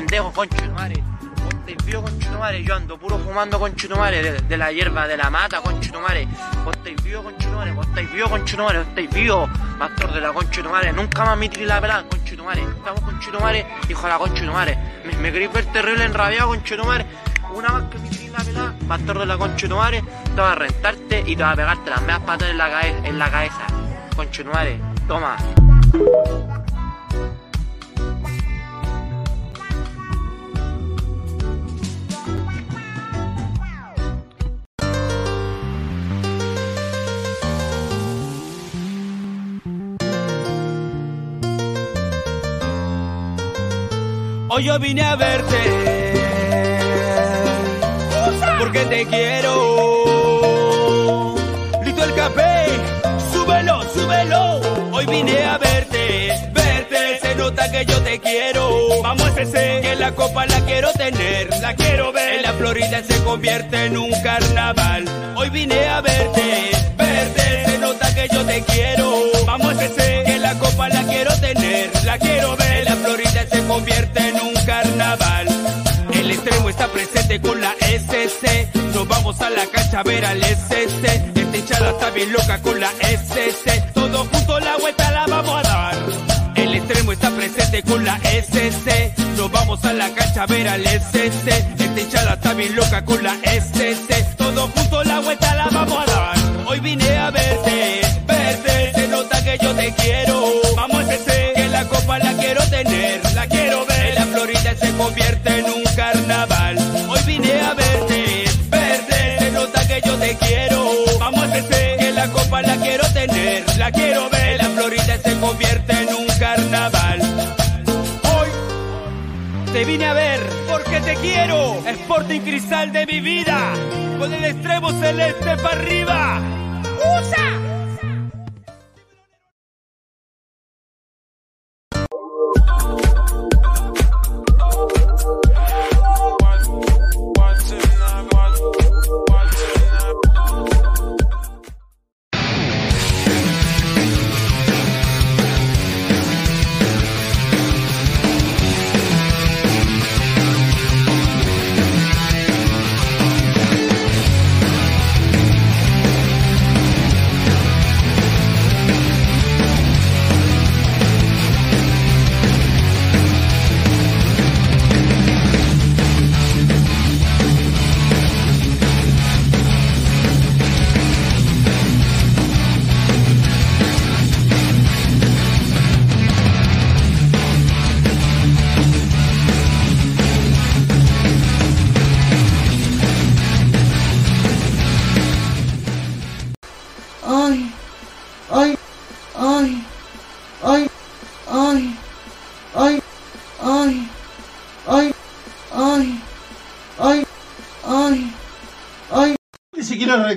Pendejo, concho de madre. Vos estáis vivo, madre. Yo ando puro fumando, concho de. De, la hierba, de la mata, madre. Vos estáis vivo, madre. Vos estáis vivo, madre. Vos estáis vivo, pastor de la madre. Nunca más me tiré la pelada, madre. Estamos. Hijo de la madre. Me, me queréis ver terrible enrabiado, madre. Una vez que me tiré la pelada, pastor de la madre. Te vas a rentarte y te vas a pegarte las medias patas en la, en la cabeza. Madre. Toma. Yo vine a verte porque te quiero. Listo el café, súbelo, súbelo. Hoy vine a verte, verte. Se nota que yo te quiero. Vamos a ese, que la copa la quiero tener, la quiero ver. En la Florida se convierte en un carnaval. Hoy vine a verte, verte. Se nota que yo te quiero. Vamos a ese, que la copa la quiero tener, la quiero ver. La Florida se convierte en un extremo está presente con la SC. Nos vamos a la cancha a ver al SC. Esta hinchada está bien loca con la SC. Todos juntos la vuelta la vamos a dar. El extremo está presente con la SC. Nos vamos a la cancha a ver al SC. Esta hinchada está bien loca con la SC. Todos juntos la vuelta la vamos a dar. Hoy vine a verte. Te quiero. Sporting Cristal de mi vida. Con el extremo celeste para arriba. ¡Usa!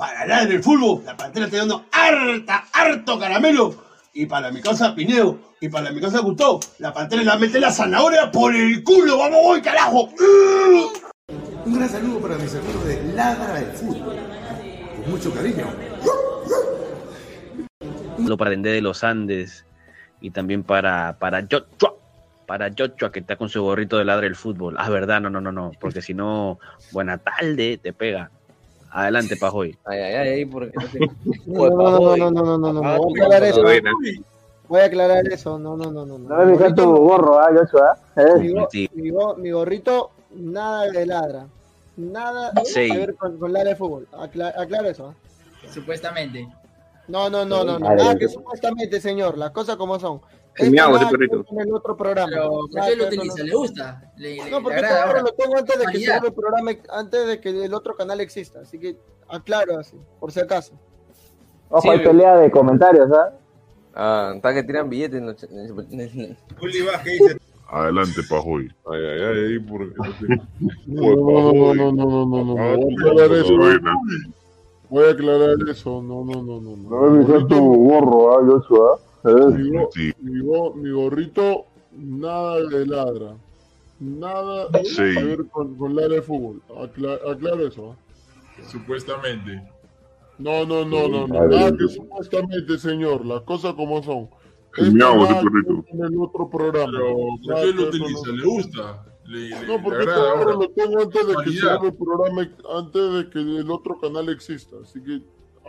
Para hablar del fútbol, la pantera está dando harta, harto caramelo. Y para mi casa Pineo, y para mi casa Gustavo, la pantera le mete la zanahoria por el culo. ¡Vamos, voy, carajo! Un gran saludo para mis amigos de Ladra del Fútbol. Con mucho cariño. Lo para Dendé de los Andes y también para, para Joshua, para Joshua que está con su gorrito de ladre del fútbol. Ah, verdad, no, no, no, no, porque si no, buena tarde, te pega. Adelante, Pajoy. Ay, ay, ay, porque no. No, no, no, no, no, no, no, Ah, no. Voy a aclarar eso. buena. Voy a aclarar eso. No, no, no, no. No me fijas tu gorro, ¿ah, Joshua? Mi, ¿Eh? gorrito, nada de ladra. Nada Sí. que ver con, con ladra de fútbol. Acla- aclaro eso. ¿ah? Supuestamente. No, no, no, no, Nada que supuestamente, señor. Las cosas como son. El miau, ese perrito. el otro programa. Pero ¿por Nada qué que lo utiliza? ¿Le gusta? ¿Le, le- No, porque ahora lo tengo antes de que se el programa, antes de que el otro canal exista. Así que aclaro así, por si acaso. Ojo, Sí, hay pelea de comentarios, ¿ah? Ah, está que tiran billetes en los- en el- Juli Vázquez dice, Adelante, Pajoy. Ay, ay, ay, porque no. No, no, no, no, no, no, no, no. Voy a aclarar eso. Voy a aclarar eso. No, no, no, no. No me fijas tu gorro, ¿ah, Joshua? Mi, go- Sí. mi, go- mi gorrito, nada de ladra. Nada Sí. que ver con, con ladra de fútbol. Acla- aclaro eso. ¿ah? Supuestamente. No, no, no, no, no. Nada que supuestamente, señor. Las cosas como son. Perrito. ver con el otro programa. Nada que ver con- ¿Le gusta? ¿Le, No, porque ahora lo tengo antes de que se el programa, antes de que el otro canal exista. Así que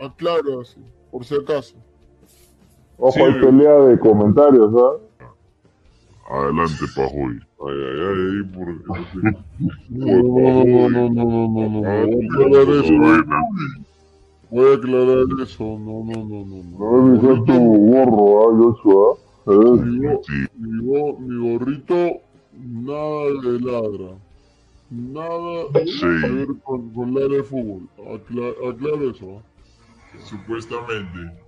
aclaro así, por si acaso. Ojo, hay pelea de comentarios, ¿ah? Adelante, Pajoy. Ay, ay, ay, porque no. No, no, no, no, no. Voy a aclarar eso. Voy a aclarar eso. No, no, no, no. No me fijas tu gorro, ¿ah, Joshua? Mi, gorrito, nada de ladra. Nada que ver con, con ladra de fútbol. Acla- aclaro eso. ¿ah? Supuestamente.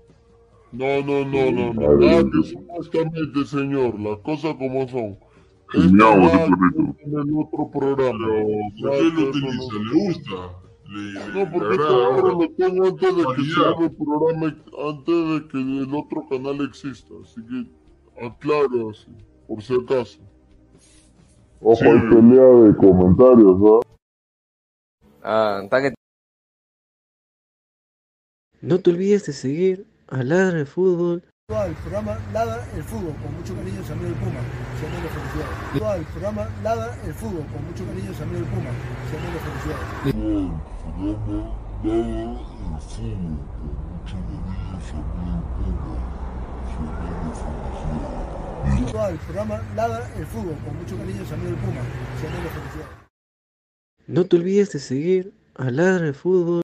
No, no, no, no, no. Nada que supuestamente, señor. Las cosas como son. Perrito. ver con el otro programa. Que ver con el- ¿Le gusta? ¿Le, No, porque ahora lo tengo antes de que se el programa, antes de que el otro canal exista. Así que aclaro así, por si acaso. Ojo, Sí. hay pelea de comentarios, ¿ah? Ah, está que No te olvides de seguir a Ladra de Fútbol El programa Ladra el Fútbol, con mucho cariño, Samuel el Puma. Samuel felicidades. El programa Ladra el Fútbol, con mucho cariño, Samuel el Puma. Samuel felicidades. El programa Ladra el Fútbol, con mucho cariño, Samuel el Puma. Samuel felicidades. No te olvides de seguir a Ladra de Fútbol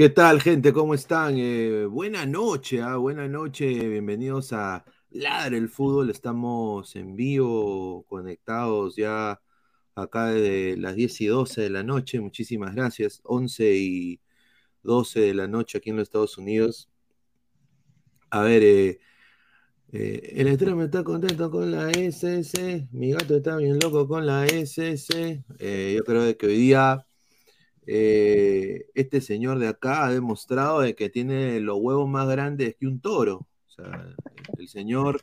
¿Qué tal, gente? ¿Cómo están? Eh, buena noche, ¿ah? buena noche. Bienvenidos a Ladre el Fútbol. Estamos en vivo, conectados ya acá de las 10 y 12 de la noche. Muchísimas gracias. 11 y 12 de la noche aquí en los Estados Unidos. A ver, eh, eh, el extremo está contento con la SS. Mi gato está bien loco con la SS. Eh, yo creo que hoy día eh, este señor de acá ha demostrado de que tiene los huevos más grandes que un toro. O sea, el señor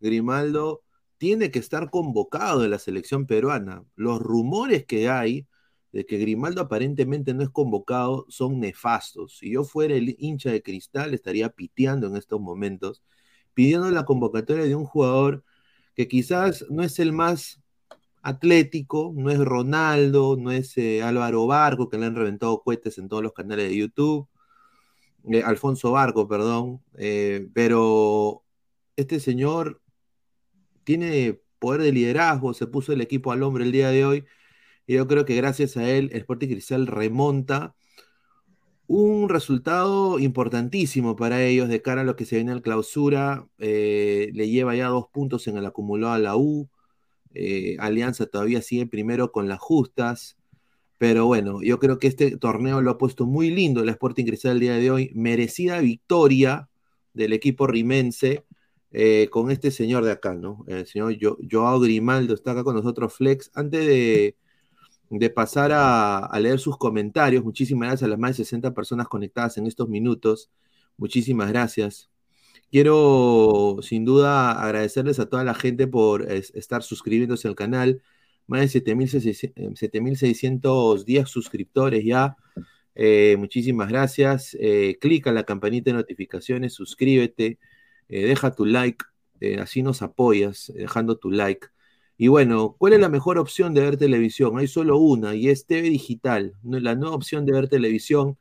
Grimaldo tiene que estar convocado en la selección peruana. Los rumores que hay de que Grimaldo aparentemente no es convocado son nefastos. Si yo fuera el hincha de cristal, estaría piteando en estos momentos, pidiendo la convocatoria de un jugador que quizás no es el más atlético, no es Ronaldo, no es eh, Álvaro Barco, que le han reventado cohetes en todos los canales de YouTube, eh, Alfonso Barco, perdón, eh, pero este señor tiene poder de liderazgo, se puso el equipo al hombre el día de hoy, y yo creo que gracias a él, el Sporting Cristal remonta un resultado importantísimo para ellos de cara a lo que se viene al clausura, le lleva ya dos puntos en el acumulado a la U, eh, Alianza todavía sigue primero con las justas. Pero bueno, yo creo que este torneo lo ha puesto muy lindo el Sporting Cristal el día de hoy. Merecida victoria del equipo rimense eh, con este señor de acá, ¿no? El señor Joao Grimaldo está acá con nosotros, Flex. Antes de, pasar a, a, leer sus comentarios, muchísimas gracias a las más de 60 personas conectadas en estos minutos. Muchísimas gracias. Quiero sin duda agradecerles a toda la gente por estar suscribiéndose al canal. Más de 7.610 suscriptores ya. Eh, muchísimas gracias. Eh, clica la campanita de notificaciones, suscríbete, eh, deja tu like, así nos apoyas, dejando tu like. Y bueno, ¿cuál es la mejor opción de ver televisión? Hay solo una y es TV Digital, la nueva opción de ver televisión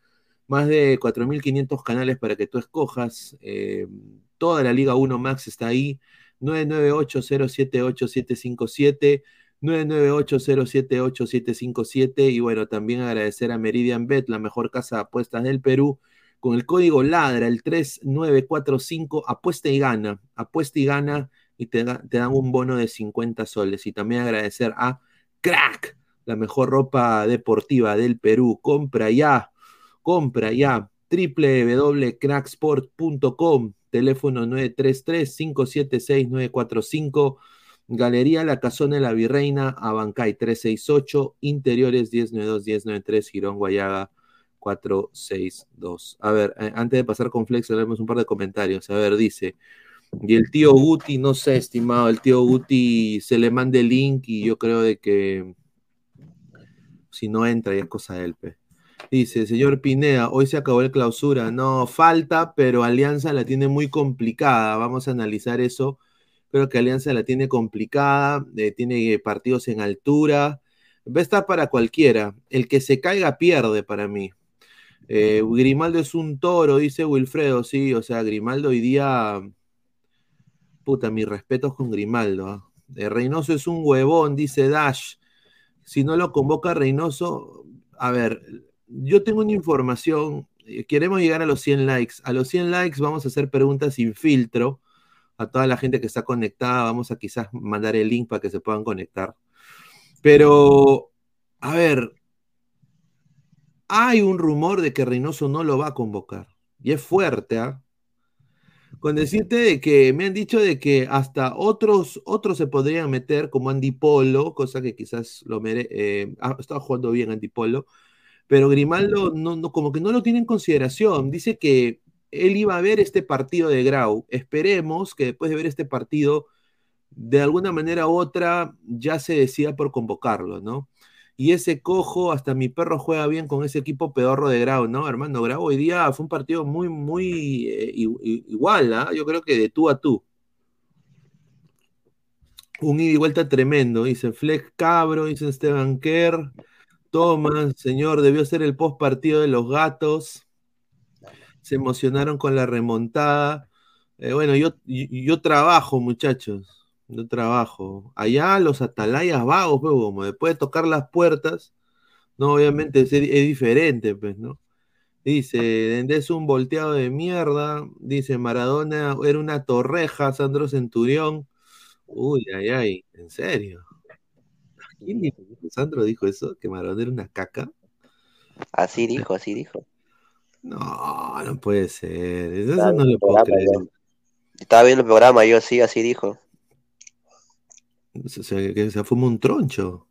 más de 4.500 canales para que tú escojas. Eh, toda la Liga 1 Max está ahí. 998-078-757. 998-078-757. Y bueno, también agradecer a Meridian Bet, la mejor casa de apuestas del Perú. Con el código LADRA, el 3945, apuesta y gana. Apuesta y gana y te, te dan un bono de 50 soles. Y también agradecer a Crack, la mejor ropa deportiva del Perú. Compra ya Compra ya www.cracksport.com, teléfono 933-576-945, Galería La Casona de la Virreina, Abancay 368, Interiores 1092-1093, Girón Guayaga 462. A ver, eh, antes de pasar con Flex, leemos un par de comentarios. A ver, dice. Y el tío Guti, no sé, estimado, el tío Guti se le manda el link y yo creo de que si no entra ya es cosa de él. pe. Dice, señor Pinea, hoy se acabó el clausura. No, falta, pero Alianza la tiene muy complicada. Vamos a analizar eso. Creo que Alianza la tiene complicada, eh, tiene partidos en altura. Va a estar para cualquiera. El que se caiga pierde para mí. Eh, Grimaldo es un toro, dice Wilfredo, sí, o sea, Grimaldo hoy día, puta, mis respetos con Grimaldo. ¿ah? Eh, Reynoso es un huevón, dice Dash. Si no lo convoca Reynoso, a ver, yo tengo una información, eh, queremos llegar a los 100 likes. A los 100 likes vamos a hacer preguntas sin filtro a toda la gente que está conectada. Vamos a quizás mandar el link para que se puedan conectar. Pero, a ver, hay un rumor de que Reynoso no lo va a convocar. Y es fuerte, ¿ah? Con decirte de que me han dicho de que hasta otros, otros se podrían meter, como Andy Polo, cosa que quizás lo mere eh, ha estado jugando bien Andy Polo, pero Grimaldo como que no lo tiene en consideración. Dice que él iba a ver este partido de Grau. Esperemos que después de ver este partido, de alguna manera u otra, ya se decida por convocarlo, ¿no? Y ese cojo, hasta mi perro juega bien con ese equipo pedorro de Grau, ¿no? Hermano, Grau hoy día fue un partido muy, muy eh, igual, ¿ah? Yo creo que de tú a tú. Un ida y vuelta tremendo, dice Fleck Cabro, dice Esteban Kerr. Thomas, señor, debió ser el post partido de los gatos. Se emocionaron con la remontada. Eh, bueno, yo, yo, yo trabajo, muchachos. Yo trabajo. Allá los atalayas vagos, pues, como después de tocar las puertas, no, obviamente es, es diferente, pues, ¿no? Dice, es un volteado de mierda. Dice, Maradona era una torreja, Sandro Centurión. Uy, ay, ay, ¿en serio? ¿Sandro dijo eso? ¿Que Maradona era una caca? Así dijo, así dijo. No, no puede ser. Eso Estaba no viendo lo el puedo programa, creer. yo. Estaba viendo el programa, yo sí, así dijo. O sea, que se fuma un troncho.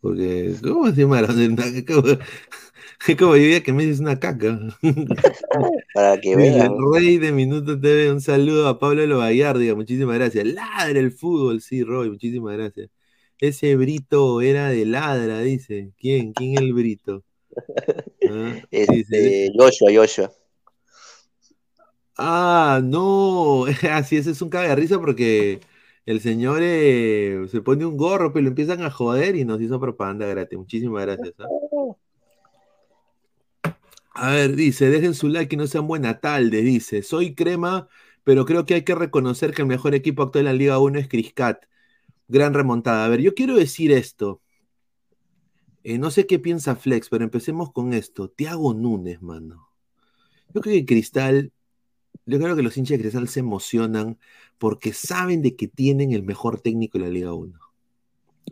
Porque, ¿cómo una caca? Es como diría que me dices una caca. Para que vean. Rey de Minuto TV, un saludo a Pablo Lobayardiga, muchísimas gracias. Ladra el fútbol, sí, Roy, muchísimas gracias. Ese Brito era de ladra, dice. ¿Quién? ¿Quién el Brito? Ah, dice, Este, Joshua, Joshua. Ah, no, así ese es un caga de risa porque el señor eh, se pone un gorro, pero lo empiezan a joder y nos hizo propaganda gratis. Muchísimas gracias. ¿ah? A ver, dice, dejen su like y no sean buena tarde, dice. Soy crema, pero creo que hay que reconocer que el mejor equipo actual en la Liga 1 es Criscat. Gran remontada. A ver, yo quiero decir esto. Eh, no sé qué piensa Flex, pero empecemos con esto. Tiago Núñez, mano. Yo creo que Cristal, yo creo que los hinchas de Cristal se emocionan porque saben de que tienen el mejor técnico de la Liga 1.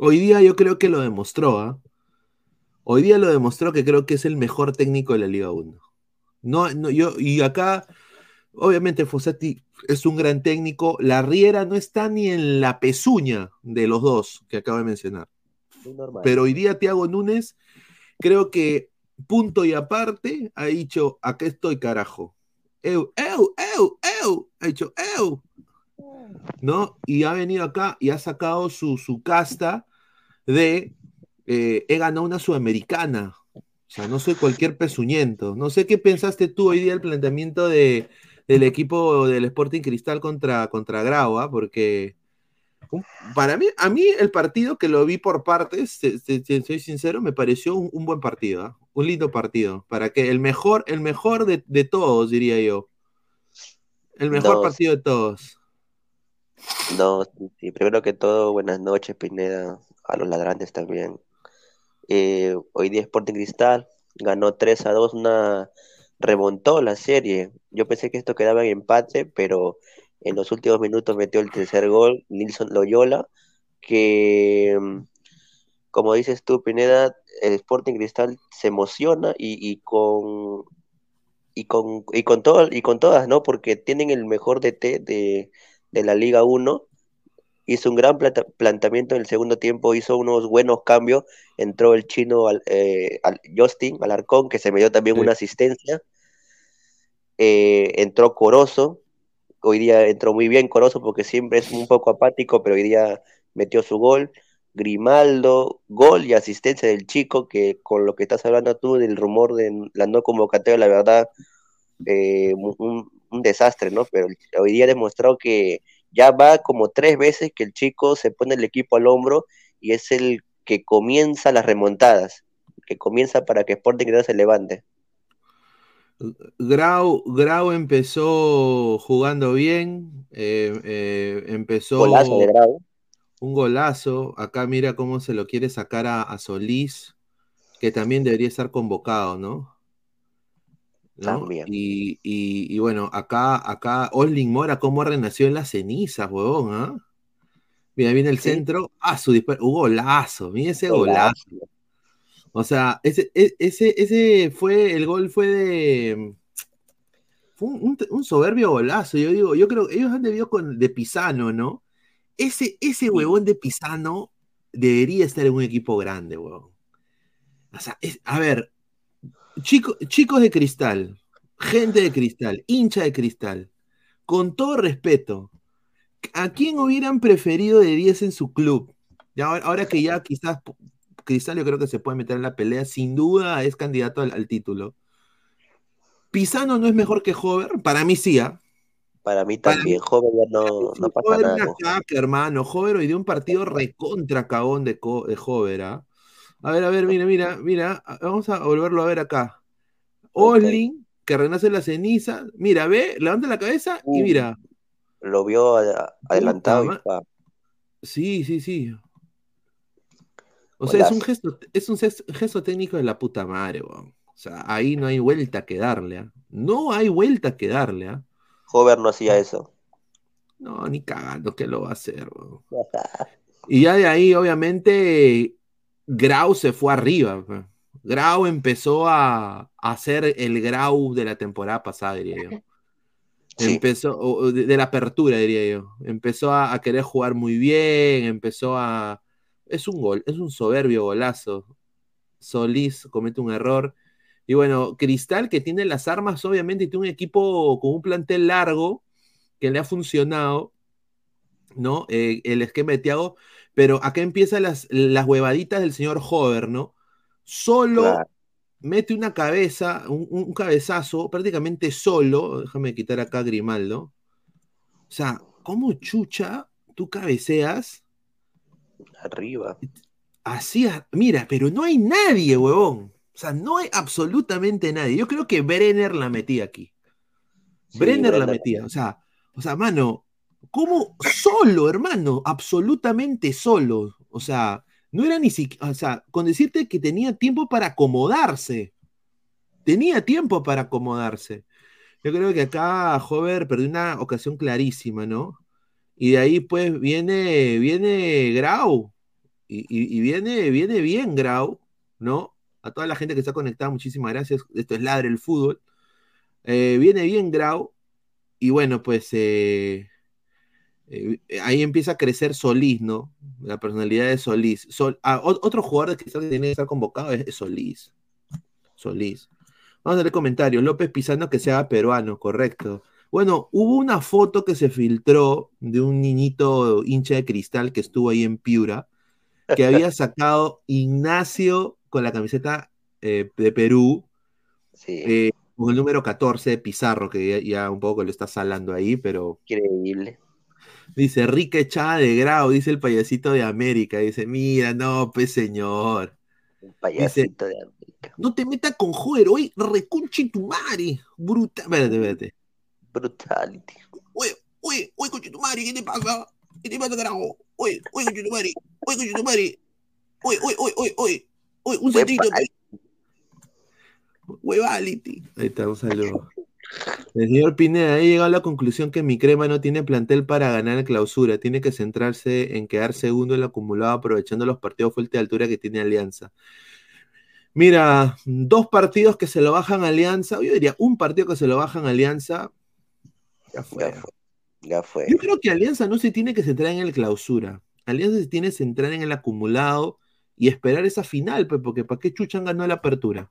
Hoy día yo creo que lo demostró, ¿ah? Hoy día lo demostró que creo que es el mejor técnico de la Liga 1. No, no, yo, y acá, obviamente, Fossati es un gran técnico. La Riera no está ni en la pezuña de los dos que acabo de mencionar. Pero hoy día Tiago Núñez, creo que punto y aparte, ha dicho, acá estoy, carajo. Eu, eu, eu, eu, ha dicho, eu. ¿No? Y ha venido acá y ha sacado su, su casta de, eh, he ganado una sudamericana. O sea, no soy cualquier pezuñento. No sé qué pensaste tú hoy día del planteamiento de, del equipo del Sporting Cristal contra, contra Grau, ¿ah? porque para mí, a mí el partido que lo vi por partes, se- soy sincero, me pareció un, un buen partido, ¿ah? un lindo partido. Para que el mejor, el mejor de, de todos, diría yo. El mejor No, partido de todos. No, sí, sí. Primero que todo, buenas noches, Pineda, a los ladrantes también. Eh, hoy día Sporting Cristal ganó 3 a 2, una remontó la serie. Yo pensé que esto quedaba en empate, pero en los últimos minutos metió el tercer gol, Nilson Loyola, que mm, como dices tú, Pineda, el Sporting Cristal se emociona y, y con y con y con todo, y con todas, ¿no? Porque tienen el mejor DT de, de la Liga 1 hizo un gran plata- planteamiento en el segundo tiempo, hizo unos buenos cambios, entró el chino al, eh, al- Justin Alarcón, que se me dio también Sí. una asistencia, Eh, entró Corozo, hoy día entró muy bien Corozo porque siempre es un poco apático, pero hoy día metió su gol, Grimaldo, gol y asistencia del chico, que con lo que estás hablando tú del rumor de la no convocatoria, la verdad, eh, un, desastre, ¿no? Pero hoy día ha demostrado que ya va como tres veces que el chico se pone el equipo al hombro y es el que comienza las remontadas, que comienza para que Sporting Cristal se levante. Grau, Grau empezó jugando bien, eh, eh, empezó Golazo de Grau. un golazo. Acá mira cómo se lo quiere sacar a, a Solís, que también debería estar convocado, ¿no? ¿No? También. Y, y- y bueno, acá, acá Oslin Mora, cómo renació en las cenizas, huevón, ¿ah? Mira, viene el Sí. centro, ah, su disparo, un golazo, mira ese Golazo. golazo. O sea, ese, e- ese, ese fue, el gol fue de. Fue un, un- un soberbio golazo. Yo digo, yo creo que ellos han debido con de Pisano, ¿no? Ese, ese huevón de Pisano debería estar en un equipo grande, huevón. O sea, es- a ver, chico- chicos de cristal, gente de cristal, hincha de cristal, con todo respeto, ¿a quién hubieran preferido de 10 en su club? Ya ahora, ahora que ya quizás Cristal yo creo que se puede meter en la pelea, sin duda es candidato al, al título. Pisano no es mejor que Hover, para mí sí, ¿ah? Para mí también, joven, ya no, no pasa Hover nada. caca, hermano. Hover hoy dio un partido recontra cagón de, de Hover, ¿ah? A ver, a ver, mira, mira, mira. Vamos a volverlo a ver acá. Oslin, que renace en la ceniza. Mira, ve, levanta la cabeza y mira. Lo vio adelantado y pa. Sí, sí, sí. O sea, es un gesto, es un gesto, técnico de la puta madre, weón. O sea, ahí no hay vuelta que darle, ¿ah? No hay vuelta que darle, ¿ah? Hover no hacía eso. No, ni cagando que lo va a hacer, weón. Y ya de ahí, obviamente, Grau se fue arriba. Grau empezó a, ser el Grau de la temporada pasada, diría yo. Empezó, de, de la apertura, diría yo. Empezó a, a querer jugar muy bien, empezó a... Es un gol, es un soberbio golazo. Solís comete un error. Y bueno, Cristal que tiene las armas, obviamente, y tiene un equipo con un plantel largo que le ha funcionado, ¿no? Eh, el esquema de Thiago, pero acá empiezan las, las huevaditas del señor Hover, ¿no? Solo Claro. mete una cabeza, un, un cabezazo, prácticamente solo, déjame quitar acá a Grimaldo. O sea, ¿cómo chucha tú cabeceas? Arriba. Así, mira, pero no hay nadie, huevón. O sea, no hay absolutamente nadie. Yo creo que Brenner la metía aquí. Sí, Brenner la metía. O sea, o sea, mano, ¿cómo solo, hermano? Absolutamente solo. O sea, no era ni siquiera, o sea, con decirte que tenía tiempo para acomodarse. Tenía tiempo para acomodarse. Yo creo que acá Hover perdió una ocasión clarísima, ¿no? Y de ahí pues viene, viene Grau. Y, viene, viene bien Grau, ¿no? A toda la gente que está conectada, muchísimas gracias. Esto es Ladre el Fútbol. Eh, viene bien Grau. Y bueno, pues eh, eh, ahí empieza a crecer Solís, ¿no? La personalidad de Solís. Sol- ah, otro jugador que tiene que estar convocado es, es Solís. Solís. Vamos a darle comentarios. López Pizano que sea peruano, correcto. Bueno, hubo una foto que se filtró de un niñito hincha de cristal que estuvo ahí en Piura, que había sacado Ignacio con la camiseta eh, de Perú, eh, con el número 14 de Pizarro, que ya, ya un poco lo está salando ahí, pero Increíble. dice, rica echada de grado, dice el payasito de América, dice, mira, no, pues señor. Payasito de América. No te metas con Joder, hoy reconche tu madre. Brutal. Espérate, espérate. Brutality. Oye, oye, oye, conche tu madre, ¿qué te pasa? ¿Qué te pasa, carajo? Oye, oye, conche tu madre. Oye, conche tu madre. Oye, oye, oye, oye, oye. Oye, un centrito. Huevality. Ahí está, un saludo. El señor Pineda ha llegado a la conclusión que mi crema no tiene plantel para ganar la clausura. Tiene que centrarse en quedar segundo en el acumulado, aprovechando los partidos fuerte de altura que tiene Alianza. Mira, dos partidos que se lo bajan a Alianza, yo diría un partido que se lo bajan a Alianza, ya fue. Ya fue. Yo creo que Alianza no se tiene que centrar en el clausura. Alianza se tiene que centrar en el acumulado y esperar esa final, pues, porque ¿para qué Chuchan ganó la apertura?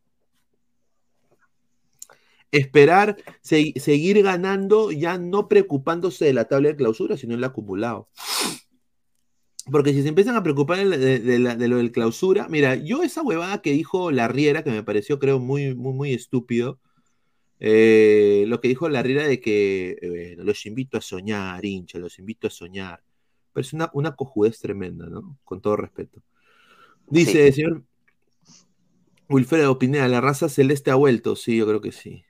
Esperar, se- seguir ganando, ya no preocupándose de la tabla de clausura, sino el acumulado. Porque si se empiezan a preocupar de, de- de la- de lo del clausura, mira, yo esa huevada que dijo la Riera, que me pareció, creo, muy, muy, muy estúpido, eh, lo que dijo la Riera de que eh, bueno, los invito a soñar, hincha, los invito a soñar. Pero es una, una cojudez tremenda, ¿no? Con todo respeto. Dice, señor Wilfredo Pineda, la raza celeste ha vuelto. Sí, yo creo que sí.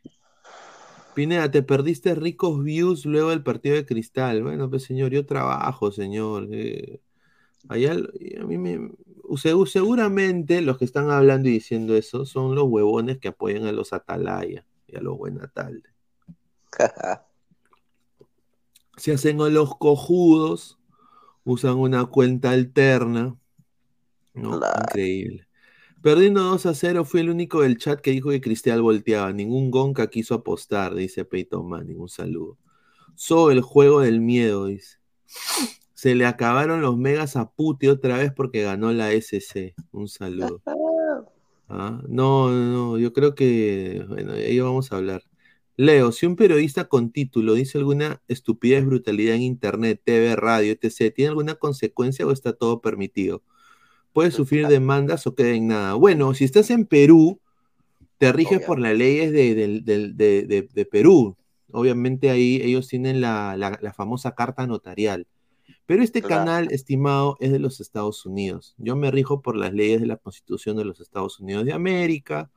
Pineda, te perdiste ricos views luego del partido de Cristal. Bueno, pues señor, yo trabajo, señor. eh, allá, a mí me, se- seguramente los que están hablando y diciendo eso son los huevones que apoyan a los Atalaya y a los Buenatalde. Se hacen a los cojudos, usan una cuenta alterna. No, increíble. Perdiendo 2 a 0, fui el único del chat que dijo que Cristial volteaba. Ningún Gonca quiso apostar, dice Peyton Manning. Un saludo. So, el juego del miedo, dice. Se le acabaron los megas a Puti otra vez porque ganó la SC. Un saludo. Ah, no, no, yo creo que, bueno, de ello vamos a hablar. Leo, si un periodista con título dice alguna estupidez, brutalidad en internet, TV, radio, etc., ¿tiene alguna consecuencia o está todo permitido? ¿Puede sufrir demandas o queda en nada? Bueno, si estás en Perú, te riges por las leyes de, de- de- de Perú. Obviamente ahí ellos tienen la, la- la famosa carta notarial. Pero este Claro. canal, estimado, es de los Estados Unidos. Yo me rijo por las leyes de la Constitución de los Estados Unidos de América,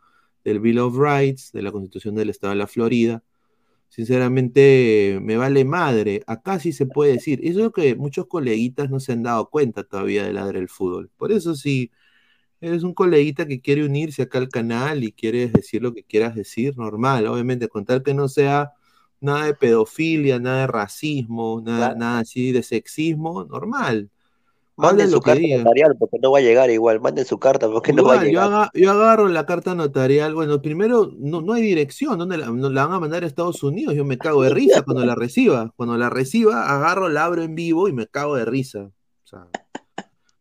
del Bill of Rights, de la Constitución del Estado de la Florida. Sinceramente, me vale madre. Acá sí se puede decir. Eso es lo que muchos coleguitas no se han dado cuenta todavía de ladre el fútbol. Por eso, si eres un coleguita que quiere unirse acá al canal y quieres decir lo que quieras decir, normal. Obviamente, con tal que no sea nada de pedofilia, nada de racismo, nada, nada así de sexismo, normal. Manden su carta notarial porque no va a llegar igual. Manden su carta porque no va a yo, llegar. aga- yo agarro la carta notarial. Bueno, primero, no, no hay dirección. ¿Dónde la, no la van a mandar a Estados Unidos? Yo me cago de risa cuando la reciba. Cuando la reciba, agarro, la abro en vivo y me cago de risa. O sea,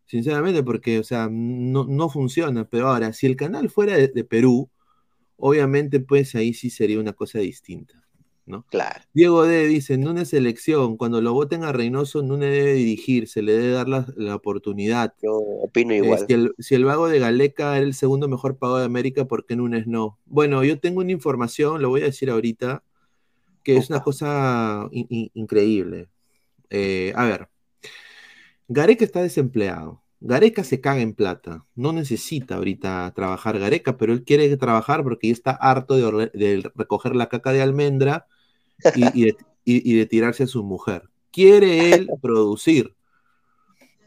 sinceramente, porque, o sea, no, no funciona. Pero ahora, si el canal fuera de, de Perú, obviamente, pues ahí sí sería una cosa distinta. ¿No? Claro. Diego D dice, en una selección, cuando lo voten a Reynoso, Núñez debe dirigir, se le debe dar la, la oportunidad. Yo opino Eh, igual. si, el, si el vago de Galeca era el segundo mejor pago de América, ¿por qué Núñez no? Bueno, yo tengo una información, lo voy a decir ahorita, que es una cosa in- in- increíble. Eh, a ver, Gareca está desempleado. Gareca se caga en plata. No necesita ahorita trabajar Gareca, pero él quiere trabajar porque ya está harto de recoger la caca de almendra y, y de, y- y de tirarse a su mujer. Quiere él producir.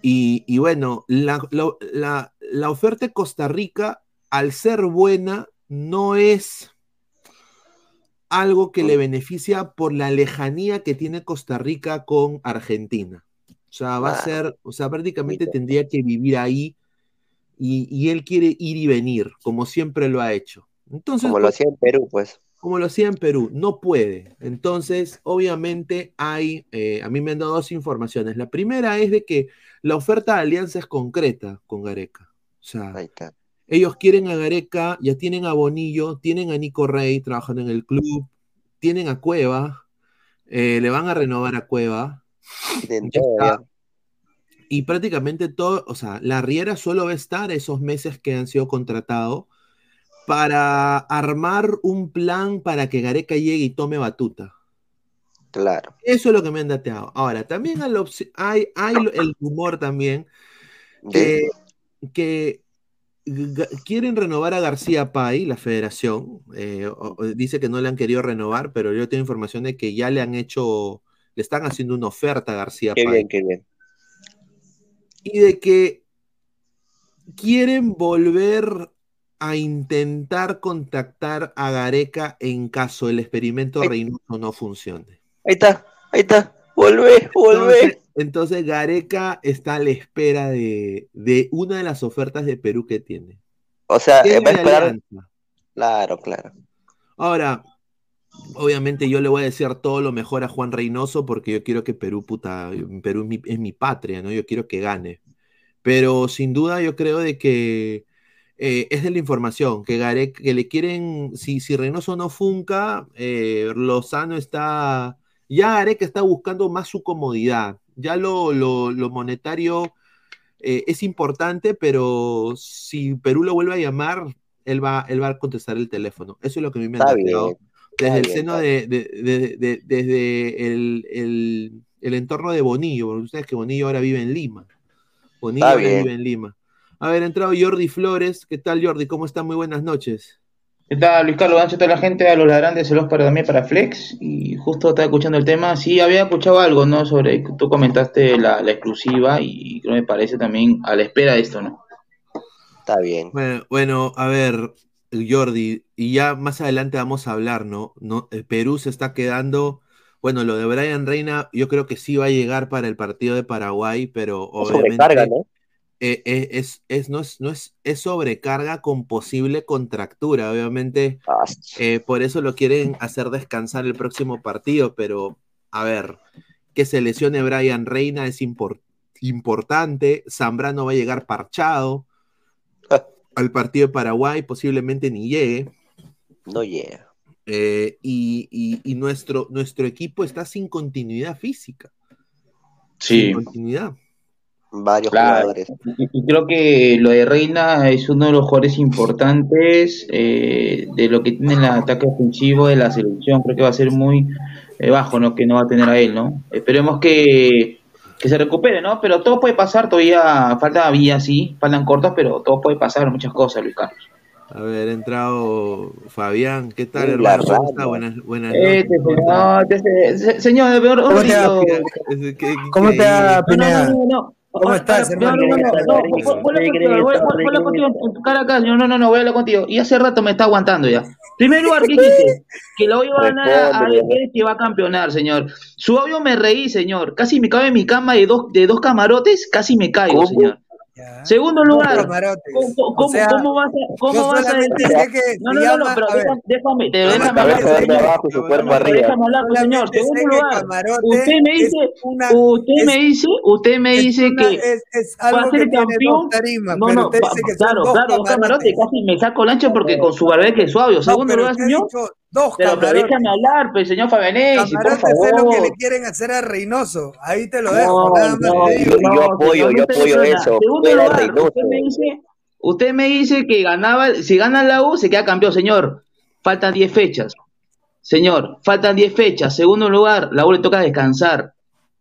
Y, bueno, la, la- la- la oferta de Costa Rica, al ser buena, no es algo que le beneficia por la lejanía que tiene Costa Rica con Argentina. O sea, va a ser, o sea, prácticamente tendría que vivir ahí y, y él quiere ir y venir, como siempre lo ha hecho. Entonces, Como lo pues, hacía en Perú, pues. Como lo hacía en Perú, no puede. Entonces, obviamente hay, eh, a mí me han dado dos informaciones. La primera es de que la oferta de alianza es concreta con Gareca. O sea, ellos quieren a Gareca, ya tienen a Bonillo, tienen a Nico Rey trabajando en el club, tienen a Cueva, eh, le van a renovar a Cueva. Y prácticamente todo, o sea, la Riera solo va a estar esos meses que han sido contratados para armar un plan para que Gareca llegue y tome batuta. Claro. Eso es lo que me han dateado. Ahora, también hay, hay, el rumor también que, que quieren renovar a García Pay, la federación. eh, o- o dice que no le han querido renovar, pero yo tengo información de que ya le han hecho, le están haciendo una oferta a García Qué Pay. bien, qué bien. y de que quieren volver a intentar contactar a Gareca en caso el experimento Reynoso no funcione. Ahí está, ahí está. Volvé, volvé. Entonces, entonces Gareca está a la espera de, de una de las ofertas de Perú que tiene. O sea, va a esperar. alianza. Claro, claro. Ahora, Obviamente yo le voy a decir todo lo mejor a Juan Reynoso porque yo quiero que Perú, puta, Perú es mi, es mi patria, ¿no? Yo quiero que gane. Pero sin duda yo creo de que eh, es de la información, que Garek, que le quieren, si, si Reynoso no funca, eh, Lozano está, ya Garek está buscando más su comodidad. Ya lo, lo, lo monetario eh, es importante, pero si Perú lo vuelve a llamar, él va, él va a contestar el teléfono. Eso es lo que a mí me dateado bien, desde el seno de, de- de- de- desde el, el- el entorno de Bonillo, porque ustedes que Bonillo ahora vive en Lima. Bonillo ahora vive en Lima. A ver, ha entrado Jordi Flores. ¿Qué tal, Jordi? ¿Cómo está? Muy buenas noches. ¿Qué tal, Luis Carlos? Gancho a toda la gente, a los ladrantes, saludos para también para Flex. Y justo estaba escuchando el tema. Sí, había escuchado algo, ¿no? Sobre, tú comentaste la, la exclusiva y creo que me parece también a la espera de esto, ¿no? Está bien. Bueno, bueno, a ver, Jordi, y ya más adelante vamos a hablar, ¿no? no el Perú se está quedando. Bueno, lo de Brian Reina, yo creo que sí va a llegar para el partido de Paraguay, pero obviamente. Sobrecarga, ¿no? Eh, eh, es, es, no es, no es, es sobrecarga con posible contractura, obviamente. Ah, eh, por eso lo quieren hacer descansar el próximo partido, pero a ver, que se lesione Brian Reina es impor- importante. Zambrano va a llegar parchado al partido de Paraguay, posiblemente ni llegue. No llega. Eh, y y- y nuestro, nuestro equipo está sin continuidad física. Sí. Sin continuidad. Varios Claro. jugadores. Y, creo que lo de Reina es uno de los jugadores importantes eh, de lo que tiene el ataque ofensivo de la selección. Creo que va a ser muy eh, bajo, ¿no? Que no va a tener a él, ¿no? Esperemos que, que se recupere, ¿no? Pero todo puede pasar, todavía falta vía, sí, faltan cortos, pero todo puede pasar, muchas cosas, Luis Carlos. A ver, ha entrado Fabián. ¿Qué tal, Sí, hermano? ¿Cómo está? Buenas, buenas Este, noches. ¿Cómo está? señor, este, se- señor, ¿Cómo te va, ratito. ¿Qué- qué- ¿Cómo te va, qué- Pineda? No, no, no, no. ¿Cómo Ah, estás, hermano? No, no, en tu cara acá, señor, no, no, no, voy a hablar contigo. Y hace rato me está aguantando ya. Primer lugar, ¿qué dijiste? Que lo iba a ganar a alguien que va a campeonar, señor. Su audio me reí, señor. Casi me cabe en mi cama de dos, de dos camarotes, casi me caigo, señor. Segundo lugar. ¿cómo, cómo- O sea, cómo vas a, cómo vas a decir? sé que No, no, no, no, pero ver. déjame, más déjame te hablar, déjame hablar, pues, señor. Segundo lugar, usted me dice, una- usted es- me dice, usted me dice una- que es- es va a ser campeón. tarimas, no, pero no, usted va- dice que son claro, claro, dos camarotes, casi me saco el ancho porque con su barbeque suave. Segundo lugar, señor. Dos Pero, pero déjame hablar, pues, señor Fabianesi, por Camarotes es lo que favor. le quieren hacer a Reynoso. Ahí te lo dejo, No, nada más no, te digo. Yo- yo apoyo, yo apoyo eso. Lugar, Reynoso. usted me dice, usted me dice que ganaba, si gana la U se queda campeón, señor. Faltan 10 fechas. Señor, faltan 10 fechas. Segundo lugar, la U le toca descansar.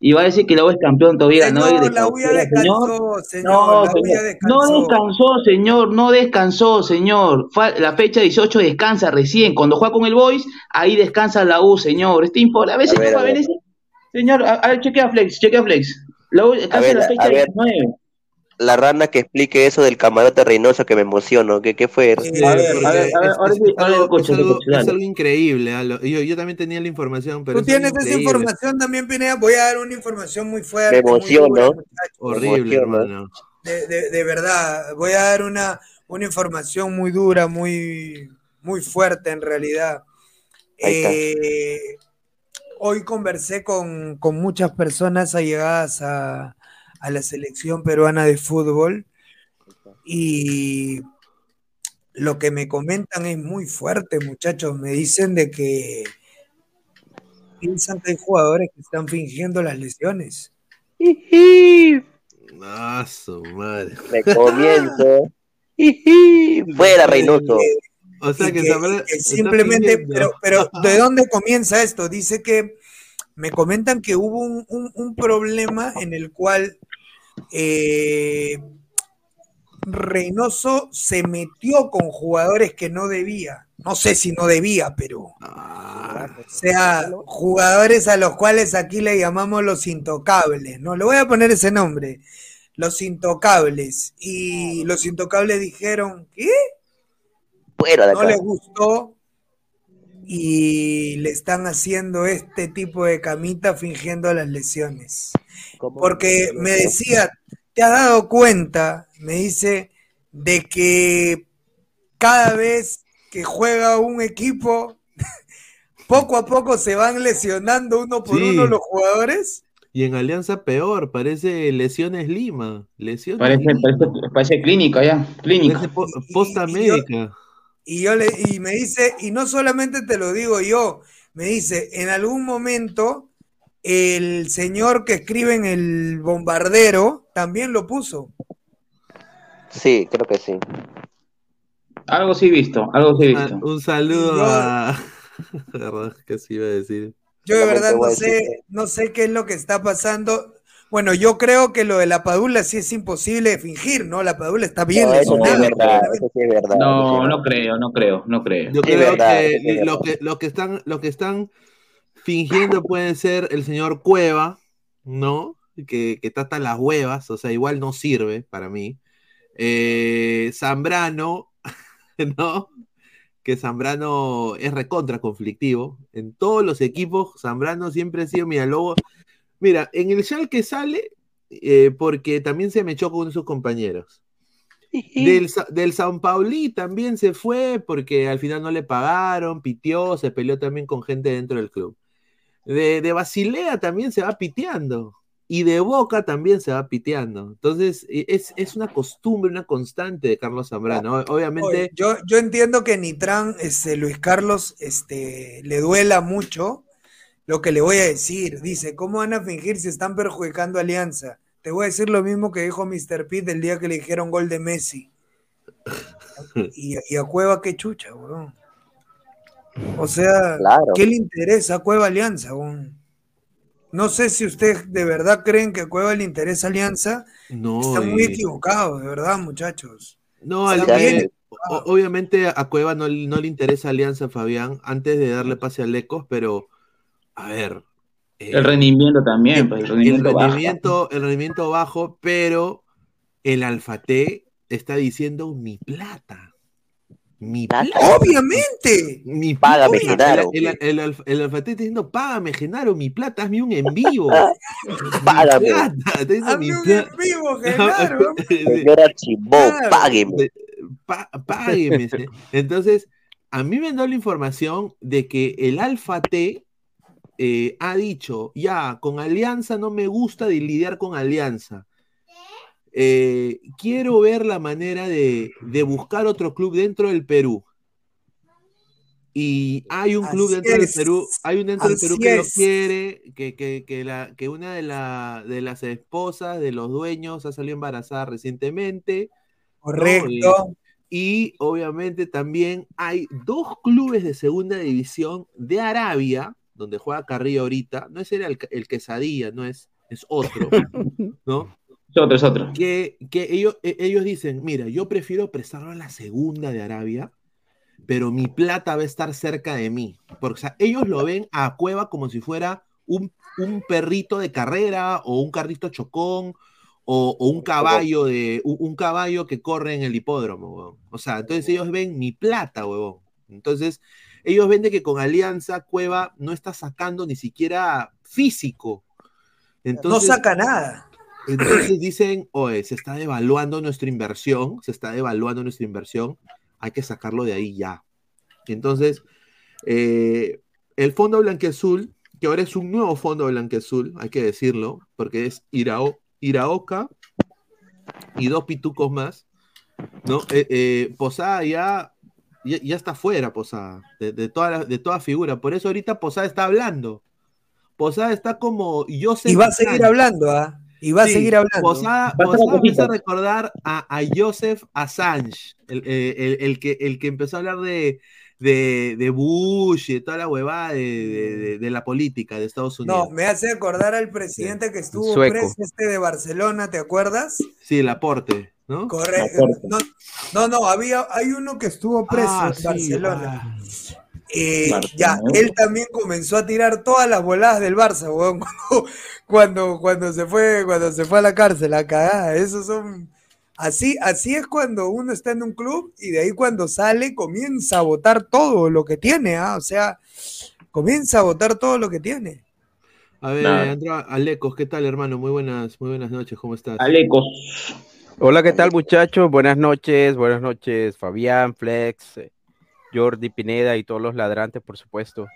Y va a decir que la U es campeón todavía, no Señor, la U ya señor. descansó, señor. No, la U ya señor. descansó. No descansó, señor, no descansó, señor. La fecha 18 descansa recién. Cuando juega con el Boys, ahí descansa la U, señor. Este a veces A ver, no a ver. Señor, a, a ver, chequea Flex, chequea Flex. La U descansa ver, en la a fecha ver. 19. La rana que explique eso del camarote Reynoso que me emociono. ¿Qué, qué fue? Es- algo- increíble. Yo, yo también tenía la información, pero Tú tienes esa información también, Pineda. Voy a dar una información muy fuerte. Me emociono. Horrible, hermano. De, de- de verdad, voy a dar una, una información muy dura, muy, muy fuerte en realidad. Eh, hoy conversé con, con muchas personas allegadas a, a la selección peruana de fútbol y lo que me comentan es muy fuerte, muchachos. Me dicen de que piensan que hay jugadores que están fingiendo las lesiones. Ah, su madre. Me comienzo. Fuera Reynoso. O sea que, que- y que simplemente, pero, pero ¿de dónde comienza esto? Dice que me comentan que hubo un, un- un problema en el cual eh, Reynoso se metió con jugadores que no debía. No sé si no debía, pero. Ah. O sea, jugadores a los cuales aquí le llamamos los intocables. No, le voy a poner ese nombre. Los intocables. Y los intocables dijeron, ¿qué? No les gustó y le están haciendo este tipo de camita fingiendo las lesiones. Porque me decía, ¿te has dado cuenta? Me dice, de que cada vez que juega un equipo, poco a poco se van lesionando uno por Sí. uno los jugadores. Y en Alianza peor, parece lesiones Lima. Lesiones Parece, Lima. parece, parece clínica ya, po- posta médica. Y yo le, y me dice, y no solamente te lo digo yo, me dice, en algún momento el señor que escribe en el bombardero también lo puso. Sí, creo que sí. Algo sí he visto, algo sí he Ah, visto. Un saludo Yo- a. Verdad que sí iba a decir. Yo de verdad no sé, no sé qué es lo que está pasando. Bueno, yo creo que lo de la Padula sí es imposible de fingir, ¿no? La Padula está bien No, eso es lesionada. verdad, eso sí es verdad. No, no creo, no creo, no creo. Yo Sí, creo verdad, que, lo que lo que están lo que están fingiendo puede ser el señor Cueva, ¿no? Que, que trata las huevas, o sea, igual no sirve para mí. Eh, Zambrano, ¿no? Que Zambrano es recontra conflictivo. En todos los equipos, Zambrano siempre ha sido mi lobo. Mira, en el que sale eh, porque también se me echó con sus compañeros. Del, del San Pauli también se fue porque al final no le pagaron, pitió, se peleó también con gente dentro del club. De, de Basilea también se va piteando. Y de Boca también se va piteando. Entonces, e- es, es una costumbre, una constante de Carlos Zambrano. O- Obviamente, Oye, yo, yo entiendo que Nitran, este, Luis Carlos, este, le duela mucho lo que le voy a decir. Dice, ¿cómo van a fingir si están perjudicando a Alianza? Te voy a decir lo mismo que dijo Mr. Pitt el día que le dijeron gol de Messi. Y, y a Cueva qué chucha, weón. O sea, Claro. ¿qué le interesa a Cueva Alianza, weón? No sé si ustedes de verdad creen que a Cueva le interesa Alianza. no. Están muy y- equivocados, de verdad, muchachos. No, al- Están bien eh, obviamente a Cueva no, no le interesa Alianza, Fabián, antes de darle pase a Lecos, pero a ver. eh, El rendimiento también, pues el el rendimiento bajo. rendimiento, el rendimiento bajo, pero el Alfate está diciendo mi plata. Mi plata. Obviamente. Mi Págame, plata. Genaro. El, el, el, Alf- el está diciendo, págame, Genaro, mi plata, hazme un en vivo. Págame. Mi plata, está diciendo, mi Hazme un en vivo, Genaro. Señora Chimbó, págueme. Pa- págueme. Entonces, a mí me han dado la información de que el Alfa T eh, ha dicho, ya, con Alianza no me gusta de lidiar con Alianza. Eh, quiero ver la manera de, de buscar otro club dentro del Perú. Y hay un club Así dentro del. Perú, hay un dentro del Perú que lo quiere, que, que, que, la, que una de, la, de las esposas de los dueños ha salido embarazada recientemente. ¿no? Correcto. Y obviamente también hay dos clubes de segunda división de Arabia, donde juega Carrillo ahorita. No es el, el Quesadilla, no es, es otro, ¿no? Es otro, es otro. Que, que ellos, e- ellos dicen, mira, yo prefiero prestarlo a la segunda de Arabia, pero mi plata va a estar cerca de mí. Porque o sea, ellos lo ven a Cueva como si fuera un, un perrito de carrera o un carrito chocón o, o un caballo de un, un caballo que corre en el hipódromo, huevón. O sea, entonces ellos ven mi plata, huevón. Entonces, ellos ven de que con Alianza Cueva no está sacando ni siquiera físico. Entonces, no saca nada. Entonces dicen, oye, se está devaluando nuestra inversión, se está devaluando nuestra inversión, hay que sacarlo de ahí ya. Entonces, eh, el Fondo Blanqueazul, que ahora es un nuevo Fondo Blanqueazul, hay que decirlo, porque es Irao, Iraoka y dos pitucos más, ¿no? Eh, eh, Posada ya, ya, ya está fuera, Posada, de, de toda la- de toda figura. Por eso ahorita Posada está hablando. Posada está como yo sé Y va a seguir hablando, ¿ah? Y va a seguir hablando. Posada, Va a estar Posada empieza a recordar a, a Joseph Assange, el, eh, el- el que, el que empezó a hablar de, de, de Bush y de toda la huevada de, de- de- de la política de Estados Unidos. No, me hace acordar al presidente que estuvo preso este de Barcelona, ¿te acuerdas? Sí, el aporte, ¿no? Correcto. No, no, no, había, hay uno que estuvo preso Ah, en sí, Barcelona. Eh, ya, él también comenzó a tirar todas las voladas del Barça, weón, cuando, cuando, cuando se fue, cuando se fue a la cárcel, a cagada. Esos son. Así, así es cuando uno está en un club y de ahí cuando sale comienza a votar todo lo que tiene, ¿ah? O sea, comienza a votar todo lo que tiene. A ver, Nada. Andrea Alecos, ¿qué tal, hermano? Muy buenas, muy buenas noches, ¿cómo estás? Alecos. Hola, ¿qué tal muchachos? Buenas noches, buenas noches Fabián, Flex, eh, Jordi Pineda y todos los ladrantes, por supuesto.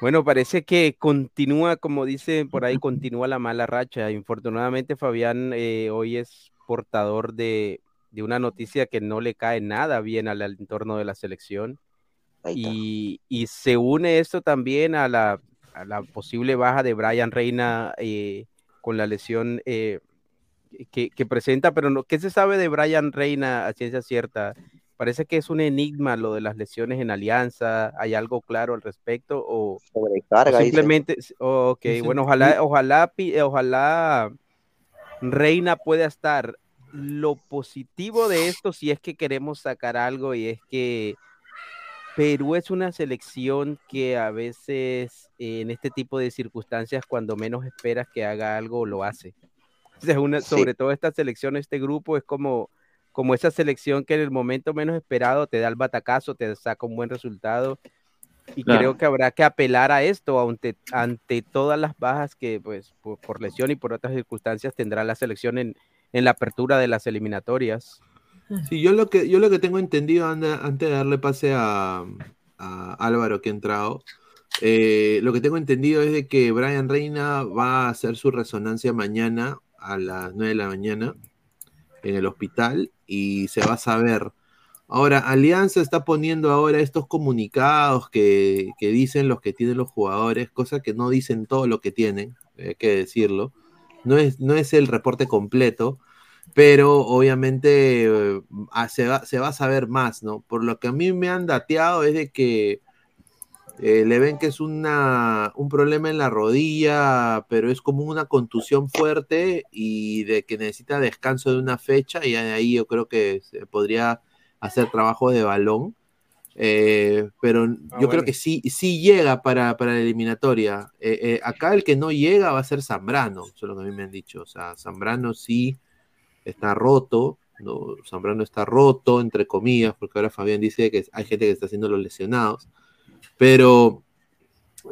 Bueno, parece que continúa, como dice por ahí, continúa la mala racha. Infortunadamente, Fabián eh, hoy es portador de, de una noticia que no le cae nada bien al, al entorno de la selección. Y, y se une esto también a la, a la posible baja de Brian Reina eh, con la lesión eh, que, que presenta, pero no, ¿qué se sabe de Brian Reina a ciencia cierta? Parece que es un enigma lo de las lesiones en Alianza. ¿Hay algo claro al respecto? O, Sobrecarga, o simplemente, ok, bueno, ojalá, ojalá, ojalá Reina pueda estar. Lo positivo de esto, si es que queremos sacar algo, y es que Perú es una selección que a veces en este tipo de circunstancias, cuando menos esperas que haga algo, lo hace. O sea, una- Sí. sobre todo esta selección, este grupo, es como, como esa selección que en el momento menos esperado te da el batacazo, te saca un buen resultado. Y Claro. creo que habrá que apelar a esto ante, ante todas las bajas que, pues, por, por lesión y por otras circunstancias tendrá la selección en, en la apertura de las eliminatorias. Sí, yo lo que, yo lo que tengo entendido anda- antes de darle pase a, a Álvaro que ha entrado, eh, lo que tengo entendido es de que Brian Reina va a hacer su resonancia mañana a las 9 de la mañana en el hospital y se va a saber. Ahora, Alianza está poniendo ahora estos comunicados que, que dicen los que tienen los jugadores, cosa que no dicen todo lo que tienen, hay que decirlo. No es, no es el reporte completo, pero obviamente eh, ah, se, va, se va a saber más, ¿no? Por lo que a mí me han dateado es de que eh, le ven que es una, un problema en la rodilla, pero es como una contusión fuerte y de que necesita descanso de una fecha y ahí yo creo que se podría hacer trabajo de balón. Eh, pero yo creo que sí, sí llega para, para la eliminatoria. Eh, eh, acá el que no llega va a ser Zambrano, eso es lo que a mí me han dicho. O sea, Zambrano sí está roto, ¿no? Zambrano está roto, entre comillas, porque ahora Fabián dice que hay gente que está haciendo los lesionados. Pero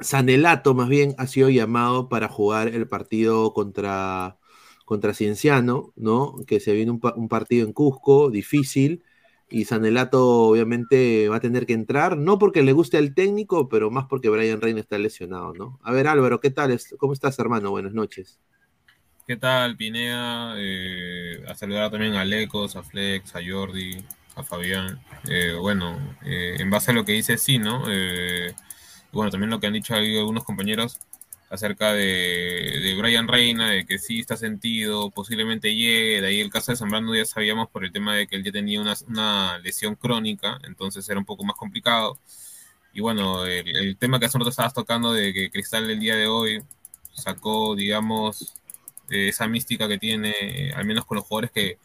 Sanelato más bien ha sido llamado para jugar el partido contra, contra Cienciano, ¿no? Que se viene un, pa- un partido en Cusco, difícil, y Sanelato obviamente va a tener que entrar, no porque le guste al técnico, pero más porque Brian Reina está lesionado, ¿no? A ver, Álvaro, ¿qué tal? ¿Cómo estás, hermano? Buenas noches. ¿Qué tal, Pinea? Eh, a saludar también a Lecos, a Flex, a Jordi, a Fabián. Eh, bueno, eh, en base a lo que dice, sí, ¿no? Eh, bueno, también lo que han dicho algunos compañeros acerca de, de Brian Reina, de que sí está sentido, posiblemente llegue. De ahí el caso de Zambrano ya sabíamos por el tema de que él ya tenía una, una lesión crónica, entonces era un poco más complicado. Y bueno, el, tema que hace un rato estabas tocando de que Cristal el día de hoy sacó, digamos, eh, esa mística que tiene, al menos con los jugadores que,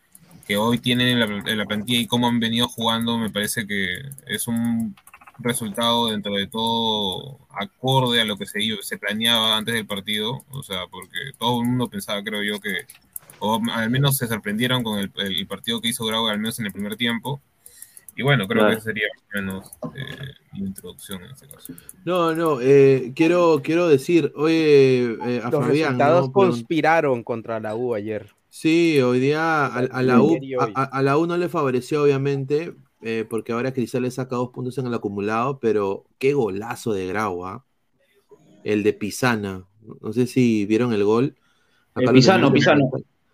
que hoy tienen en la, en la plantilla y cómo han venido jugando, me parece que es un resultado dentro de todo acorde a lo que se, se planeaba antes del partido, o sea, porque todo el mundo pensaba, creo yo, que, o al menos se sorprendieron con el, el partido que hizo Grau, al menos en el primer tiempo. Y bueno, creo Claro. que sería menos eh, la introducción en este caso. No, no, eh, quiero, quiero decir, oye, eh, a Los Fabián, resultados ¿no? Conspiraron contra la U ayer. Sí, hoy día a, a la U, a, la U no le favoreció, obviamente, eh, porque ahora Cristal le saca dos puntos en el acumulado, pero qué golazo de Grau, ¿ah? El de Pisana. No sé si vieron el gol. El lo Pisano, tenemos Pisano.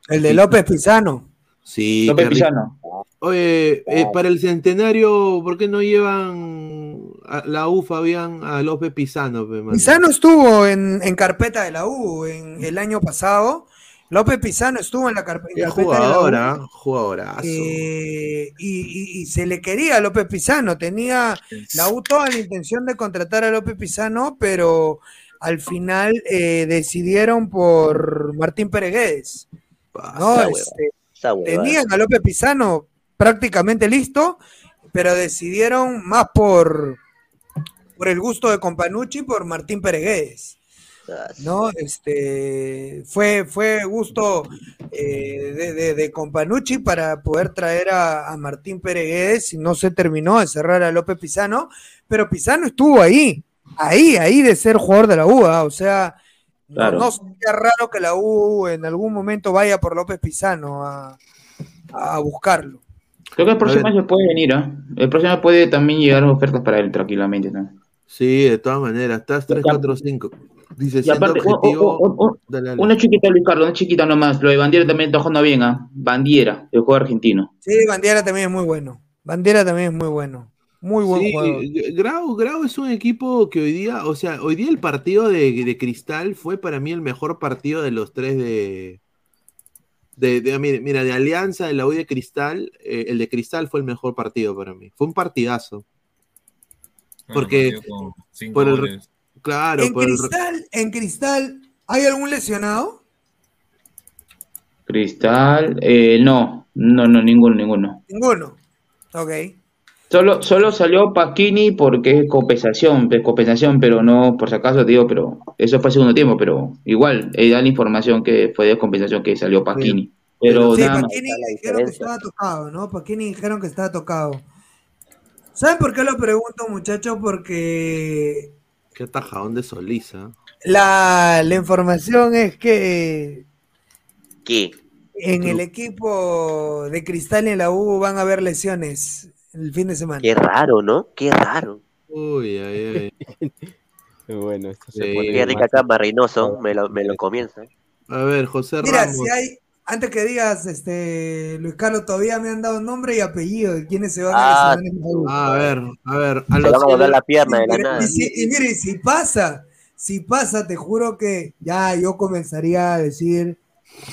El de López Pisano. Sí, López. Pisano. Oye, eh, para el centenario, ¿por qué no llevan a la U, Fabián, a López Pisano? Pisano estuvo en, en carpeta de la U en el año pasado. López Pisano estuvo en la carpeta de la jugadora, jugadorazo. Eh, y, y- y se le quería a López Pisano. Tenía la U toda la intención de contratar a López Pisano, pero al final eh, decidieron por Martín Peregués. ¿no? Esa Este, tenían a López Pisano prácticamente listo, pero decidieron más por, por el gusto de Companucci por Martín Peregués. ¿No? Este, fue, fue gusto eh, de, de, de Companucci para poder traer a, a Martín Peregués y no se terminó de cerrar a López Pisano, pero Pisano estuvo ahí, ahí, ahí de ser jugador de la U, ¿ah? o sea, no- Claro. no, sería raro que la U en algún momento vaya por López Pisano a, a buscarlo. Creo que el próximo año puede venir, ¿ah? El próximo año puede también llegar ofertas para él tranquilamente, ¿no? Sí, de todas maneras. Estás 3, 4, 5. Dice, Y aparte, oh, objetivo. oh, oh, oh, Dale, dale. una chiquita, Luis Carlos, una chiquita nomás. Lo de Bandiera también está jugando bien, ¿ah? Bandiera, el juego argentino. Sí, Bandiera también es muy bueno. Bandiera también es muy bueno. Muy buen Sí, jugador. Grau, Grau es un equipo que hoy día, o sea, hoy día el partido de, de Cristal fue para mí el mejor partido de los tres de. de, de- mira, mira, de Alianza, de la U de Cristal. eh, el de Cristal fue el mejor partido para mí. Fue un partidazo. Porque. por el- goles. Claro, en el- Cristal, en Cristal, ¿hay algún lesionado? Cristal, eh, no, no, no, ninguno, ninguno. Ninguno. Ok. Solo, solo salió Pasquini porque es compensación, es compensación, pero no, por si acaso te digo, pero eso fue segundo tiempo, pero igual, eh, da la información que fue de compensación que salió Pasquini. Pero sí, nada más. Paquini dijeron que estaba tocado, ¿no? Paquini dijeron que estaba tocado. ¿Saben por qué lo pregunto, muchachos? Porque Qué atajadón de Solís, ¿ah? la, la información es que ¿Qué? en el equipo de Cristal y en la U van a haber lesiones el fin de semana. Qué raro, ¿no? Qué raro. Uy, ay, ay. Bueno, esto se Sí, pone Qué rica más- cama, Reynoso. Me lo, me lo comienza. A ver, José Mira, Ramos. si hay, antes que digas, este, Luis Carlos, todavía me han dado nombre y apellido de quienes se van Ah, a la U. A ver, a ver. A Se los van a la pierna de la Y, nada. si- y mire, si pasa, si pasa, te juro que ya yo comenzaría a decir,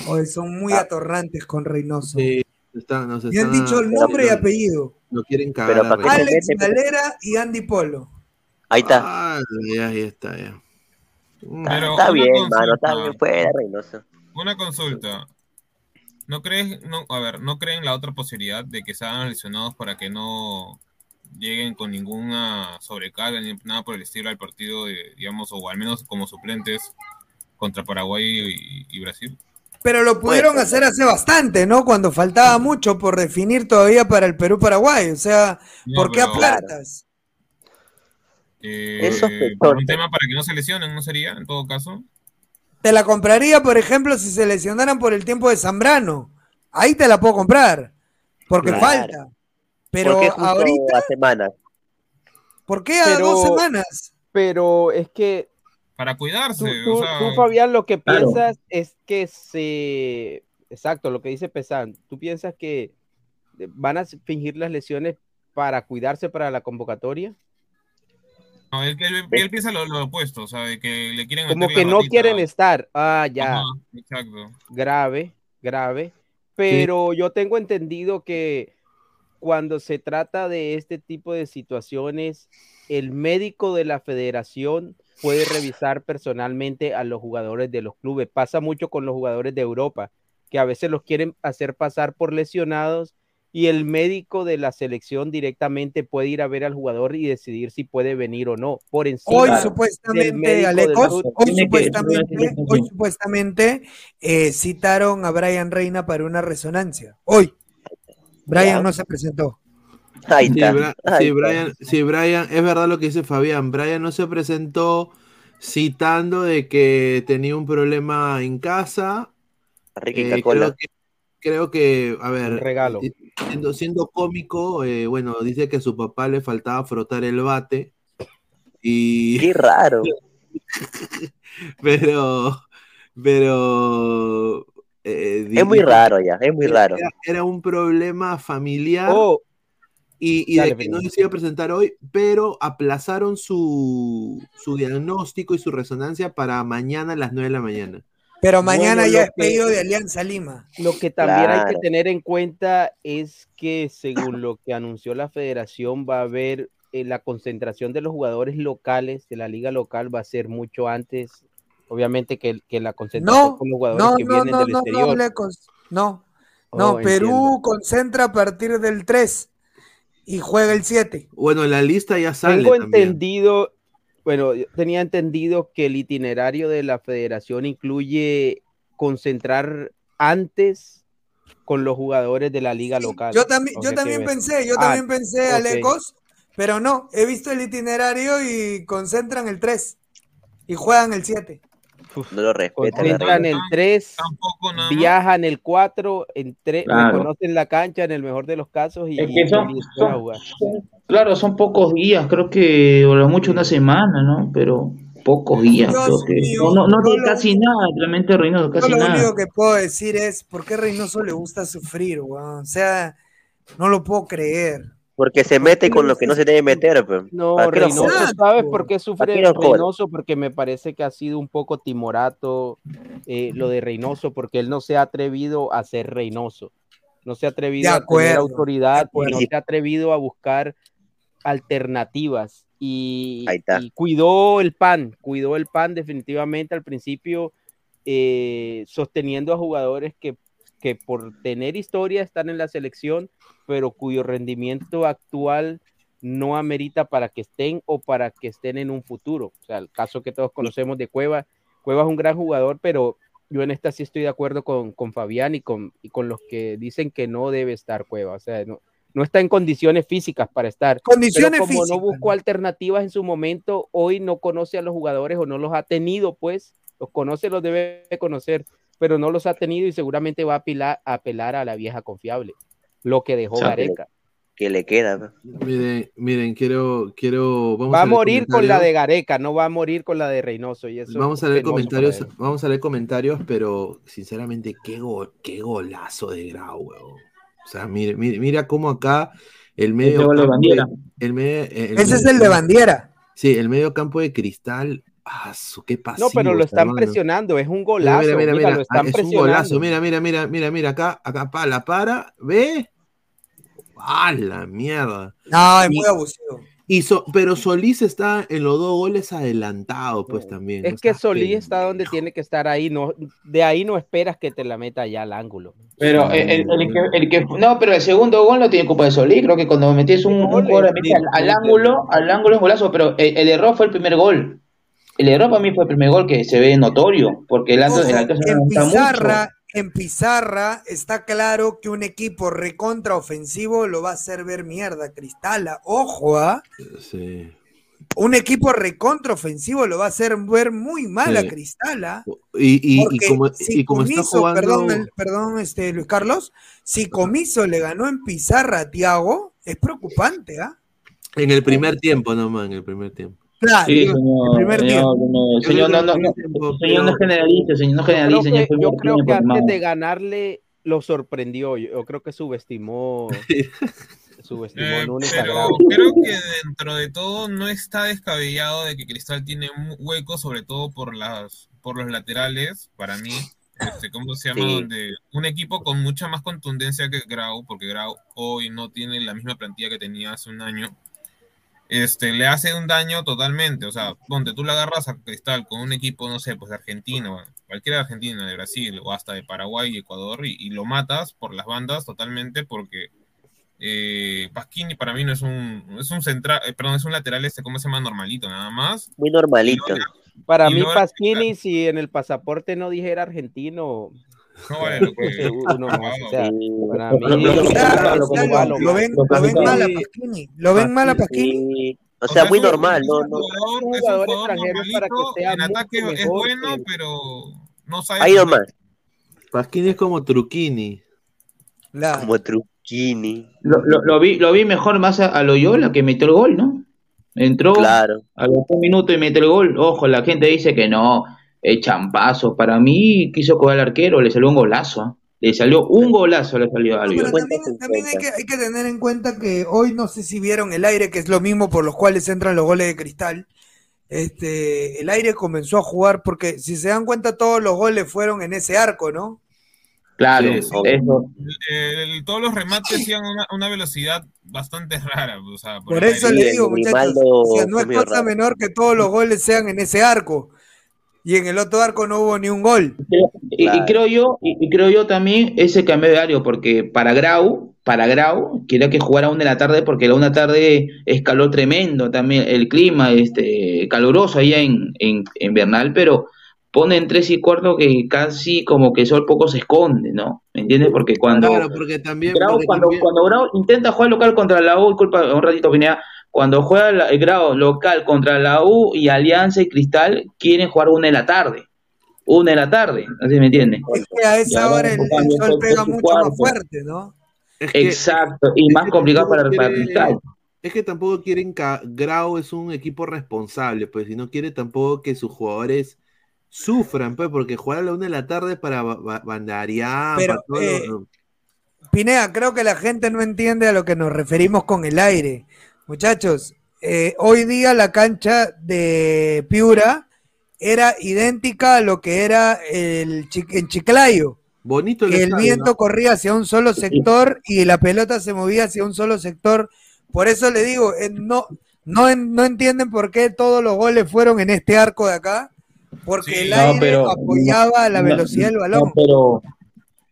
oye, son muy atorrantes con Reynoso. Sí, están- nos Me han están- dicho el nombre y apellido. Lo quieren cagar. Pero a ¿para qué Reynoso. se Alex mete? Valera y Andy Polo. Ahí está. Ah, ya, ahí está, ya. Pero está bien, consulta. mano. Está bien fuera, Reynoso. Una consulta. ¿No crees, no, a ver, no creen la otra posibilidad de que se hagan lesionados para que no lleguen con ninguna sobrecarga ni nada por el estilo al partido, de, digamos, o al menos como suplentes contra Paraguay y, y Brasil? Pero lo pudieron hacer hace bastante, ¿no? Cuando faltaba mucho por definir todavía para el Perú-Paraguay. O sea, No, ¿por qué pero- aplastas? Eh, Es un tema para que no se lesionen, ¿no sería? En todo caso. Te la compraría, por ejemplo, si se lesionaran por el tiempo de Zambrano. Ahí te la puedo comprar, porque Claro. falta. Pero ¿Por qué justo ahorita, a semanas? ¿por qué a Pero- dos semanas? Pero es que Para cuidarse. tú, o tú- sea, tú, Fabián, lo que Claro. piensas es que se... Exacto, lo que dice Pesan. Tú piensas que van a fingir las lesiones para cuidarse para la convocatoria. No, él, él- él piensa lo, lo opuesto, o sea, de que le quieren Como que no ratita. quieren estar. Ah, ya. Ajá, exacto. grave, grave, pero yo tengo entendido que cuando se trata de este tipo de situaciones, el médico de la federación puede revisar personalmente a los jugadores de los clubes. Pasa mucho con los jugadores de Europa, que a veces los quieren hacer pasar por lesionados y el médico de la selección directamente puede ir a ver al jugador y decidir si puede venir o no, por encima Hoy supuestamente, Alecos, hoy supuestamente, hoy supuestamente eh, citaron a Brian Reina para una resonancia. Hoy. Brian no se presentó. Ahí Sí, está. Bra- Ahí sí. Brian, sí, Brian, es verdad lo que dice Fabián. Brian no se presentó citando de que tenía un problema en casa. Ricky Eh, Cacola. creo que, creo que, a ver, Un regalo. siendo, siendo cómico, eh, bueno, dice que a su papá le faltaba frotar el bate. Y, Qué raro. pero, pero, eh, Es muy raro ya, es muy raro. Era, era un problema familiar. Oh, y, y Dale, de que no se iba a presentar hoy, pero aplazaron su, su diagnóstico y su resonancia para mañana a las 9 de la mañana. Pero mañana Bueno, ya es pedido de Alianza Lima. Lo que también hay Claro. que tener en cuenta es que según lo que anunció la federación va a haber eh, la concentración de los jugadores locales de la liga local va a ser mucho antes, obviamente que, que la concentración No, con los jugadores no, que no, vienen no, del no, exterior. no, Lecos. No, Oh, no, Perú entiendo. concentra a partir del 3 y juega el 7. Bueno, la lista ya sale. Tengo también. entendido, bueno, yo tenía entendido que el itinerario de la federación incluye concentrar antes con los jugadores de la liga local. Yo también, yo también pensé, yo Ah, también pensé, ok. Alecos, pero no, he visto el itinerario y concentran el 3 y juegan el 7. No lo respeta. la concentran regla. el 3, Tampoco más. viajan el 4, en tre- Claro. reconocen la cancha en el mejor de los casos y, Es que son- y son- jugar. son- Claro, son pocos días, creo que, o lo mucho una semana, ¿no? Pero pocos días, Dios creo que. mío, No, no, no tiene lo- casi nada, realmente Reynoso, casi lo nada. único que puedo decir es por qué Reynoso le gusta sufrir, weón. O sea, no lo puedo creer. Porque se mete con lo que no se debe meter, pues. No, ¿Para qué lo Reynoso? ¿sabes por qué ¿Para sufre? Reynoso? Porque me parece que ha sido un poco timorato eh, lo de Reynoso, porque él no se ha atrevido a ser Reynoso. No se ha atrevido a tener autoridad no se ha atrevido a buscar alternativas. Y, Ahí está. y cuidó el pan, cuidó el pan definitivamente al principio, eh, sosteniendo a jugadores que, que por tener historia están en la selección, pero cuyo rendimiento actual no amerita para que estén o para que estén en un futuro. O sea, el caso que todos conocemos de Cueva. Cueva es un gran jugador, pero yo en esta sí estoy de acuerdo con, con Fabián y con, y con los que dicen que no debe estar Cueva. O sea, no, no está en condiciones físicas para estar. Condiciones pero como físicas, no buscó alternativas en su momento, hoy no conoce a los jugadores o no los ha tenido, pues, los conoce, los debe conocer, pero no los ha tenido y seguramente va a apelar, a apelar a la vieja confiable, lo que dejó Gareca. Que le queda. Miren, miren, quiero, quiero, vamos Va a morir con la de. Gareca, no va a morir con la de Reynoso. Y eso Vamos a leer comentarios, vamos a leer comentarios, pero sinceramente, qué, go- qué golazo de Grau, weón. O sea, mire, mire, mira cómo acá el medio de campo Bandiera. el medio- el Ese es el de Bandiera. Sí, el medio campo de cristal. Ah, su, qué No, pasivo, pero lo están hermano. presionando, es un Mira, golazo. mira, mira, mira, mira, lo están ah, es un golazo. Mira, mira, mira, mira, mira, acá, acá, pa, la para, ve. ¡Ah, la mierda! No, es Y- muy abusivo. Y so- pero Solís está en los dos goles adelantado, pues también. Es no que Solís está donde tiene que estar ahí, no, de ahí no esperas que te la meta ya al ángulo. Pero el, el- el que, el que- no, pero el segundo gol no tiene culpa de Solís. Creo que cuando metes un, un gol al, al ángulo, al ángulo es golazo, pero el, el error fue el primer gol. El error para mí fue el primer gol que se ve notorio, porque el Alto, Ojo, el Alto se en nota mucho. pizarra, en pizarra está claro que un equipo recontra ofensivo lo va a hacer ver mierda, Cristala. Ojo, ¿ah? Sí. Un equipo recontra ofensivo lo va a hacer ver muy mal a. Cristala. Y, y- como, si y como está Comiso, jugando. perdón, perdón, este, Luis Carlos, si Comiso le ganó en pizarra a Tiago, es preocupante, ¿ah? En el primer tiempo nomás, en el primer tiempo. Claro, Sí, el señor, primer señor, tiempo. no, no, señor, no generalice, señor, no Yo creo generalice, que, yo creo que antes de ganarle lo sorprendió, yo, yo creo que subestimó, subestimó Eh, pero creo que dentro de todo no está descabellado de que Cristal tiene un hueco, sobre todo por las por los laterales, para mí. Este, ¿Cómo se llama? Sí. Donde un equipo con mucha más contundencia que Grau, porque Grau hoy no tiene la misma plantilla que tenía hace un año, este, le hace un daño totalmente. O sea, ponte, tú le agarras a Cristal con un equipo, no sé, pues de Argentina, o cualquiera de Argentina, de Brasil, o hasta de Paraguay y Ecuador, y, y lo matas por las bandas totalmente porque eh, Pasquini para mí no es un, es un central, eh, perdón, es un lateral este, ¿cómo se llama? Normalito, nada más. Muy normalito. Para y mí, Pasquini, si en el pasaporte no dijera argentino, No vale lo uno más. O sea, para mí, ven, mal a Pasquini. ¿Lo ven mal a Pasquini? O sea, muy normal, no, no. es un jugador extranjero para que sea en ataque es bueno, pero no sabe. Ahí nomás. Pasquini es como Truquini. Como Truquini. Lo, vi, lo vi mejor más a, a Loyola que metió el gol, ¿no? Entró Claro. a los dos minutos y metió el gol. Ojo, la gente dice que no, es champazo. Para mí quiso coger al arquero, le salió un golazo. ¿ah? Le salió un golazo, le salió a No, pero también, también hay, que, hay que tener en cuenta que hoy no sé si vieron el aire, que es lo mismo por los cuales entran los goles de cristal. Este, el aire comenzó a jugar porque si se dan cuenta todos los goles fueron en ese arco, ¿no? Claro, Sí, sí. eso. El- todos los remates iban a una, una velocidad bastante rara. O sea, Por eso le digo, muchachos, Grimaldo o sea, no es cosa raro. menor que todos los goles sean en ese arco. Y en el otro arco no hubo ni un gol. Y, creo yo, y, y creo yo también ese cambio de horario, porque para Grau, para Grau, quería que jugara a una de la tarde, porque la una tarde es calor tremendo también, el clima, este, caluroso allá en, en, en Bernal, pero pone en tres y cuarto que casi como que sol poco se esconde, ¿no? ¿Me entiendes? Porque cuando Claro, porque también. Grau, porque cuando, también- cuando Grau intenta jugar local contra la U, disculpa un ratito, Pineda, cuando juega la- el Grau local contra la U y Alianza y Cristal, quieren jugar una de la tarde. Una de la tarde, así me entiendes. Es que a Y esa hora el, sol pega mucho más fuerte, ¿no? es que- Exacto, y más complicado para, para Cristal. es que tampoco quieren que Grau es un equipo responsable, pues, si no quiere tampoco que sus jugadores sufran, pues, porque jugar a la una de la tarde para ba- ba- Bandarián, Pero, para todo eh, lo- Pinea, creo que la gente no entiende a lo que nos referimos con el aire. Muchachos, eh, hoy día la cancha de Piura era idéntica a lo que era el Chi- en Chiclayo. Bonito el el estadio, viento ¿no? corría hacia un solo sector y la pelota se movía hacia un solo sector. Por eso le digo, eh, no, no, no entienden por qué todos los goles fueron en este arco de acá, porque el No, aire pero- apoyaba la no, velocidad del no, balón. pero,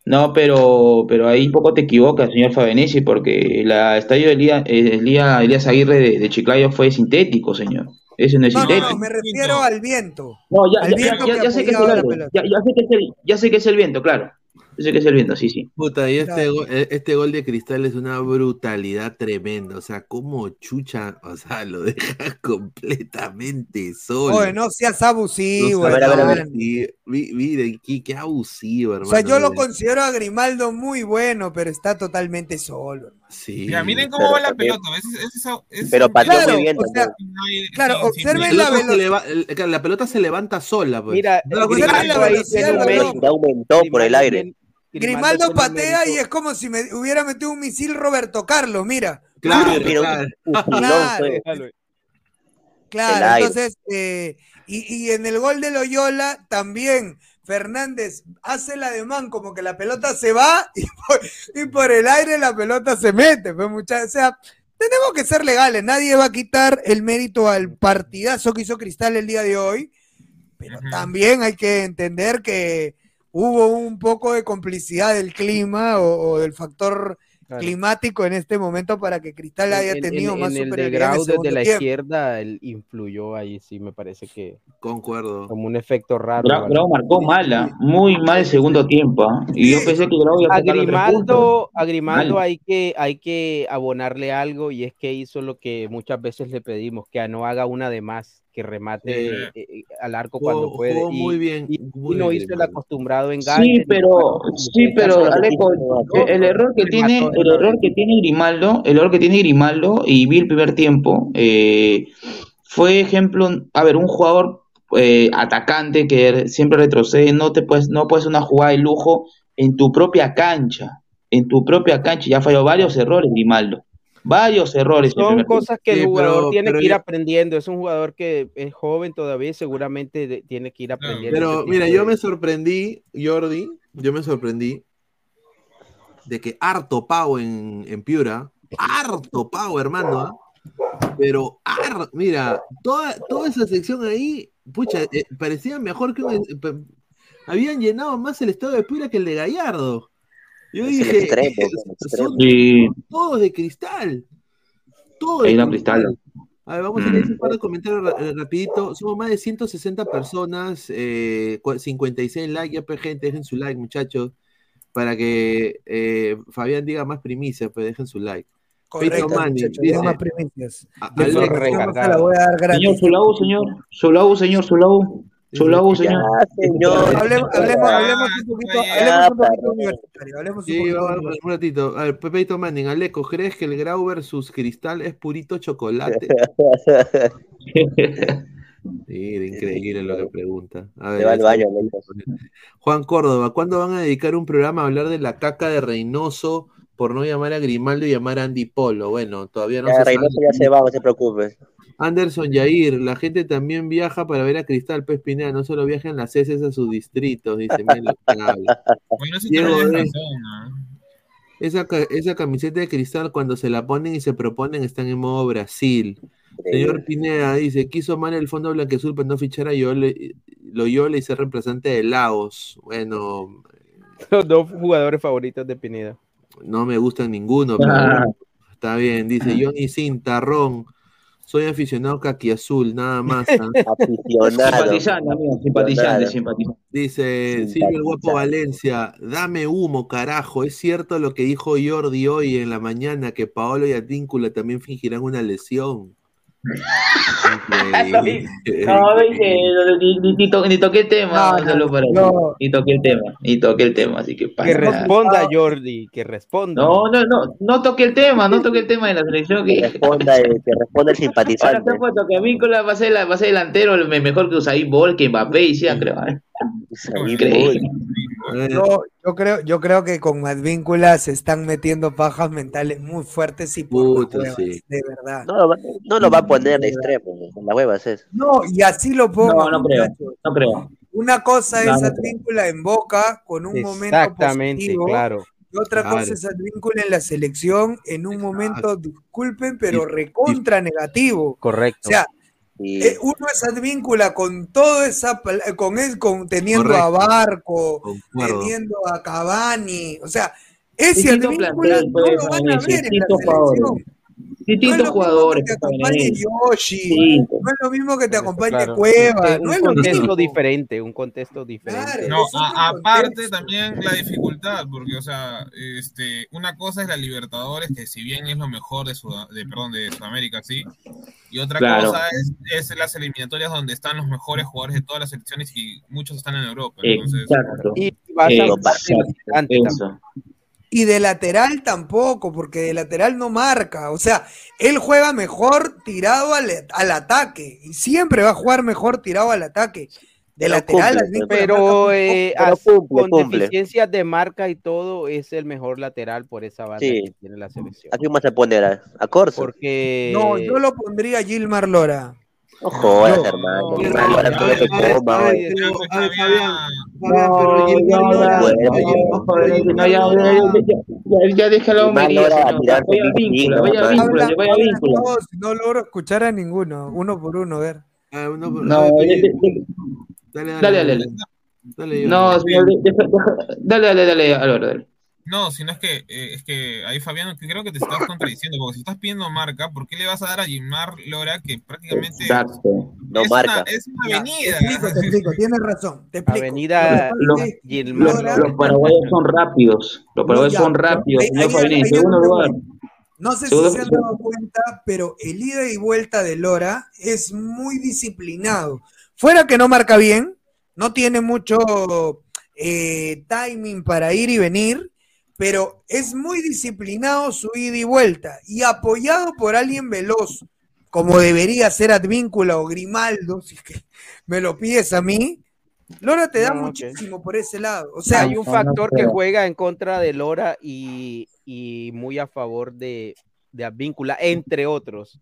no, pero, pero ahí poco te equivocas, señor Fabenesi, porque el estadio de Elías, eh, Elías, Elías Aguirre de, de Chiclayo fue sintético, señor. Ese no es No, no, sintético. no, me refiero al viento. No, ya, al ya, viento ya- que ya sé que es el apoyaba la aire, pelota. ya, ya sé que es el, ya sé que es el viento, claro. Yo sé que es el viento, sí, sí. Puta, y este, go- eh, este gol de Cristal es una brutalidad tremenda. O sea, como chucha, o sea, lo deja completamente solo. Oye, no seas abusivo, No sabe hermano. abusivo. Mi- Miren, qué, qué abusivo, O hermano. sea, yo lo de- considero a Grimaldo muy bueno, pero está totalmente solo. hermano. Sí. Ya, miren cómo va la pelota. Es- es- es- Pero pateó Claro, muy bien o sea. Claro, La observen la pelota, leva- la pelota se levanta sola, pues. Mira, No, observen la ahí velocidad aumentó por el aire. Grimaldo patea y es como si me hubiera metido un misil Roberto Carlos, mira. Claro, Pero claro. entonces, eh, y, y en el gol de Loyola también Fernández hace el ademán como que la pelota se va y por, y por el aire la pelota se mete. Pues, mucha- o sea, tenemos que ser legales, nadie va a quitar el mérito al partidazo que hizo Cristal el día de hoy, pero también hay que entender que hubo un poco de complicidad del clima o, o del factor Claro. climático en este momento para que Cristal haya En- en- tenido en- más en el de superioridad en el Grau desde la tiempo. izquierda él influyó ahí, sí, me parece que Concuerdo. como un efecto raro. Grau marcó mala, muy mal el segundo tiempo. ¿ah? Y yo pensé que Grau iba a A sacar los tres puntos. Grimaldo, a Grimaldo Mal. hay que, hay que abonarle algo y es que hizo lo que muchas veces le pedimos, que no haga una de más, que remate Sí. eh, eh, al arco Jugó- cuando puede. jugó y, muy bien, y- muy y no bien hizo el Grimaldo. acostumbrado enganche. Sí, pero, sí, pero Aleco, el, el error que tiene, el error que tiene Grimaldo, el error que tiene Grimaldo, y vi el primer tiempo, eh, fue ejemplo, a ver, un jugador eh, atacante que siempre retrocede, no te puedes, no puedes una jugada de lujo en tu propia cancha, en tu propia cancha, ya falló varios errores Grimaldo, varios errores. Son cosas que el Sí, jugador pero- tiene pero que ir yo- aprendiendo. Es un jugador que es joven todavía y seguramente de- tiene que ir aprendiendo. Pero mira, yo me sorprendí, Jordi, yo me sorprendí de que harto pavo en, en Piura, harto pavo, hermano, ¿ah? pero mira, toda, toda esa sección ahí, pucha, eh, parecía mejor que un, eh, pe- habían llenado más el estado de Piura que el de Gallardo. Yo Es dije, todos de cristal. Todos de Cristal. a ver, vamos a leer Mm. un par de comentarios eh, rapidito. Somos más de 160 personas, eh, cua- 56 likes, ya pues gente, dejen su like, muchachos, para que eh, Fabián diga más primicias, pues dejen su like. Correcto, muchachos, dice, más primicias. a- información se la voy a dar gratis. Señor Sulaú, señor, Sulaú, señor, Sulaú, Sulaú, señor. señor. Hablemos, hablemos, hablemos un poquito, hablemos un poquito universitario, hablemos un Sí, poquito un ratito. A ver, Pepeito Manning, Aleco, ¿crees que el Grau versus Cristal es purito chocolate? Mira, increíble lo que pregunta. A Se ver, va al baño. Juan Córdoba, ¿cuándo van a dedicar un programa a hablar de la caca de Reynoso por no llamar a Grimaldo y llamar a Andy Polo? Bueno, todavía no Ya, se Reynoso sabe. ya se va, no se preocupe. Anderson Yair, la gente también viaja para ver a Cristal Pez Pineda, no solo viajan las heces a sus distritos, dice miren lo que habla. Bueno, eso Diego también es D. razón, ¿no? Esa, esa camiseta de cristal, cuando se la ponen y se proponen, están en modo Brasil. Señor Pineda dice: quiso mal el fondo blanqueazul para no fichar a Yole- Loyola y ser reemplazante de Lagos. Bueno, Los dos jugadores favoritos de Pineda. no me gustan ninguno, pero Ah. está bien. Dice Johnny Cintarrón: soy aficionado caqui azul, nada más. Aficionado. Simpatizante, amigo, simpatizante, simpatizante. Dice Silvio el Guapo Valencia, dame humo, carajo. Es cierto lo que dijo Jordi hoy en la mañana, que Paolo y Advíncula también fingirán una lesión. No, dice, no, ni, ni, ni to- ni toqué el tema, saludo para ti. Ni toqué el tema, ni toqué el tema, así que pasa Que responda, Jordi, que responda. No, no, no, no toqué el tema, no toqué el tema de la selección. Que responda, el- que responda el Ahora simpatizante. se ha puesto que Víncula va a ser, la- va a ser delantero el me- mejor que Usain Bolt, que Mbappé y sea, creo. ¿eh? Increíble. Yo, yo creo, yo creo que con Advíncula se están metiendo pajas mentales muy fuertes y por las huevas, sí. de verdad. No lo, va, no lo va a poner de extremo, con la hueva es. No, y así lo pongo. No, no creo, no creo. Una cosa No, es no Advíncula en Boca con un momento Exactamente, positivo. claro. Y otra Claro. cosa es Advíncula en la selección en un momento, disculpen, pero recontra negativo. Correcto. O sea, eh, uno es Advíncula con todo esa, pal- con él, con teniendo a Correcto. Barco, Concuerdo. teniendo a Cavani, o sea, ese Advíncula no lo van a ver en la selección. jugadores. Distintos jugadores. Que te acompañe. Yoshi, no es lo mismo que te acompañe Claro. Cueva, Eh, no un es lo contexto mismo. diferente, un contexto diferente. No, a- aparte también la dificultad, porque, o sea, este, una cosa es la Libertadores, que si bien es lo mejor de, Sud- de, perdón, de Sudamérica, sí, y otra Claro. cosa es, es las eliminatorias donde están los mejores jugadores de todas las selecciones y muchos están en Europa. Entonces, Exacto. Y vas a Exacto. Y de lateral tampoco, porque de lateral no marca. O sea, él juega mejor tirado al, al ataque. Y siempre va a jugar mejor tirado al ataque. De Pero lateral, cumple, Advíncula Pero eh, Pero cumple, con cumple. deficiencias de marca y todo, es el mejor lateral por esa banda Sí. que tiene la selección. ¿A quién más se pone? ¿A, a Corso? Porque No, yo lo pondría a Gilmar Lora. No. jodas, No, hermano. Gilmar ya, Bueno, no, logro escuchar a ninguno. Uno por uno, a ver. Ah, uno por- No, Dale, dale, dale, dale, dale, dale, Álvaro, dale. No, sino es que, eh, es que ahí Fabián, que creo que te estás contradiciendo, porque si estás pidiendo marca, ¿por qué le vas a dar a Gilmar Lora que prácticamente Exacto. No es, marca. Una, es una Ya, avenida? Te explico, te explico, tienes razón. Te explico. Avenida Los, Gilmar los, Lora. los paraguayos son rápidos. Los paraguayos ya, son rápidos, ahí- ahí- ahí segundo lugar. No sé Segundo- si se han dado cuenta, pero el ida y vuelta de Lora es muy disciplinado. Fuera que no marca bien, no tiene mucho eh, timing para ir y venir, pero es muy disciplinado su ida y vuelta y apoyado por alguien veloz, como debería ser Advíncula o Grimaldo, si es que me lo pides a mí. Lora te da No, muchísimo por ese lado. O sea, Hay un factor que juega en contra de Lora y, y muy a favor de, de Advíncula, entre otros.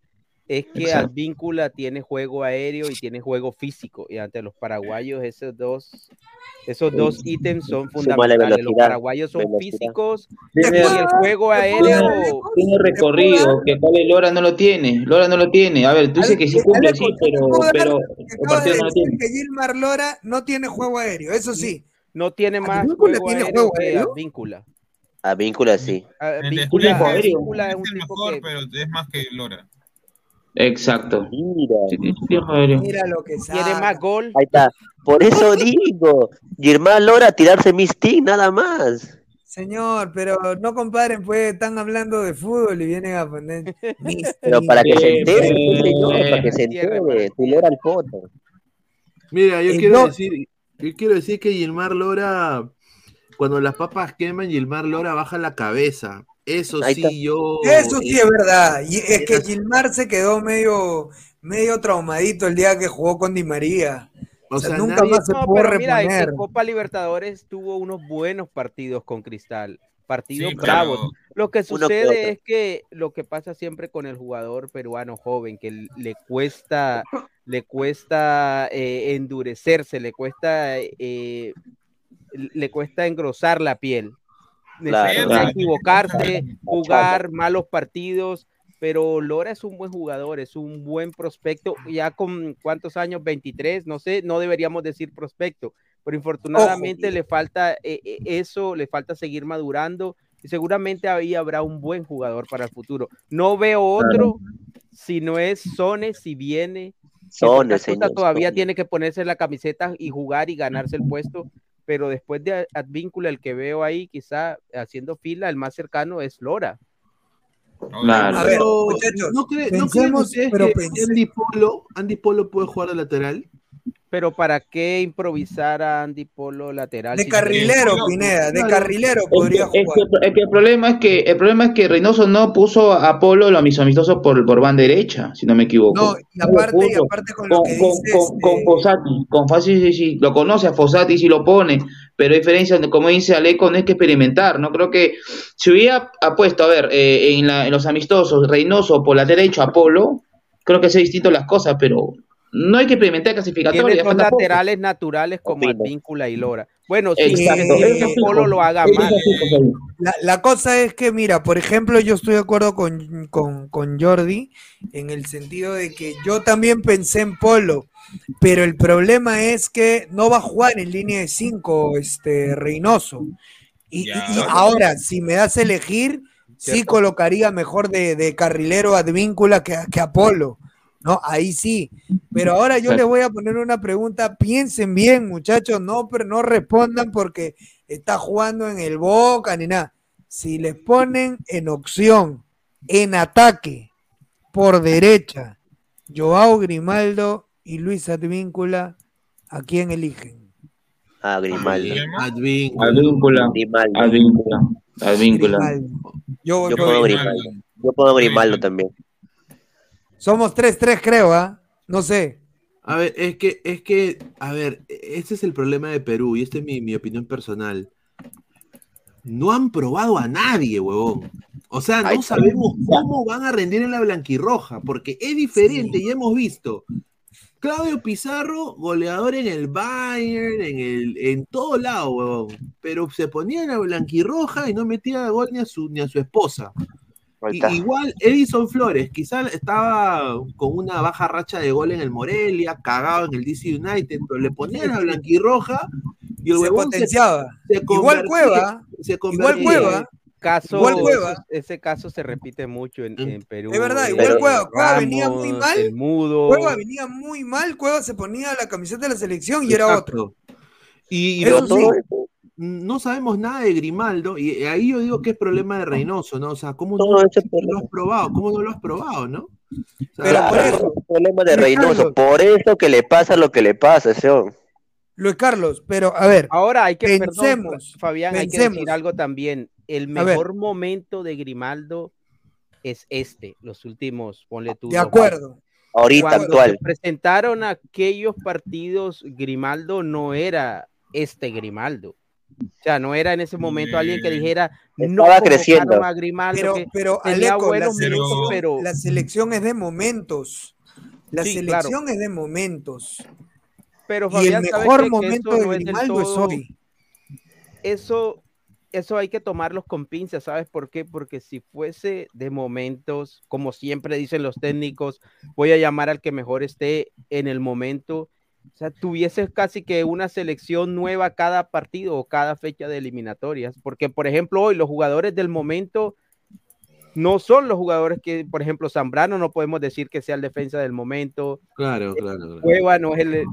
Es que Exacto. Advíncula tiene juego aéreo y tiene juego físico. Y ante los paraguayos, esos dos, esos dos ítems son fundamentales. Los paraguayos son velocidad. físicos y el juego aéreo. tiene recorrido, que cuál es Lora no lo tiene. Lora no lo tiene. A ver, tú dices que sí cumple, sí, pero, pero el partido no lo tiene. que Gilmar Lora no tiene juego aéreo, eso sí. No tiene más ¿Advíncula juego tiene aéreo juego que? Advíncula. A Víncula sí. El Advíncula, Advíncula es es un el tipo mejor, que pero es más que Lora. Exacto. Mira. Sí. Mira lo que sabe. tiene más gol. Ahí está. Por eso digo, Germán Lora tirarse mis tic nada más. Señor, pero no comparen, pues están hablando de fútbol y vienen a poner mis Pero para que se entere, pues, señor, para que se entere, tu Lora al foto. Mira, yo Eh, quiero no. decir, yo quiero decir que Gilmar Lora, cuando las papas queman, Gilmar Lora baja la cabeza. Eso Ahí sí, está. yo. Eso sí es verdad. Y es que Gilmar se quedó medio, medio traumadito el día que jugó con Di María. O O sea, sea, nunca nadie- más se No, pudo pero mira, en- reponer. en Copa Libertadores tuvo unos buenos partidos con Cristal, partidos Sí, bravos. pero Lo que sucede es que lo que pasa siempre con el jugador peruano joven, que le cuesta, le cuesta eh, endurecerse, le cuesta, eh, le cuesta engrosar la piel. Claro. Necesita Claro. equivocarse, jugar malos partidos, pero Lora es un buen jugador, es un buen prospecto, ya con cuántos años, 23, no sé, no deberíamos decir prospecto, pero infortunadamente le falta eh, eh, eso, le falta seguir madurando y seguramente ahí habrá un buen jugador para el futuro. No veo otro, si no es Sone, si viene, Sone, señor, todavía Sone. tiene que ponerse la camiseta y jugar y ganarse el puesto, pero después de Advíncula, el que veo ahí quizá haciendo fila, el más cercano es Lora. Claro. A ver, Pero, muchachos, ¿no, ¿no creen pensemos, ustedes pero que Andy Polo, Andy Polo puede jugar de lateral? Pero ¿para qué improvisar a Andy Polo lateral? De si- carrilero, Pineda, de carrilero Es podría que, es jugar. que- es que el problema es que el problema es que Reynoso no puso a Polo los mis amistosos por, por banda derecha, si no me equivoco. No, y lo aparte, y aparte con lo con, que con, dices, con, con Fossati, con Fossati sí, sí, lo conoce a Fossati sí lo pone, pero a diferencia de como dice Aleco, no hay que experimentar, no creo que si hubiera apuesto, a ver, eh, en, la- en los amistosos, Reynoso por la derecha a Polo, creo que es distinto las cosas, pero no hay que experimentar clasificatoria. Tiene dos poco. laterales naturales como Advíncula y Lora. Bueno, sí, eso sí, Polo lo haga mal. La, la cosa es que, mira, por ejemplo, yo estoy de acuerdo con, con, con Jordi en el sentido de que yo también pensé en Polo, pero el problema es que no va a jugar en línea de 5 este, Reynoso. Y, y- y ahora, si me das a elegir, sí colocaría mejor de, de carrilero a Advíncula que, que a Polo. No, ahí sí. Pero ahora yo les voy a poner una pregunta. Piensen bien, muchachos, no, pero no respondan porque está jugando en el Boca ni nada. Si les ponen en opción, en ataque, por derecha, Joao Grimaldo y Luis Advíncula, ¿a quién eligen? Ah, Grimaldo. Advíncula. Advíncula. Grimaldo. Advíncula. Advíncula. Yo voy Yo por pongo Grimaldo. Grimaldo. Yo pongo Grimaldo también. Somos 3-3, creo, ¿ah? No sé. A ver, es que, es que, a ver, este es el problema de Perú y esta es mi, mi opinión personal. No han probado a nadie, huevón. O sea, no sabemos cómo van a rendir en la blanquirroja, porque es diferente, ya hemos visto. Claudio Pizarro, goleador en el Bayern, en, el, en todo lado, huevón. Pero se ponía en la blanquirroja y no metía gol ni a su, ni a su esposa. Igual Edison Flores, quizá estaba con una baja racha de gol en el Morelia, cagado en el DC United, pero le ponían la blanquirroja y el Se huevón potenciaba. se Igual Cueva, se igual. Cueva. Caso, Igual Cueva. Ese caso se repite mucho en, en Perú. Es verdad, eh, igual Cueva. Cueva venía muy mal. El mudo. Cueva venía muy mal. Cueva se ponía la camiseta de la selección y era otro. Y, y Eso lo- sí. No sabemos nada de Grimaldo, y ahí yo digo que es problema de Reynoso, ¿no? O sea, ¿cómo no, lo has probado? ¿Cómo no lo has probado, no? O sea, Claro, es un problema de Reynoso. Carlos. Por eso que le pasa lo que le pasa, ese hombre. Luis Carlos, pero a ver. Ahora hay que, perdón, pensemos, Fabián, hay que decir algo también. El mejor momento de Grimaldo es este, los últimos, ponle tú. De acuerdo. Ahorita, Cuando actual. se presentaron aquellos partidos, Grimaldo no era este Grimaldo. O sea, no era en ese momento alguien que dijera, no Estaba creciendo. a Grimaldo, Pero, pero tenía Aleco, la buenos selección, minutos, pero la selección es de momentos. La Sí, selección claro. es de momentos. Pero y el Fabián, ¿sabes mejor momento de no Grimaldo es todo- hoy. Eso, eso hay que tomarlos con pinzas, ¿sabes por qué? Porque si fuese de momentos, como siempre dicen los técnicos, voy a llamar al que mejor esté en el momento. O sea, tuvieses casi que una selección nueva cada partido o cada fecha de eliminatorias. Porque, por ejemplo, hoy los jugadores del momento no son los jugadores que, por ejemplo, Zambrano no podemos decir que sea el defensa del momento. Claro, claro, claro. Cueva no es el.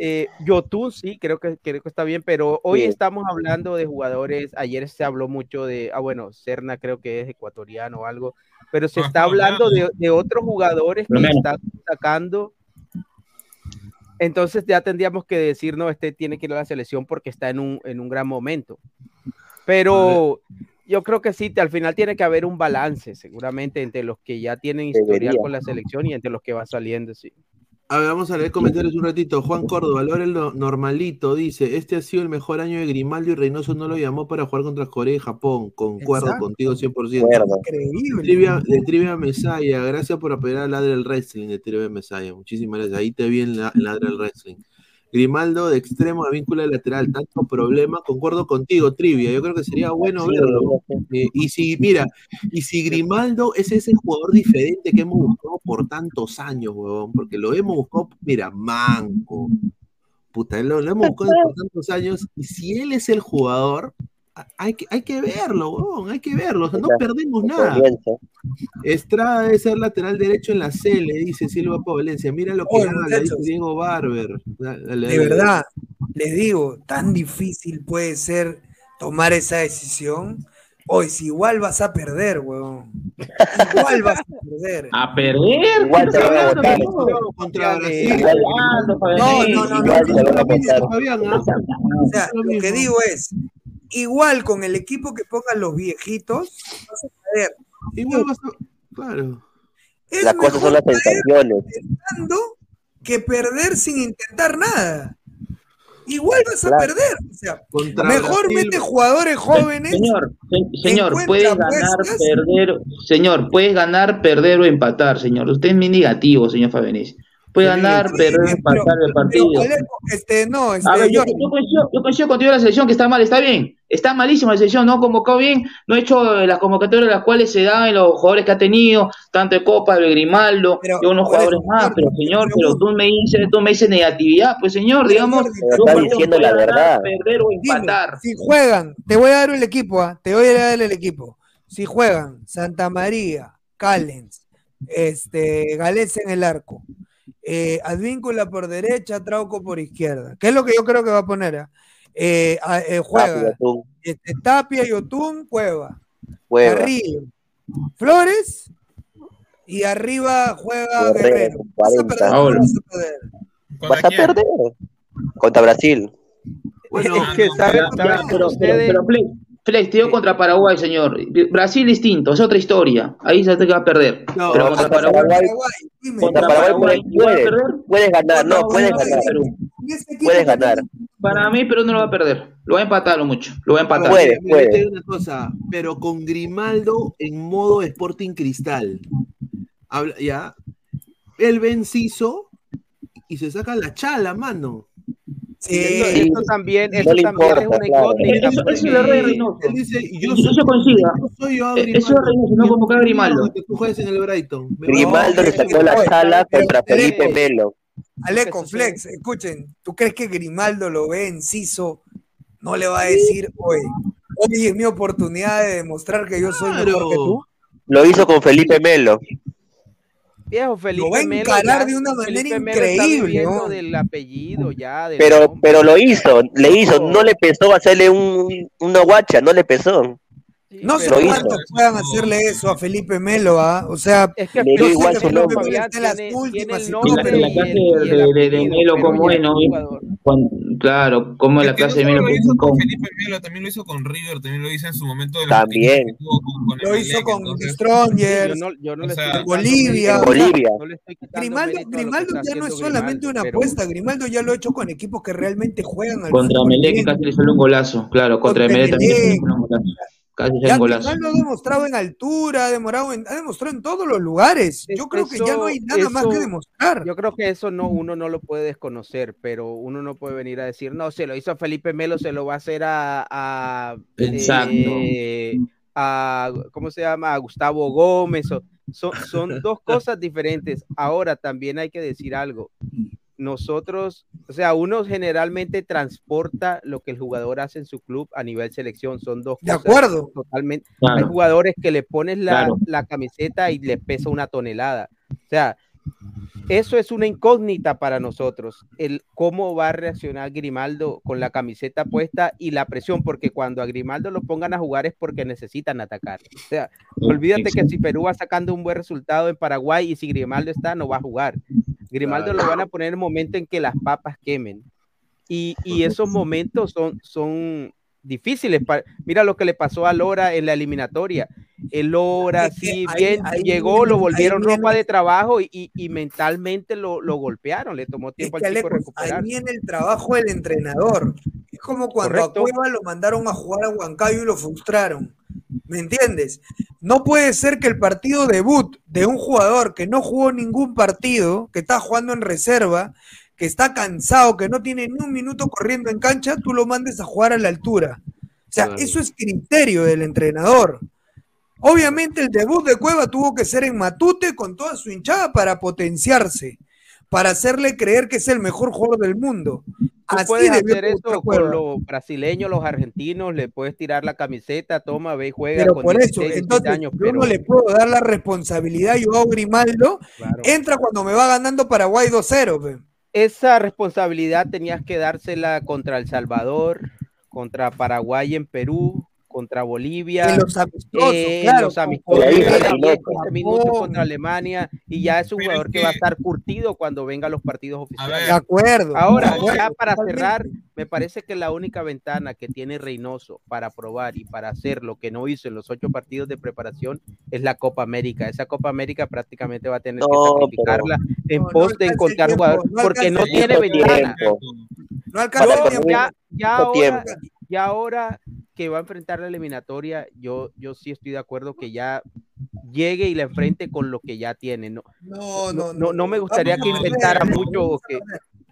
Eh, Yotun sí, creo que, creo que está bien, pero hoy Sí. estamos hablando de jugadores. Ayer se habló mucho de. Ah, bueno, Serna creo que es ecuatoriano o algo, pero se está hablando de, de otros jugadores que están sacando. Entonces ya tendríamos que decir, no, este tiene que ir a la selección porque está en un, en un gran momento. Pero yo creo que sí, al final tiene que haber un balance, seguramente, entre los que ya tienen historial Debería. con la selección y entre los que va saliendo, sí. A ver, vamos a leer comentarios un ratito. Juan Córdoba, Lore el no- normalito, dice, este ha sido el mejor año de Grimaldo y Reynoso no lo llamó para jugar contra Corea y Japón. Concuerdo Exacto. contigo 100%. Acuerdo. Increíble. Trivia, de Trivia Mesaya, gracias por apoyar a Ladre del Wrestling de Trivia Mesaya. Muchísimas gracias. Ahí te vi en la, en Ladre del Wrestling. Grimaldo de extremo a vínculo de lateral, tanto problema, concuerdo contigo, Trivia. Yo creo que sería bueno Sí, verlo. Eh, y si, mira, y si Grimaldo es ese jugador diferente que hemos buscado por tantos años, huevón, porque lo hemos buscado, mira, manco. Puta, lo, lo hemos buscado por tantos años, y si él es el jugador, hay que, hay que verlo, huevón, hay que verlo, o sea, no perdemos nada. Estrada debe ser lateral derecho en la C, le dice Silva para Valencia. Mira lo que Oye, habla, dice. Diego Barber. Dale, dale, De verdad, les digo, tan difícil puede ser tomar esa decisión. Hoy, si igual vas a perder, weón. Igual vas a perder. A perder. Igual te van a votar. Contra Brasil. No, no, no, no. Igual te van a votar. Fabián, ¿ah? O sea, lo que digo es, igual con el equipo que pongan los viejitos, vas a perder. Igual vas a. Claro. Es Las cosas son las sensaciones. intentando que perder sin intentar nada. Igual vas a Claro. perder. O sea, Contra mejor Brasil. mete jugadores jóvenes. Señor, se- señor, puedes ganar, perder, señor, puedes ganar, perder o empatar, señor. Usted es muy negativo, señor Fabianés. Puede ganar, perder o Pero- empatar el partido. Este, no, este, A ver, yo, yo coincido, yo coincido contigo en la selección que está mal, está bien, está malísima la selección, no ha convocado bien, no ha hecho eh, las convocatorias las cuales se dan en los jugadores que ha tenido, tanto de Copa, de Grimaldo, Pero, y unos jugadores eso, más, pero señor, pero tú me dices, tú me dices negatividad, pues señor, digamos, Pero está diciendo la ganar, verdad. perder o dime, empatar. si juegan, te voy a dar el equipo, ¿ah? te voy a dar el equipo. Si juegan Santa María, Callens, este, Gales en el arco, eh, Advíncula por derecha, Trauco por izquierda, que es lo que yo creo que va a poner. ¿ah? Eh, a- eh, juega este, Tapia, Yotun, Cueva, Cueva. Carrillo, Flores y arriba juega Guerrero. Vas a 40. perder, no vas a perder. Vas a perder. Contra Brasil. Bueno, Es que, Ustedes- pero Flex, te digo contra Paraguay, señor. Brasil distinto, es otra historia. Ahí se te va a perder. No, pero contra Paraguay, Paraguay, dime, contra Paraguay Paraguay, puedes, ¿igual a puedes, ganar, no, puedes ganar. Puedes ganar. Para mí, Perú no lo va a perder. Lo va a empatar mucho. Lo va a empatar. Puede, puede. digo una cosa, pero con Grimaldo en modo Sporting Cristal. Habla- ya. Él ve Enciso y se saca la chala, mano. Sí, Esto, Sí. esto también, No eso le también importa, es una claro. incógnita. Eso, eso es error de Reynoso. Él dice, yo Yo soy, se coincida. yo soy yo Grimaldo. eso es Reynoso, no convocar a Grimaldo. Que tú juegues en el Brighton. Grimaldo le sacó la sala contra Felipe Melo. Aleco, Flex, escuchen, ¿tú crees que Grimaldo lo ve enciso? No le va a decir, oye, hoy es mi oportunidad de demostrar que yo soy mejor que tú. Lo hizo con Felipe Melo. Viejo, Felipe va a Melo encarar ya- de una manera increíble, del apellido ya. del Pero, nombre. pero lo hizo, le hizo, no le pesó hacerle un, una guacha, no le pesó. No sé cuántos puedan hacerle eso a Felipe Melo, ¿ah? O sea, Es que sé igual que Felipe. Melo está en las últimas la, clase y el- y de, Melo ya es, ¿no? claro, como Es la no clase de Melo lo que hizo con con- Felipe Melo, también lo hizo con River, también lo hizo en su momento de También. lo hizo con entonces, Yo Strongers, no, yo no O le sea, estoy en quitando Bolivia. Bolivia. no Grimaldo, Grimaldo ya no es solamente una apuesta, Grimaldo ya lo ha hecho con equipos que realmente juegan al contra Melec casi le salió un golazo. Claro, contra Melec también le salió un golazo. Casi Ya golazo. Grimaldo ha demostrado en altura, ha, demorado en- ha demostrado en todos los lugares. Yo Es- creo que ya no hay eso- nada más que demostrar. Yo creo que eso no, uno no lo puede desconocer, pero uno no puede venir a decir, no, se lo hizo a Felipe Melo, se lo va a hacer a, a, Exacto. eh, a ¿cómo se llama? A Gustavo Gómez. o- son, son dos cosas diferentes. Ahora también hay que decir algo. Nosotros, o sea, uno generalmente transporta lo que el jugador hace en su club a nivel selección. Son dos De cosas acuerdo. totalmente. Claro. Hay jugadores que le pones la, Claro. la camiseta y le pesa una tonelada. O sea, eso es una incógnita para nosotros, el cómo va a reaccionar Grimaldo con la camiseta puesta y la presión, porque cuando a Grimaldo lo pongan a jugar es porque necesitan atacar. O sea, olvídate que si Perú va sacando un buen resultado en Paraguay y si Grimaldo está, no va a jugar. Grimaldo lo van a poner en el momento en que las papas quemen. Y, y esos momentos son, son difíciles. pa- Mira lo que le pasó a Lora en la eliminatoria. El Lora, sí, bien, llegó, lo volvieron ropa de trabajo y, y- y mentalmente lo, lo golpearon, le tomó Es tiempo que al chico Alecos, ahí recuperar. viene el trabajo del entrenador. Es como cuando Correcto. a Cueva lo mandaron a jugar a Huancayo y lo frustraron. ¿Me entiendes? No puede ser que el partido debut de un jugador que no jugó ningún partido, que está jugando en reserva, que está cansado, que no tiene ni un minuto corriendo en cancha, tú lo mandes a jugar a la altura. O sea, Claro. eso es criterio del entrenador. Obviamente el debut de Cueva tuvo que ser en Matute con toda su hinchada para potenciarse, para hacerle creer que es el mejor jugador del mundo. Así puedes hacer eso con los brasileños, los argentinos, le puedes tirar la camiseta, toma, ve y juega Pero con por 16, eso, 17 entonces años, yo pero no le puedo dar la responsabilidad a Joao Grimaldo. claro. Entra cuando me va ganando Paraguay 2-0. pe. esa responsabilidad tenías que dársela contra El Salvador, contra Paraguay en Perú, contra Bolivia, En los amistosos, eh, claro, los amistosos, 15 Japón. minutos contra Alemania, y ya es un jugador que va a estar curtido cuando venga a los partidos oficiales. De acuerdo. Ahora, de acuerdo, ya para cerrar, me parece que la única ventana que tiene Reynoso para probar y para hacer lo que no hizo en los ocho partidos de preparación es la Copa América. Esa Copa América prácticamente va a tener No, que sacrificarla en pos de encontrar jugadores, porque no tiene ventana. No alcanza ya, ya ahora, ya ahora que va a enfrentar la eliminatoria, yo, yo sí estoy de acuerdo que ya llegue y la enfrente con lo que ya tiene. No, No, no, no, no, no me gustaría que perder, inventara mucho. que,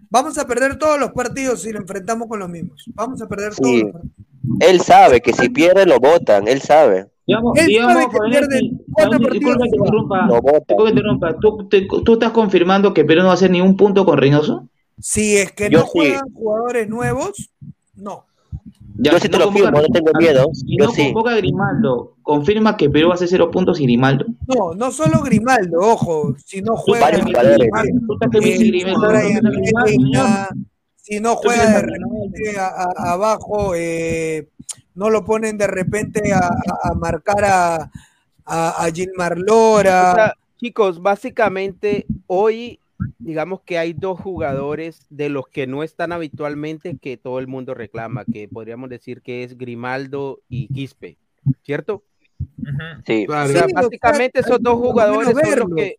Vamos a perder todos los partidos si lo enfrentamos con los mismos. Vamos a perder todos Sí. los partidos. Él sabe que si pierde lo votan, él sabe. Digamos, Él digamos, sabe que pierde cuatro partidos. que interrumpa. Que interrumpa. ¿Tú, te- tú estás confirmando que Perú no va a hacer ni un punto con Reynoso? Si es que Yo no sí. juegan jugadores nuevos, no. Ya, Yo si sí te lo convoca- firmo, no tengo miedo. Si Yo no sí. convoca a Grimaldo, ¿confirma que Perú va a hacer cero puntos y Grimaldo? No, no solo Grimaldo, ojo, si no juega no señor. si no juega de no. repente a- a- abajo, eh, no lo ponen de repente a, a- a marcar a, a, a Gilmar O Lora. sea, chicos, básicamente hoy digamos que hay dos jugadores de los que no están habitualmente que todo el mundo reclama, que podríamos decir que es Grimaldo y Quispe, ¿cierto? Sí. O sea, Sí, básicamente esos dos jugadores son los que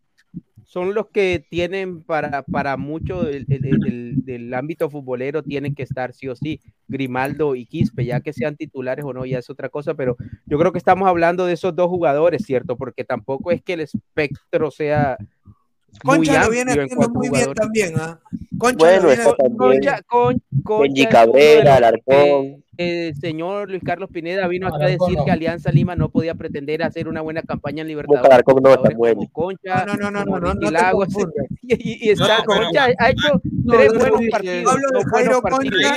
son los que tienen para, para mucho del, del- del- del ámbito futbolero tienen que estar sí o sí, Grimaldo y Quispe, ya que sean titulares o no, ya es otra cosa, pero yo creo que estamos hablando de esos dos jugadores, ¿cierto? Porque tampoco es que el espectro sea Concha lo viene haciendo muy bien también, ¿ah? Concha Bueno, lo viene está haciendo también. Concha, con, Concha Benji Cabrera, Alarcón. el señor Luis Carlos Pineda vino acá a decir no. que Alianza Lima no podía pretender hacer una buena campaña en Libertadores. Alarcón no está bueno. Concha, No, no, no, no, no, no confundas. y, y- y está, No, Concha ha hecho No, tres buenos partidos, Hablo de Jairo. Concha.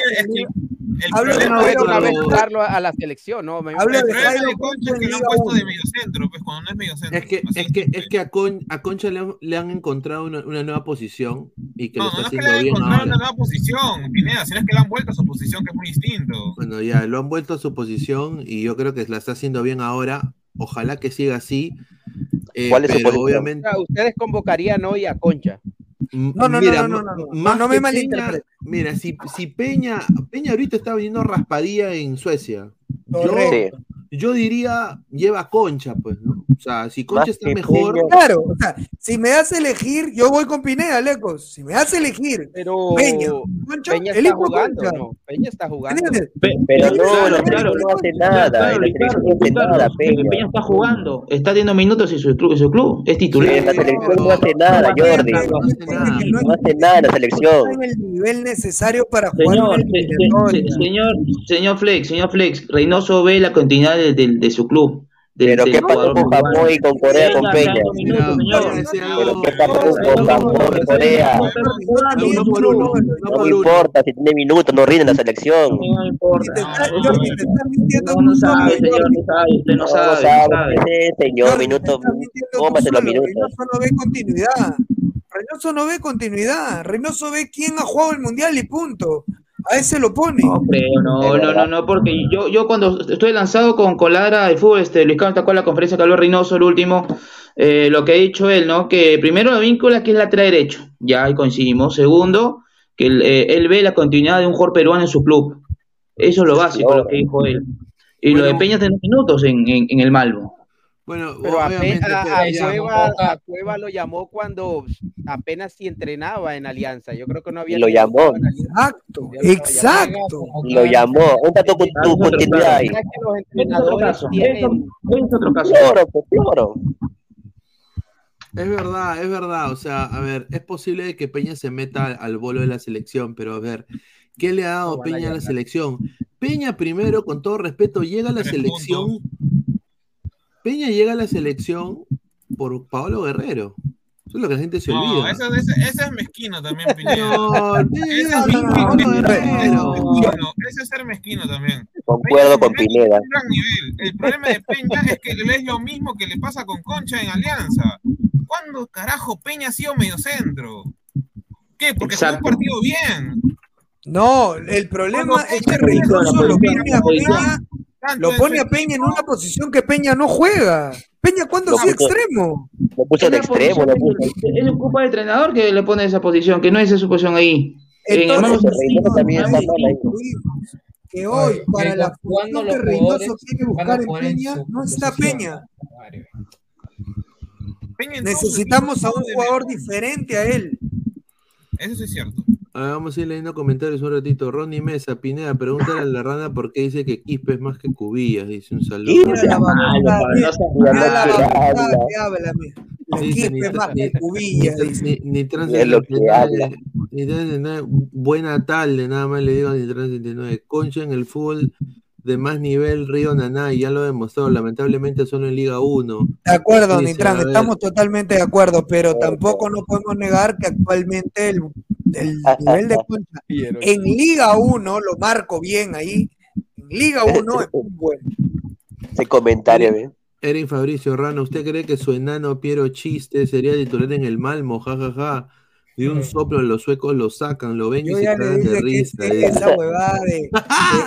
El Hablo de problema No de es una vez jugarlo a, la selección, ¿no? Me- de Jairo de Concha que lo han puesto de mediocentro, pues cuando no es mediocentro. Es que, Así es que, es que a, Con- a Concha le han, le han encontrado una, una nueva posición y que No, lo no está es que le haciendo han bien encontrado una ahora. nueva posición, Pineda, sino es que le han vuelto a su posición, que es muy distinto. Bueno, ya lo han vuelto a su posición y yo creo que la está haciendo bien ahora. Ojalá que siga así. Eh, ¿Cuál es su pero? O obviamente, sea, ustedes convocarían hoy a Concha. No, no, no, mira, no, no, no, no, no me malinterpretes. Mira, si, si Peña, Peña ahorita está viniendo raspadilla en Suecia. Yo. Yo diría, lleva Concha, pues, ¿no? O sea, si Concha Más está mejor, Peña. Claro, o sea, si me das a elegir, yo voy con Pineda, Lecos. Si me das a elegir, Pero Peña, Concha, Peña está jugando, Concha. ¿no? Peña está jugando. ¿Entiendes? Pero no, Claro, la claro, no hace Claro, nada. claro, no hace nada, Peña. Peña. está jugando, está teniendo minutos en su club, en su club, es titular. En la selección no hace nada, Jordi. no hace nada. No hace nada en la está selección. en el nivel necesario para jugar Señor, una se- se- eliminatoria. se- señor, señor Flex, señor Flex, Reynoso ve la continuidad de, de- de su club. Pero ¿qué pasó con. Japón y con Corea con Peña? Pero. ¿qué pasó con Japón y Corea? No importa si tiene minutos, no rinde en la selección. No importa. Te está- no, sabe, señor, no sabe, usted no No sabe, no sabe, sabe. ese señor, minutos, cómase los minutos. Reynoso no ve continuidad. Reynoso no ve continuidad. Reynoso ve quién ha jugado el mundial y punto. A ese lo pone. No creo, no, no, no, no, porque yo, yo cuando estoy lanzado con Coladra de fútbol, este, Luis Carlos tocó la conferencia que habló Reynoso el último, eh, lo que ha dicho él, ¿no? Que primero la víncula que es lateral derecho, ya ahí coincidimos. Segundo, que él, eh, él ve la continuidad de un jugador peruano en su club. Eso es lo básico, lo que dijo él. Y lo de Bueno. Peña tiene minutos en, en, en el Malvo. Bueno, Pero obviamente, apenas, pero- a, Cueva, Boca. a Cueva lo llamó cuando apenas si entrenaba en Alianza. Yo creo que no había. Lo llamó. Exacto, exacto. Lo llamó. ¿Dónde está tu, tu continuidad ahí? Otro caso. Floro, pues Floro. Es verdad, es verdad. O sea, a ver, es posible que Peña se meta al, al bolo de la selección, pero a ver, ¿qué le ha dado Peña a la selección? Peña primero, con todo respeto, llega a la selección. Peña llega a la selección por Paolo Guerrero. Eso es lo que la gente se No, olvida. ese, ese- ese es mezquino también, Pineda. No, Ese es es Guerrero. mezquino, ese es ser mezquino también. Concuerdo con Peña Pineda. gran nivel. El problema de Peña es que es lo mismo que le pasa con Concha en Alianza. ¿Cuándo carajo Peña ha sido mediocentro? ¿Qué? Porque jugó un Exacto. partido bien. No, el problema es que Peña Reynoso lo a Lo pone a Peña en una posición que Peña no juega. Peña, ¿cuándo puso- extremo? Lo puso de extremo, lo puso. que- Es culpa del entrenador que le pone esa posición, que no es su posición ahí. En el Entonces, Malmo Reynoso también está mal ahí. que hoy, para la función que Reynoso quiere buscar en en Peña, no está. Peña. En Necesitamos a un de jugador diferente a él. Eso sí es cierto. A ver, vamos a ir leyendo comentarios un ratito. Ronnie Mesa, Pineda, pregúntale a la rana por qué dice que Quispe es más que Cubillas. Dice un saludo. La equipo es ni- más que ni- cubillas, ni-. Ni, ni trans Es lo que 79, habla. ni trans 79, buena tarde, nada más le digo ni trans 79. Concha en el fútbol de más nivel, Río Naná, y ya lo demostró, lamentablemente solo en Liga 1. De acuerdo, Nitran, a estamos totalmente de acuerdo, pero tampoco no podemos negar que actualmente el, el nivel de concha en Liga 1, lo marco bien ahí, en Liga 1 es muy bueno. Ese comentario, ¿ve? Erin Fabricio Rana, ¿usted cree que su enano Piero Chiste sería titular en el Malmo? Ja, ja, ja. De un soplo los suecos lo sacan, lo ven y Yo se ya le cagan de que risa. dice. esa huevada de,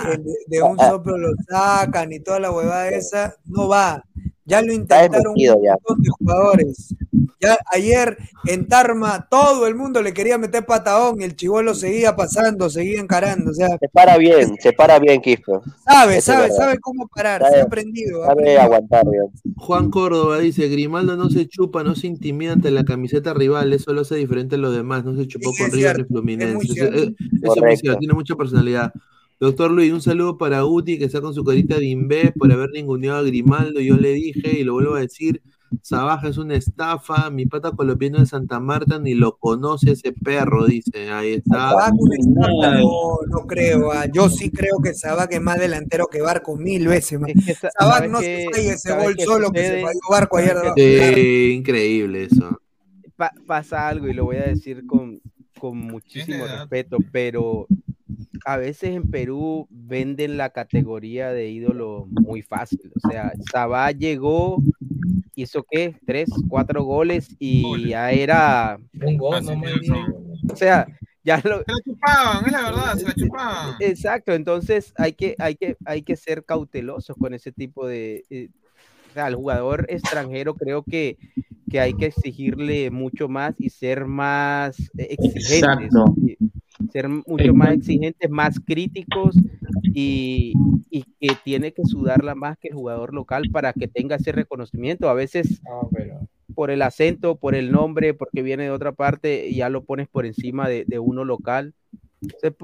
de- de- de un soplo lo sacan y toda la huevada esa no va. Ya lo intentaron un montón de jugadores. Ya ayer en Tarma todo el mundo le quería meter patadón y el chivolo seguía pasando, seguía encarando. O sea, Se para bien, se para bien, Quispe. sabe, es sabe, sabe cómo parar, Sabe- se ha aprendido. Sabe aprendido. aguantar bien. Juan Córdoba dice, Grimaldo no se chupa, no se intimida ante la camiseta rival, eso lo hace diferente a los demás, no se chupó Sí, con River ni Fluminense. es muy Eso, cierto. es- eso es muy cierto, tiene mucha personalidad. Doctor Luis, un saludo para Guti que está con su carita de imbé por haber ninguneado a Grimaldo. Yo le dije y lo vuelvo a decir, Sabaja es una estafa, mi pata colombiano de Santa Marta ni lo conoce ese perro, dice. Ahí está. Sabac una estafa, no, no creo. ah. Yo sí creo que Sabac es más delantero que Barco mil veces más. sa- Sabac ¿sabe no qué- se falla ese sabe gol solo que se falló Barco ayer. de- Sí, increíble eso. Pa- pasa algo y lo voy a decir con, con muchísimo respeto, pero a veces en Perú venden la categoría de ídolo muy fácil. O sea, Sabá llegó, hizo qué, tres, cuatro goles y ya era. Un gol, no me O sea, ya lo. Se la chupaban, es la verdad, se la chupaban. Exacto, entonces hay que, hay que, hay que ser cautelosos con ese tipo de. Al jugador extranjero creo que, que hay que exigirle mucho más y ser más eh, exigentes. Exacto. Ser mucho más exigentes, más críticos y, y que tiene que sudarla más que el jugador local para que tenga ese reconocimiento. A veces Ah, pero. por el acento, por el nombre, porque viene de otra parte, y ya lo pones por encima de, de uno local. Se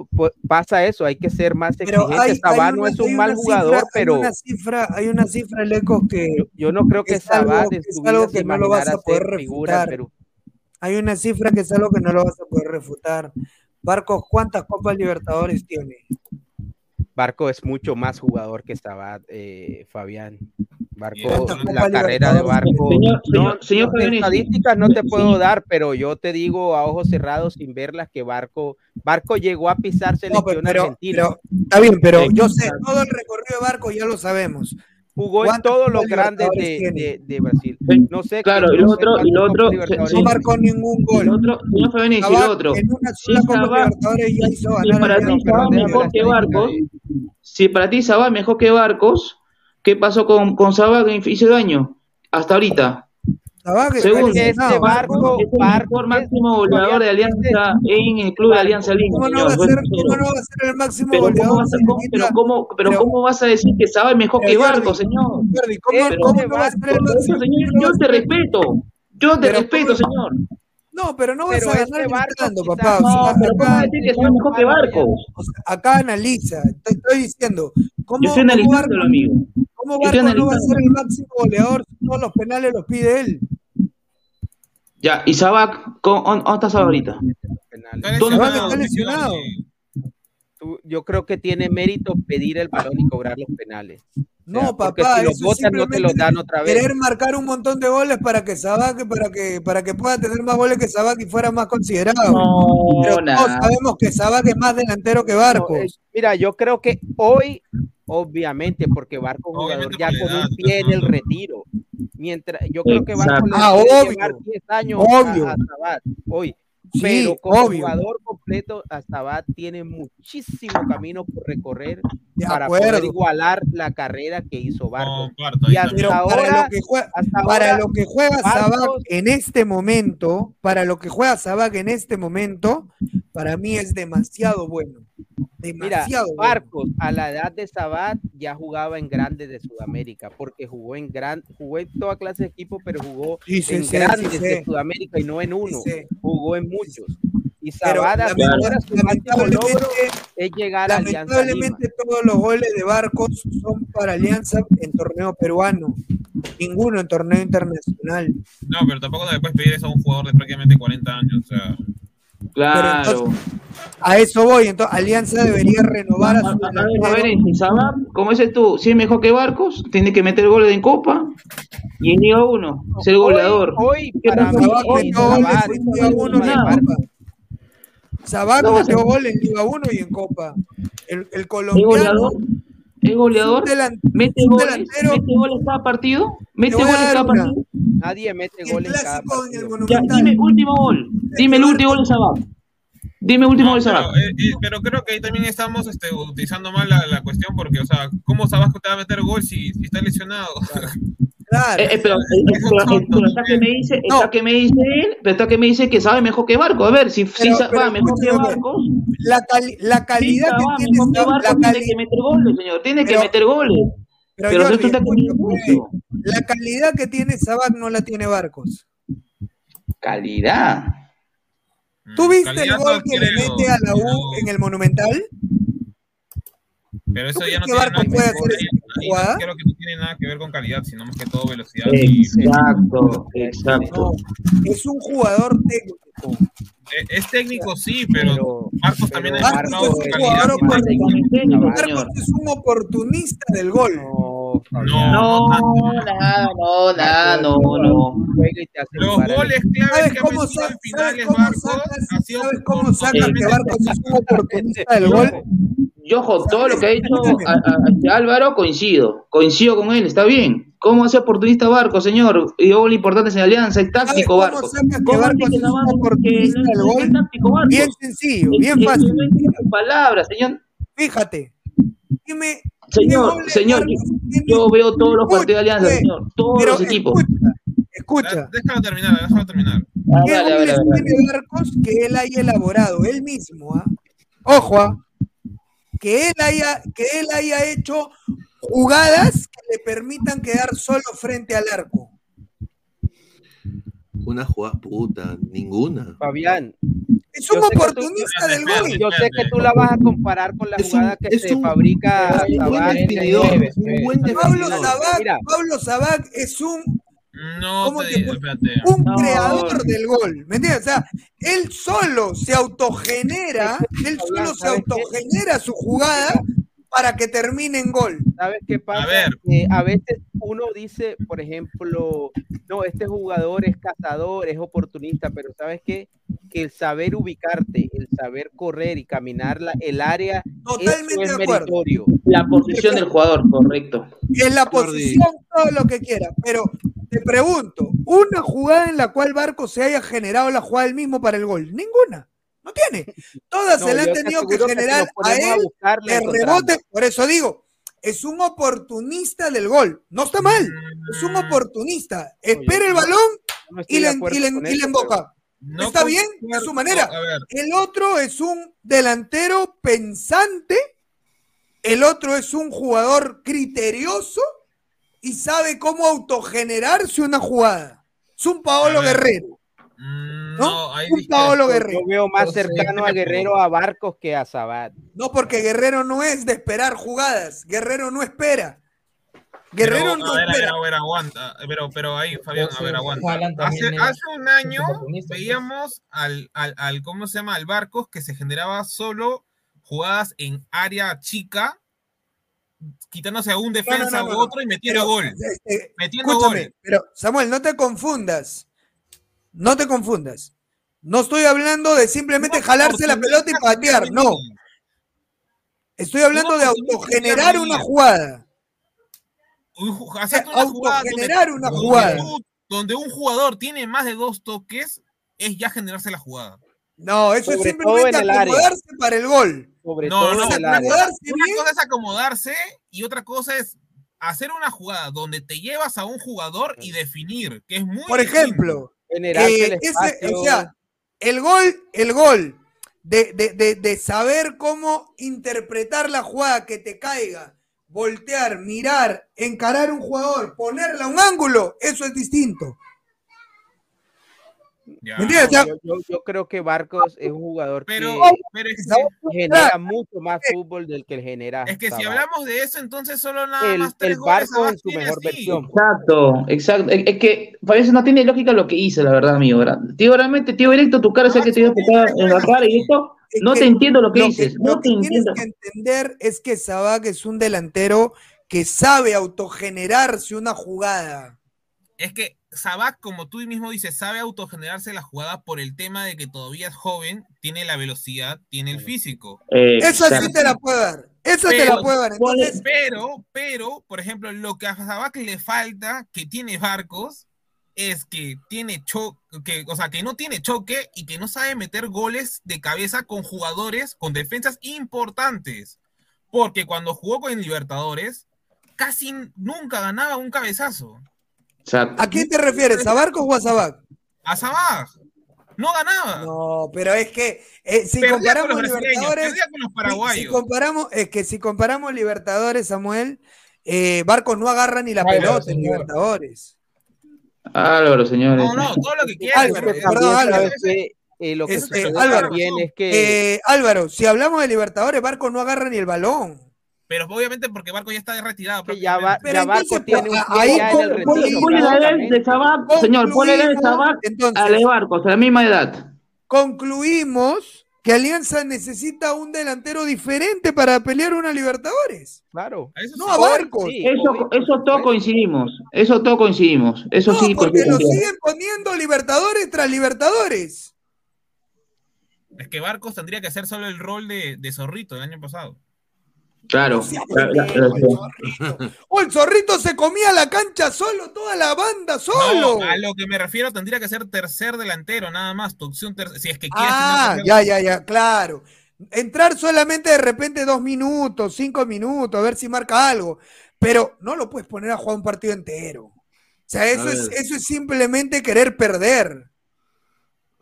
pasa eso, hay que ser más exigentes. Sabá no es un mal jugador, cifra, pero Hay una cifra, hay una cifra, Lecos, que. yo no creo que es Sabá es algo que no lo vas a poder figura. Hay una cifra que es algo que no lo vas a poder refutar. Barcos, ¿cuántas Copas Libertadores tiene? Barco es mucho más jugador que Sabat, eh, Fabián. Barco, ¿Cuántas la carrera de Barco. Señor- no, señor- señor no, Fabián, estadísticas no te sí. puedo dar, pero yo te digo a ojos cerrados sin verlas que Barco, Barco llegó a pisar No, selección pero, pero, argentina. pero- está bien, pero yo sé, todo el recorrido de Barco ya lo sabemos. Jugó en ¿Cuántas todos los grandes de, de- de Brasil. No sé. Claro, no y lo otro- y lo otro, No marcó ningún Y gol. lo otro, señor Fabián, y lo otro. en una Si sola Copa Sabac- Libertadores ya hizo si ganar para ti mejor que Barcos, si para ti Sabac mejor que Barcos, ¿qué pasó con, con Sabac que hizo daño? Hasta ahorita. Está Segundo, este Barco, es el Barco máximo goleador de Alianza en el club de Barco. Alianza Lima, ¿Cómo no, va a ser, sincero. ¿Cómo no va a ser el máximo Pero ¿cómo, goleador? vas a, si cómo- pero, cómo, pero pero- ¿cómo vas a decir que Sabac es mejor que Jordi, Barcos, señor? Jordi, ¿cómo, Pero cómo este no va a ser el Barco- Señor, yo te respeto. Yo te respeto, ¿cómo- señor. No, pero no vas Pero a este ganar Barco gritando, quizás papá. O No, sea, pero ¿cómo acá, decir que es mejor que Barcos? o sea, acá analiza. Te estoy diciendo, ¿cómo, Yo estoy Barco, amigo. Cómo no va a ser el máximo goleador si todos los penales los pide él? Ya, y Sabac, ¿cómo- ¿dónde está Sabac ahorita? ¿Dónde Sabac está? está lesionado. Tú- yo creo que tiene mérito pedir el balón y cobrar los penales. O sea, No, papá, si eso es botan no te los simplemente dan otra vez. querer marcar un montón de goles para que Sabac, para que, para que pueda tener más goles que Sabac y fuera más considerado. No, Pero todos sabemos que Sabac es más delantero que. No, eh, mira, yo creo que hoy, obviamente, porque Barco es un jugador ya con un pie en el retiro. Mientras, yo creo que Barco Exacto. le Ah, puede obvio, llevar 10 años obvio. a, a hoy. Sí, pero como obvio. jugador completo, Sabat tiene muchísimo camino por recorrer De para poder igualar la carrera que hizo Barcos. Comparto, Y hasta Pero ahora, para lo que juega, para ahora, lo que juega Sabac en este momento, para lo que juega Sabac en este momento, para mí es demasiado bueno. Mira, Demasiado bueno. Barcos a la edad de Sabat ya jugaba en grandes de Sudamérica, porque jugó en gran, jugó en toda clase de equipos, pero jugó Sí, sí, en sí, grandes sí, de. Sudamérica y no en uno, Sí, sí. jugó en muchos. Y Sabat hasta ahora su logro es llegar a Alianza Lima. lamentablemente todos los goles de Barcos son para Alianza en torneo peruano, ninguno en torneo internacional. No, pero tampoco le puedes pedir eso a un jugador de prácticamente 40 años. O sea, Claro. A eso voy, entonces Alianza debería renovar a su A ver, a ver, Sabat, como dices tú, si es mejor que Barcos, tiene que meter goles en Copa y en Liga 1, ser goleador. Hoy, hoy metió goles Sabat en Liga 1 y en nada. Copa. Sabac No, metió o sea- gol en Liga 1 y en Copa. El, el ¿Es colombiano? ¿Es goleador? delan- ¿Mete goles? delantero. ¿Mete goles cada partido? ¿Mete goles cada una. partido? nadie mete el gol en cada clásico en el partido. Ya, Monumental. dime último gol. Dime el último gol de Sabat. Dime el último no, gol de pero, Sabat. eh, eh, pero creo que ahí también estamos este, utilizando mal la, la cuestión porque, o sea, ¿cómo Sabasco te va a meter gol si, si está lesionado? Claro. Eh, eh, pero, eh, eh, pero, eh, pero está que me dice, No. está que me dice él, pero está que me dice que sabe mejor que Barco. A ver, si, si Pero- sabe pero mejor que Barcos, La, cali- la si calidad sabe que tiene mejor que Sabac- Barcos, la tiene que meter goles, señor. Tiene que Pero- meter goles. Pero, Pero Jordi, está eso. la calidad que tiene Sabac no la tiene Barcos. Calidad. ¿Tú Mm, viste calidad el gol no que le creo, mete a la U no. en el Monumental? Pero eso ¿Tú ya no que tiene Barco nada que puede ver con hacer ahí jugada? creo que no tiene nada que ver con calidad, sino más que todo velocidad y Exacto, exacto. No, es un jugador técnico. Eh, es técnico sí, pero, Marcos también ha demostrado es su un calidad. jugador oportunista. Marcos Marcos es un oportunista del gol. No, No, nada, no, nada, no, no. Los goles claves ¿Sabes que ha metido en sabes finales sacas, ha sido sabes cómo sacas que Barcos es un oportunista del gol? Yo, ojo, todo lo que ha a- a- este Álvaro coincido. Coincido con él, está bien. ¿Cómo hace oportunista Barco, señor? Y gol importante en Alianza, es táctico ¿Cómo Barco. ¿Cómo es que oportunista es- es gol? Barco? Bien sencillo, Es- bien es- fácil. palabras, señor. Fíjate. Dime, Señor, señor, yo, veo todos los partidos de Alianza, Escuche, señor. Todos los equipos. escucha, escucha. Déjalo terminar, déjalo terminar. Ah, ¿Qué goles tiene Barcos que él haya elaborado? Él mismo, ¿ah? Ojo, ¿ah? Que él haya, que él haya hecho jugadas que le permitan quedar solo frente al arco. Una jugada puta, ninguna. Fabián. Es un tú- oportunista del gol. Yo sé que tú la vas a comparar con la Es un- jugada que se un- fabrica Pablo definidor. Sabac. Pablo Sabac es un, No, ¿Cómo te espérate. un No. creador del gol. ¿Me entiendes? O sea, él solo se autogenera, él solo se autogenera su jugada para que termine en gol. ¿Sabes qué pasa? A ver. Que a veces uno dice, por ejemplo, no, este jugador es cazador, es oportunista, pero ¿sabes qué? Que el saber ubicarte, el saber correr y caminar la- el área, Totalmente es de acuerdo. meritorio. La posición del jugador, correcto. En la posición, todo lo que quiera. Pero te pregunto, una jugada en la cual Barco se haya generado la jugada él mismo para el gol. Ninguna. No tiene. Todas No, se le han tenido que generar a él de encontramos. rebote. Por eso digo, es un oportunista del gol. No está mal. Es un oportunista. Espera el balón no y de le, y le- y emboca. No Está bien, es su manera. El otro es un delantero pensante, el otro es un jugador criterioso y sabe cómo autogenerarse una jugada. Es un Paolo. Guerrero, mm, ¿no? no, ahí un. Paolo Yo Guerrero. veo más No sé, cercano a. Guerrero a Barcos que a Sabat. No, porque Guerrero no es de esperar jugadas. Guerrero no espera. Guerrero Pero, no a ver, a ver, espera. a ver, aguanta. Pero, pero ahí, Fabián, a ver, aguanta. Hace, hace un año pues. veíamos al, al, al, ¿cómo se llama? Al Barcos que se generaba solo jugadas en área chica, quitándose a un defensa no, no, u otro y metiendo Pero, gol. este, Metiendo escúchame, gol. pero Samuel, no te confundas. No te confundas. No estoy hablando de simplemente Una jalarse la pelota y patear, no. Estoy hablando de Una autogenerar una jugada. Hacerte una jugada Autogenerar una donde jugada. Donde un jugador tiene más de dos toques, es ya generarse la jugada. No, eso Sobre es simplemente área. acomodarse para el gol. Sobre No, todo no, en el una, área. cosa, Acomodarse una bien. cosa es acomodarse y otra cosa es hacer una jugada donde te llevas a un jugador y definir, que es muy Por ejemplo, eh, el ese- espacio. o sea, el gol, el gol de, de- de- de saber cómo interpretar la jugada que te caiga, voltear, mirar, encarar un jugador, ponerla a un ángulo, eso es distinto. Ya. ¿Me entiendes? O sea, yo, yo- yo creo que Barcos es un jugador Pero, que pero es, genera mucho más fútbol del que genera. es que si hablamos de eso, entonces solo nada el, más tres el Barcos en su mejor así. versión. Exacto, exacto. Es, es que parece no tiene lógica lo que hice, la verdad, amigo. ¿verdad? Tío, realmente, tío, directo, tu cara es el que te dio en la cara y esto. Es No que te entiendo lo que lo dices. lo No te que tienes entiendo. que entender es que Sabac es un delantero que sabe autogenerarse una jugada. Es que Sabac, como tú mismo dices, sabe autogenerarse la jugada por el tema de que todavía es joven, tiene la velocidad, tiene el físico. Esa sí te la puedo dar. Esa te la puedo dar. Entonces, pero, pero, por ejemplo, lo que a Sabac le falta, que tiene barcos, es que tiene choque, que, o sea, que no tiene choque y que no sabe meter goles de cabeza con jugadores, con defensas importantes. Porque cuando jugó con el Libertadores, casi nunca ganaba un cabezazo. ¿A quién te refieres? ¿A Barcos o a Sabac? A Sabac. No ganaba. No, pero es que eh, si Perdía comparamos con los brasileños, Libertadores, perdía con los si- paraguayos. si comparamos, es que si comparamos Libertadores, Samuel, eh, Barcos no agarra ni la Álvaro, pelota en. Libertadores. Álvaro, señores. No, no, todo lo que quieras. Álvaro, pero- perdón, Álvaro. eh, lo que Este, Álvaro, también es que Eh, Álvaro, si hablamos de Libertadores, Barcos no agarra ni el balón. Pero obviamente porque Barco ya está retirado. que ya, va, Pero ya Barco tiene un ahí ya en el retiro. Ponle la edad de Sabac, señor, ponle la edad de Sabac Entonces- a de Barcos, a la misma edad. Concluimos que Alianza necesita un delantero diferente para pelear una Libertadores. Claro. No a Barcos. Sí, Eso, eso todos coincidimos. Eso todos coincidimos. Eso sí No, porque lo siguen poniendo Libertadores tras Libertadores. Es que Barcos tendría que hacer solo el rol de, de zorrito del año pasado. Claro. La- la- la- Oh, el zorrito se comía la cancha solo, toda la banda solo. No, a lo que me refiero tendría que ser tercer delantero, nada más. Tu opción si es que quieres ah, ya, ya, ya, claro. Entrar solamente de repente dos minutos, cinco minutos, a ver si marca algo. Pero no lo puedes poner a jugar un partido entero. O sea, eso, es, eso es simplemente querer perder.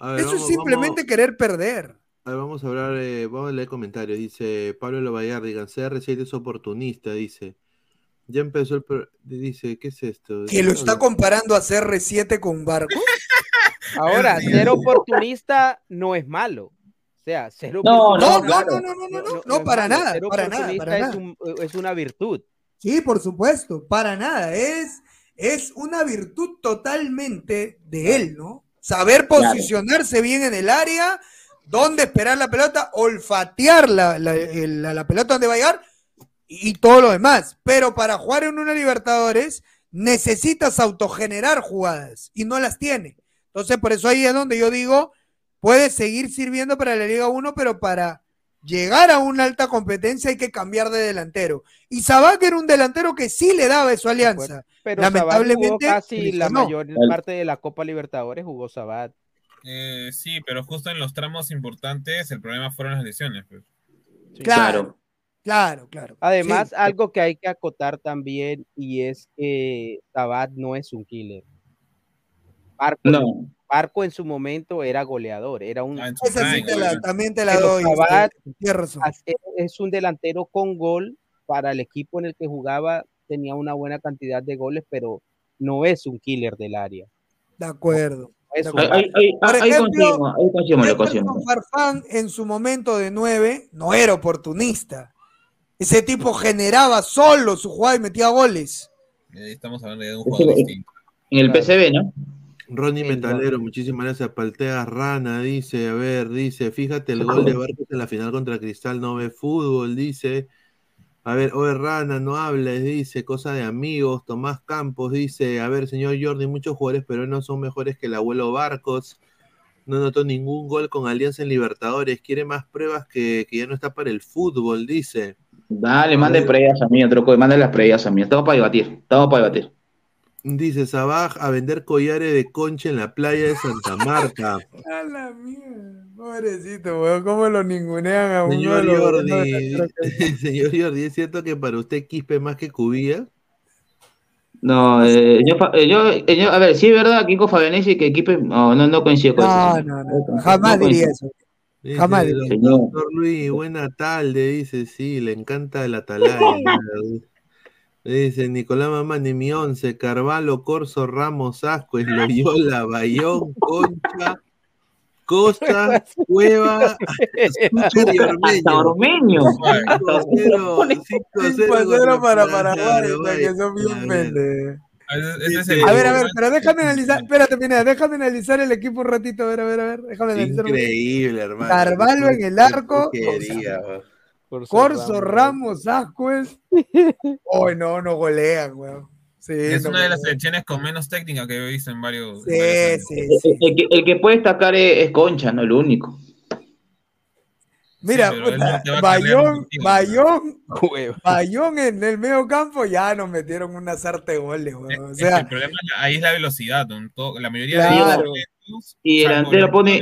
Ver, Eso vamos- es simplemente vamos- querer perder. A ver, vamos a hablar, eh, vamos a leer comentarios. Dice Pablo Lovallardigan, CR7 es oportunista, dice. Ya empezó el... pro- Dice, ¿qué es esto? Que lo está comparando a CR7 con Barco. Ahora, ser oportunista no es malo. O sea, ser No, oportunista. no, no, no, no, no, no, no, es para nada, Ser para nada, para es, nada. un- es una virtud. Sí, por supuesto, para nada. Es, es una virtud totalmente de él, ¿no? Saber Claro. posicionarse bien en el área, dónde esperar la pelota, olfatear la, la- el- la- la pelota donde va a llegar y, y todo lo demás. Pero para jugar en una Libertadores necesitas autogenerar jugadas y no las tiene. Entonces, por eso ahí es donde yo digo, puede seguir sirviendo para la Liga 1, pero para llegar a una alta competencia hay que cambiar de delantero. Y Sabac era un delantero que sí le daba eso a Alianza. Pero Sabat jugó Lamentablemente, casi la no. mayor parte de la Copa Libertadores jugó Sabat. Eh, sí, pero justo en los tramos importantes el problema fueron las lesiones. pues. Claro, claro, claro. Además, Sí. algo que hay que acotar también y es que Sabat no es un killer. Barco, No. En su momento era goleador, era un Esa sí te la- también te la Pero doy. Razón. es- es un delantero con gol para el equipo en el que jugaba, tenía una buena cantidad de goles, pero no es un killer del área. De acuerdo. Ahí, ahí, Por ahí ejemplo. Farfán en su momento de nueve no era oportunista. Ese tipo generaba solo su jugada y metía goles. Estamos hablando de un jugador distinto. En el PCB, ¿no? Ronnie Metalero, muchísimas gracias. Paltea Rana, dice, a ver, dice, fíjate el gol de Barcos en la final contra Cristal, no ve fútbol, dice. A ver, oye Rana, no hables, dice, cosa de amigos. Tomás Campos dice, a ver, señor Jordi, muchos jugadores peruanos son mejores que el abuelo Barcos. No notó ningún gol con Alianza en Libertadores. Quiere más pruebas que, que ya no está para el fútbol, dice. Dale, mande pruebas a mí, troco, mande las pruebas a mí. Estamos para debatir, estamos para debatir. Dice Sabaj a vender collares de concha en la playa de Santa Marta. A la mierda, pobrecito, weón, cómo lo ningunean a uno Señor Jordi, señor Jordi, ¿es cierto que para usted Quispe más que Cubilla? No, eh, yo, eh, yo, eh, yo- a ver, sí es verdad, Kiko Fabianesi, que equipo, no, no, no coincido con No, eso. no, no, jamás diría eso. Dice, Jamás "Don- diría. Doctor Luis, buena tarde, dice, sí, le encanta el atalaya. Dice Nicolás Mamani, mi once, Carvalho, Corso, Ramos, Asco, Loyola, Bayón, Concha, Costa, Cueva, Hasta Ormeño. Ormeño. 5-0, 5-0 para Paraguay, que son bien pendejos. A ver, a ver, pero déjame analizar, espérate, Pineda, déjame analizar el equipo un ratito, a ver, a ver, a ver, déjame analizar. Increíble, hermano. Carvalho en el arco, Qué Corso, Ramos, Ascuez. Hoy no, no golean, weón. Sí, Es no una de las selecciones con menos técnica que he visto en varios. Sí, varios años. sí, El, sí. el que, el que puede destacar es, es Concha, no el único. Mira, puta, Bayón, Bayón. Bayón en el medio campo ya nos metieron una sarta de goles, weón. O Es que sea, el problema ahí es la velocidad. ¿no? Todo- la mayoría Claro. de ellos, Y delantero pone,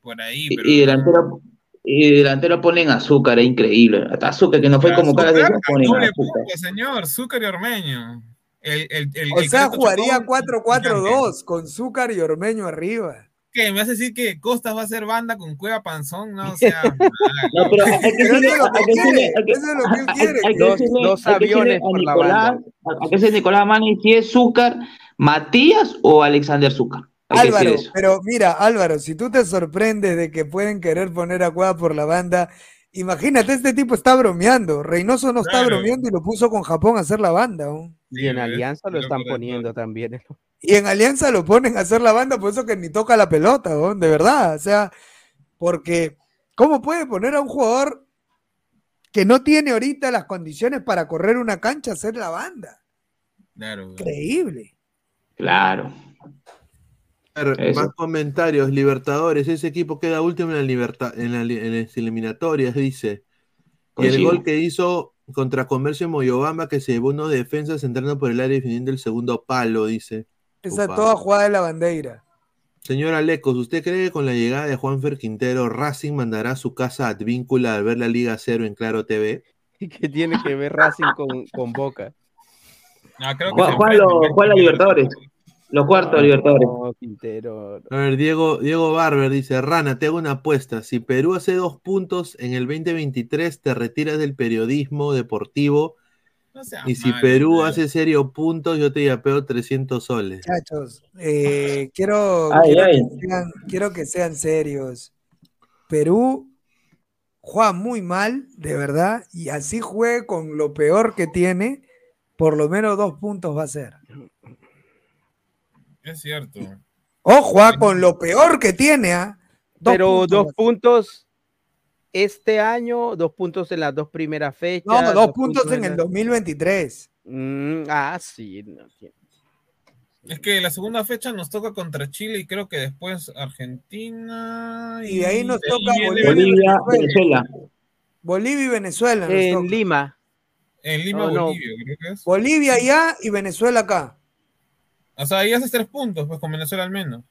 por ahí, pero y delantero, y delantero ponen azúcar, es increíble. Hasta azúcar que no fue como cada vez Azúcar, ponen azúcar. señor, Zúcar y Ormeño. El, el, el, o sea, jugaría Chocón, 4-4-2 con Zúcar y Ormeño arriba. ¿Qué? ¿Me vas a decir que Costas va a ser banda con Cueva Panzón? No, o sea. No, pero hay que decirle, eso es lo que quiere, hay es él hay- quiere. hay que Dos- decirle- aviones por la Nicolás, banda. a que ese Nicolás Mani si es Zúcar, Matías o Alexander Zúcar. Álvaro, decir eso. pero mira, Álvaro, si tú te sorprendes de que pueden querer poner a Cueva por la banda, imagínate, este tipo está bromeando. Reynoso no está Claro. bromeando y lo puso con Japón a hacer la banda. ¿no? Y en Alianza lo es están poniendo también. Y en Alianza lo ponen a hacer la banda, por eso que ni toca la pelota, ¿no? de verdad. O sea, porque ¿cómo puede poner a un jugador que no tiene ahorita las condiciones para correr una cancha a hacer la banda? Claro. Increíble. Claro. A ver, Eso. más comentarios. Libertadores, ese equipo queda último en, la liberta- en, la li- en las eliminatorias, dice. Y el gol que hizo contra Comercio en Moyobamba, que se llevó unos defensas entrando por el área defendiendo el segundo palo, dice. Esa Opa. toda jugada de la bandera. Señora Lecos, ¿usted cree que con la llegada de Juanfer Quintero, Racing mandará a su casa a Advíncula al ver la Liga Cero en Claro TV? ¿Y qué tiene que ver Racing con, con Boca? No, creo que Juan, Juan, lo- Juan la Libertadores. Los cuartos de Libertadores. No, Quintero. A ver, Diego, Diego Barber dice, Rana, te hago una apuesta. Si Perú hace dos puntos en el 2023, te retiras del periodismo deportivo. No Y si Perú hace serio puntos, yo te yapeo 300 soles. Muchachos, eh, quiero, Ay, quiero, ay. Que sean, quiero que sean serios. Perú juega muy mal, de verdad, y así juegue con lo peor que tiene, por lo menos dos puntos va a ser. Es cierto. O juega con lo peor que tiene, ¿ah? Dos Pero puntos dos puntos este año, dos puntos en las dos primeras fechas. No, dos puntos en el la- 2023. Mm, ah, sí. no, sí. Es que la segunda fecha nos toca contra Chile y creo que después Argentina. Y de ahí nos toca viene- Bolivia, Venezuela. Bolivia y Venezuela. En. Lima. En Lima, No, no. Bolivia, creo que es. Bolivia allá y Venezuela acá. O sea, ahí haces tres puntos, pues con Venezuela al menos.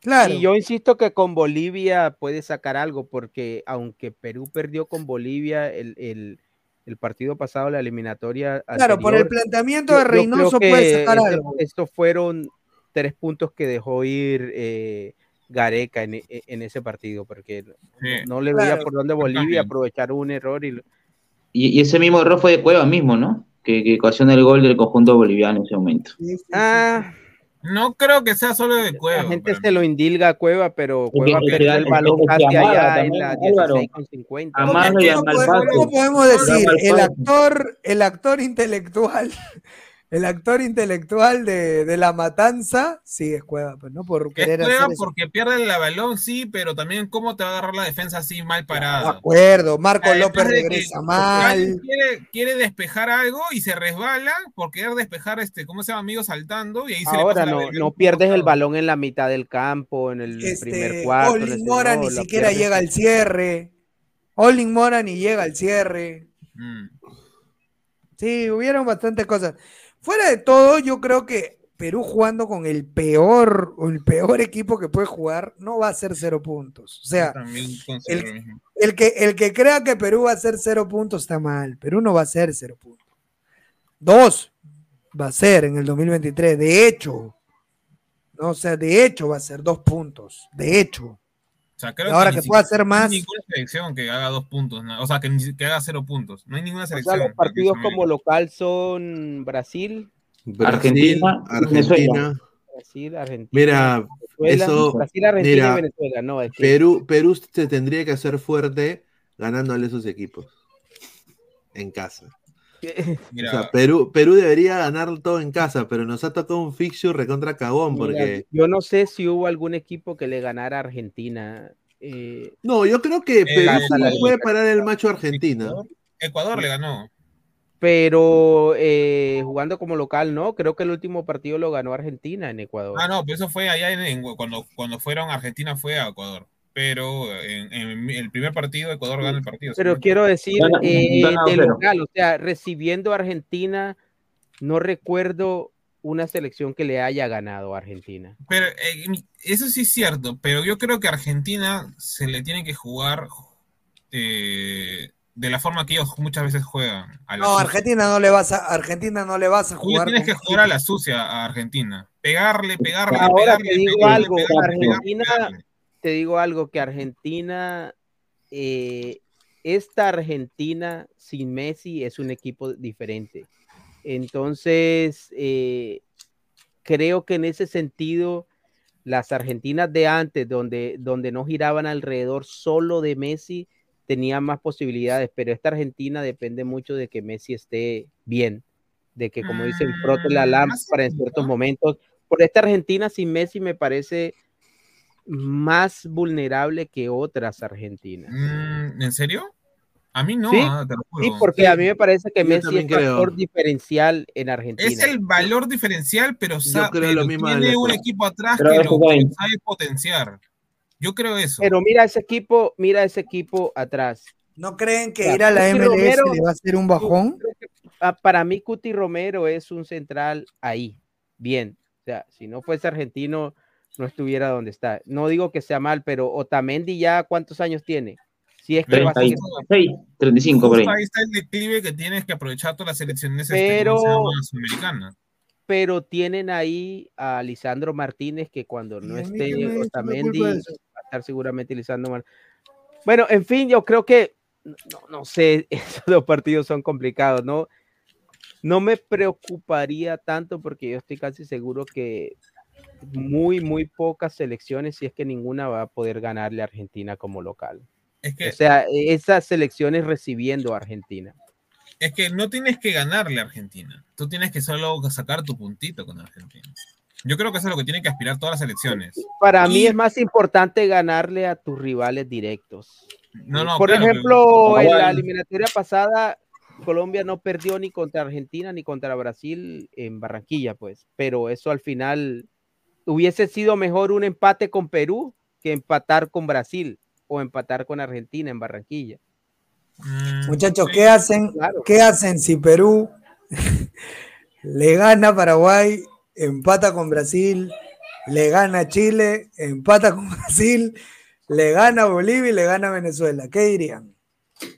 Claro. Y yo insisto que con Bolivia puede sacar algo, porque aunque Perú perdió con Bolivia el, el- el partido pasado, la eliminatoria. Claro, por el anterior, planteamiento de yo creo Reynoso que puede sacar algo. Estos fueron tres puntos que dejó ir eh, Gareca en, e- en ese partido, porque Sí. no le veía Claro. por dónde Bolivia aprovechar un error y Y, y ese mismo error fue de Cueva mismo, ¿no? Que, que ocasiona el gol del conjunto boliviano en ese momento. Ah, No creo que sea solo de Cueva. la gente se lo indilga a Cueva, pero Cueva es que perdió el balón casi allá en también, la Álvaro. 16 con 50. Amado y ¿Cómo podemos- Amalpato. ¿Cómo podemos decir? El actor, el actor intelectual, el actor intelectual de, de la matanza, sí es Cueva, pues, ¿no? Por Que es querer Cueva hacer eso. porque pierde el balón, sí, pero también cómo te va a agarrar la defensa así mal De parada. acuerdo, Marco Además López de que regresa mal. Quiere, quiere despejar algo y se resbala por querer despejar este, ¿cómo se llama? Amigo saltando y ahí se le Ahora pasa la no, pierdes el balón en la mitad del campo, en el primer Este, cuarto. en Olin Mora ni siquiera llega al cierre. Olin Mora ni llega al cierre. Mm. Sí, hubieron bastantes cosas. Fuera de todo, yo creo que Perú jugando con el peor o el peor equipo que puede jugar no va a ser cero puntos. O sea, el que, el que crea que Perú va a ser cero puntos está mal. Perú no va a ser cero puntos. Dos va a ser en el 2023. De hecho, no, o sea, de hecho va a ser dos puntos. De hecho. Sea, creo ahora que siquiera- pueda hacer no hay más. ninguna selección que haga dos puntos, ¿no? o sea, que, que haga cero puntos. No hay ninguna O sea, selección. los partidos como local son Brasil, Brasil, Argentina, Argentina. Brasil, Argentina. Mira, Venezuela. eso. Brasil, Argentina mira, y Venezuela. No, es que Perú, Perú se tendría que hacer fuerte ganándole a esos equipos en casa. Mira, O sea, Perú, Perú debería ganar todo en casa, pero nos ha tocado un fixture recontra cagón Mira, porque. yo no sé si hubo algún equipo que le ganara a Argentina. eh, No, yo creo que Perú sí la le puede parar el macho a Argentina. Ecuador le ganó. pero eh, jugando como local, no. Creo que el último partido lo ganó Argentina en Ecuador. Ah, no, pero eso fue allá en, en- cuando, cuando fueron a Argentina fue a Ecuador. Pero en, en el primer partido Ecuador gana el partido. Pero quiero decir, Gana- eh, gana de 2-0. local, o sea, recibiendo a Argentina, no recuerdo una selección que le haya ganado a Argentina. Pero eh, eso sí es cierto, pero yo creo que a Argentina se le tiene que jugar eh, de la forma que ellos muchas veces juegan. A No, sucia. Argentina no le vas a, Argentina no le vas a Tú jugar. tienes que jugar a la sucia a Argentina. Pegarle, pegarle, Ahora pegarle, te digo pegarle, algo, pegarle, Argentina, pegarle. Te digo algo, que Argentina, eh, esta Argentina sin Messi es un equipo diferente. Entonces, eh, creo que en ese sentido, las Argentinas de antes, donde, donde no giraban alrededor solo de Messi, tenían más posibilidades, pero esta Argentina depende mucho de que Messi esté bien, de que, como dicen, frote la lámpara en ciertos momentos. Por esta Argentina sin Messi me parece más vulnerable que otras Argentinas. Mm, ¿En serio? A mí no, sí, ah, te lo juro. sí, porque a mí me parece que Yo Messi es creo. factor diferencial en Argentina. Es el valor diferencial, pero, sa- creo pero lo mismo tiene un equipo atrás Pero que lo sabe potenciar. Yo creo eso. Pero mira ese equipo, mira ese equipo atrás. ¿No creen que O sea, ir a la Cuti MLS Romero- le va a ser un bajón? Ah, para mí Cuti Romero es un central ahí, bien. O sea, si no fuese argentino, no estuviera donde está. No digo que sea mal, pero Otamendi ya cuántos años tiene. Si es que va a seguir- 36, 35 por ahí. Ahí está el declive que tienes que aprovechar todas las selecciones este, Pero- pero tienen ahí a Lisandro Martínez que cuando no ¿Y a mí esté me Otamendi va a estar seguramente Lisandro Martínez. Bueno, en fin, yo creo que no, no sé, esos dos partidos son complicados, ¿no? No me preocuparía tanto porque yo estoy casi seguro que muy, muy pocas selecciones, si es que ninguna va a poder ganarle a Argentina como local. Es que, O sea, esas selecciones recibiendo a Argentina. es que no tienes que ganarle a Argentina. Tú tienes que solo sacar tu puntito con Argentina. Yo creo que eso es lo que tienen que aspirar todas las selecciones. Para mí es más importante ganarle a tus rivales directos. No, no, Por claro, ejemplo, pero- en la eliminatoria pasada, Colombia no perdió ni contra Argentina ni contra Brasil en Barranquilla, pues. Pero eso al final hubiese sido mejor un empate con Perú que empatar con Brasil o empatar con Argentina en Barranquilla. Mm, Muchachos, ¿qué hacen? ¿Qué hacen si Perú le gana a Paraguay, empata con Brasil, le gana a Chile, empata con Brasil, le gana a Bolivia y le gana a Venezuela? ¿Qué dirían?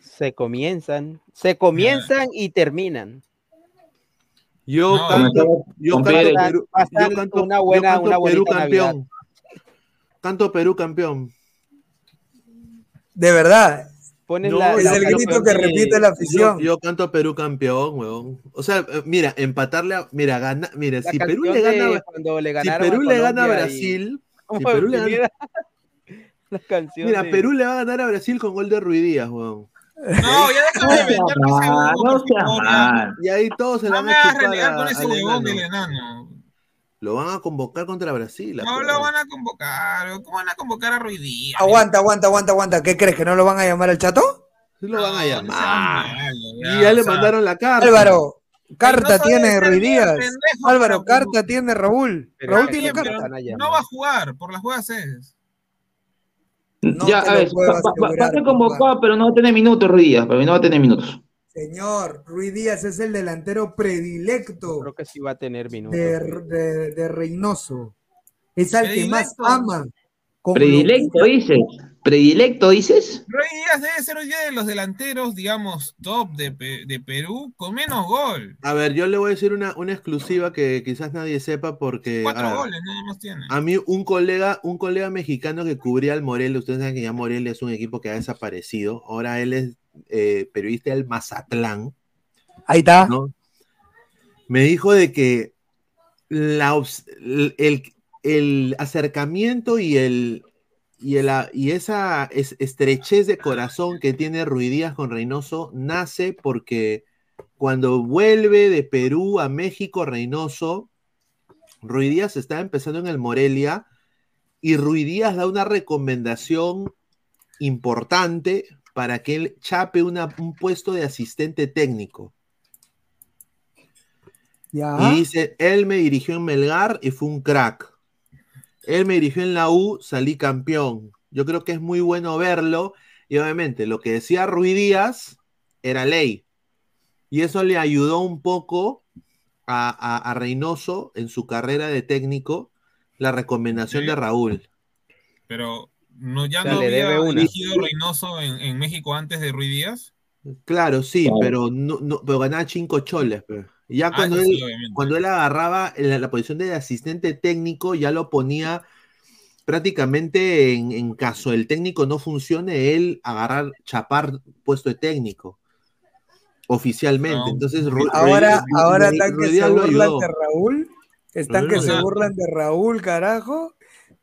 Se comienzan, se comienzan y terminan. Yo No, canto, yo canto Perú. Yo canto, una yo buena- canto una Perú campeón. Canto Perú campeón. De verdad. Pones No, la- yo- es el yo- grito que yo- repite la afición. Yo, yo canto Perú campeón, weón. O sea, eh, mira, empatarle a, mira, gana, mira, La si Perú le gana, le si Perú le gana a y- Brasil, ¿Cómo si Perú le gana- la canción mira, de- Perú le va a ganar a Brasil con gol de Ruidías, weón. No, ya déjame de vender ese huevo, no favor, mal. Y ahí todos se No la van a a- con ese huevón del enano. Lo van a convocar contra Brasil. No lo van a convocar. ¿Cómo van a convocar a Ruiz Díaz? Aguanta, aguanta, aguanta, aguanta. ¿Qué crees? ¿Que no lo van a llamar al chato? Sí lo van a No, llamar. no y ya le mandaron la carta. Álvaro, carta tiene Ruiz Díaz. pendejo Álvaro, carta tiene Raúl. Pero Raúl tiene carta. no va a jugar por las jugadas es. No ya, a ver, va, a ser convocado, pero no va a tener minutos, Ruiz Díaz, para mí no va a tener minutos. Señor, Ruiz Díaz es el delantero predilecto Creo que sí va a tener minutos. de, de- de Reynoso. Es al que más Predilecto. ama. Predilecto dices. Predilecto dices. Rey Díaz debe ser hoy día de los delanteros, digamos, top de, de Perú con menos gol. A ver, yo le voy a decir una, una exclusiva que quizás nadie sepa porque Cuatro ah, goles, nada más tiene. a mí un colega, un colega mexicano que cubría al Morelia, ustedes saben que ya Morelia es un equipo que ha desaparecido, ahora él es eh, periodista del Mazatlán. Ahí está. ¿no? Me dijo de que la el- el acercamiento y el y, el- y esa es- estrechez de corazón que tiene Ruidías con Reynoso nace porque cuando vuelve de Perú a México Reynoso, Ruidías está empezando en el Morelia y Ruidías da una recomendación importante para que él chape una- un puesto de asistente técnico. Ya. Y dice, él me dirigió en Melgar y fue un crack. Él me dirigió en la U, salí campeón. Yo creo que es muy bueno verlo. Y obviamente lo que decía Rui Díaz era ley. Y eso le ayudó un poco a, a- a Reynoso en su carrera de técnico, la recomendación de Raúl. Pero no, ya O sea, no le había dirigido Reynoso en, en México antes de Ruiz Díaz. Claro, sí, Claro. pero no, no- pero ganaba cinco choles. pe. Y Ya Ah, cuando, él, sí, cuando él agarraba la, la posición de asistente técnico, ya lo ponía prácticamente en, en caso el técnico no funcione, él agarrar, chapar puesto de técnico oficialmente. Entonces, Ru- Ahora, Ru- ahora Ru- están que Ruidías se burlan de Raúl. Están que se burlan de Raúl, carajo.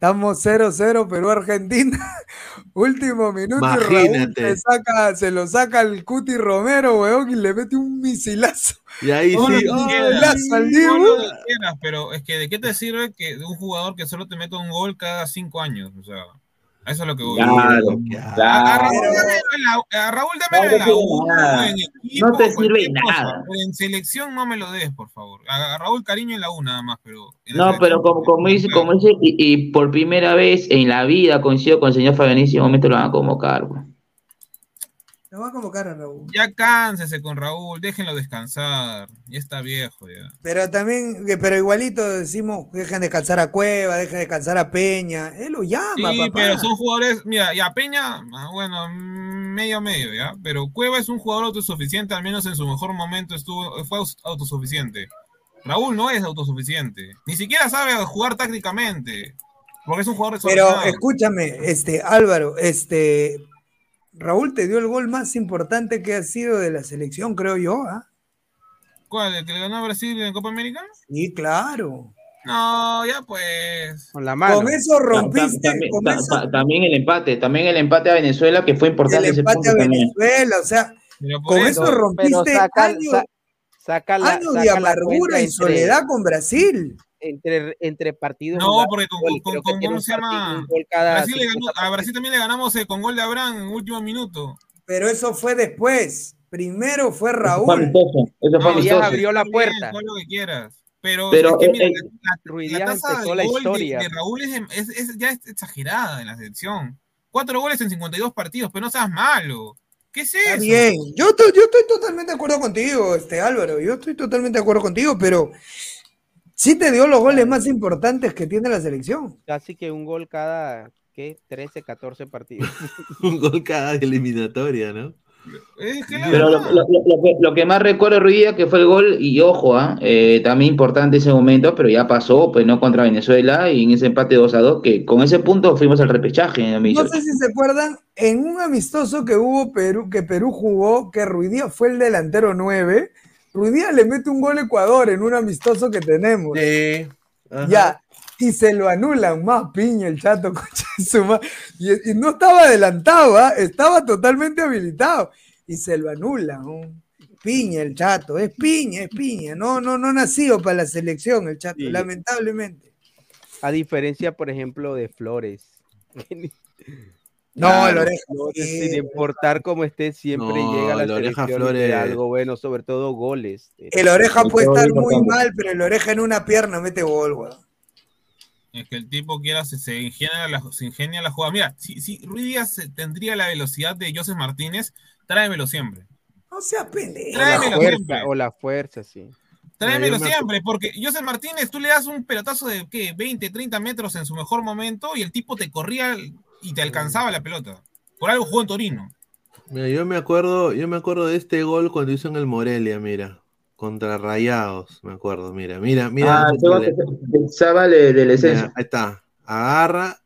Estamos 0-0 Perú-Argentina. Último minuto y Raúl Imagínate. se, saca, se lo saca el Cuti Romero, weón, y le mete un misilazo. Y ahí sí, quieras, al Dibu. quieras, pero es que ¿de qué te sirve que de un jugador que solo te meta un gol cada cinco años? O sea, eso es lo que voy. Claro, A, a claro. Raúl dámelo en la, a Raúl la sirve U, nada. en equipo, No te sirve cosa, nada. En selección no me lo des, por favor. A, Raúl cariño en la U nada más, pero No, pero como, como dice, como dice y, y por primera vez en la vida coincido con el señor Fabián, en ese momento lo van a convocar. güey. Lo va a convocar a Raúl. Ya cánsese con Raúl, déjenlo descansar. Ya está viejo ya. Pero también, que- pero igualito decimos, dejen descansar a Cueva, dejen descansar a Peña. Él lo llama, Sí, papá. pero son jugadores, mira, ya Peña, ah, bueno, medio medio, ¿ya? Pero Cueva es un jugador autosuficiente, al menos en su mejor momento estuvo, fue autosuficiente. Raúl no es autosuficiente, ni siquiera sabe jugar tácticamente, porque es un jugador Pero escúchame, este, Álvaro, este, Raúl te dio el gol más importante que ha sido de la selección, creo yo, ¿ah? ¿Cuál? ¿El que le ganó a Brasil en Copa América? Sí, claro. No, ya pues. Con la Con eso rompiste, También, con ta- eso ta- también el empate, también el empate a Venezuela, que fue importante el ese empate punto a también. Venezuela, o sea, con eso rompiste saca- años, sa- saca la- años saca de amargura y entre- soledad con Brasil. Entre, entre partidos. No, porque con, gol, con, con- ¿cómo un se llama? Brasil le ganó- 50 a Brasil también le ganamos eh, con gol de Abraham en último minuto. Pero eso fue después. Primero fue Eso fue Raúl. eso fue No, amistoso. Díaz abrió la puerta. todo lo que quieras. Pero, Pero, es que, mira, eh, la, la- tasa empezó de la gol de, historia. de Raúl es, es- es- ya es exagerada en la selección. Cuatro goles en 52 partidos, pero no seas malo. ¿Qué es Está eso? bien, yo, to- yo estoy totalmente de acuerdo contigo, este Álvaro, yo estoy totalmente de acuerdo contigo, pero sí te dio los goles más importantes que tiene la selección. Casi que un gol cada, ¿qué? 13, 14 partidos. un gol cada eliminatoria, ¿no? Es que la Pero lo, verdad, lo- lo- lo que, lo que más recuerdo Díaz que fue el gol, y ojo, ah, eh, también importante ese momento, pero ya pasó, pues no contra Venezuela, y en ese empate 2 a 2, que con ese punto fuimos al repechaje en No 2018. sé si se acuerdan, en un amistoso que hubo Perú, que Perú jugó, que Ruidía fue el delantero 9, Ruidía le mete un gol a Ecuador en un amistoso que tenemos. Ajá. Ya, y se lo anulan más piña el chato, y, y no estaba adelantado, ¿ah? estaba totalmente habilitado. Y se lo anulan. ¿no? Piña el chato, es piña, es piña. No, no, no nacido para la selección el chato, Sí. lamentablemente. A diferencia, por ejemplo, de Flores. No, Claro, el oreja, Flores, sí. sin importar cómo esté, siempre No, llega a la Oreja Flores- da algo bueno, sobre todo goles. El oreja puede estar muy mal, pero el oreja en una pierna mete gol, weón. es que el tipo quiera, se, se ingenia la, se ingenia la jugada. Mira, si, si Ruiz Díaz eh, tendría la velocidad de Joseph Martínez, tráemelo siempre. No sea pendejo. O la Tráemelo fuerza, siempre. o la fuerza, sí. Tráemelo me siempre, porque José Martínez, tú le das un pelotazo de ¿qué? 20, 30 metros en su mejor momento y el tipo te corría y te alcanzaba la pelota. Por algo jugó en Torino. Mira, yo me acuerdo, yo me acuerdo de este gol cuando hizo en el Morelia, mira, contra Rayados, me acuerdo, mira, mira, mira. Ah, que pensaba de, del Mira, Esencio. ahí está, agarra,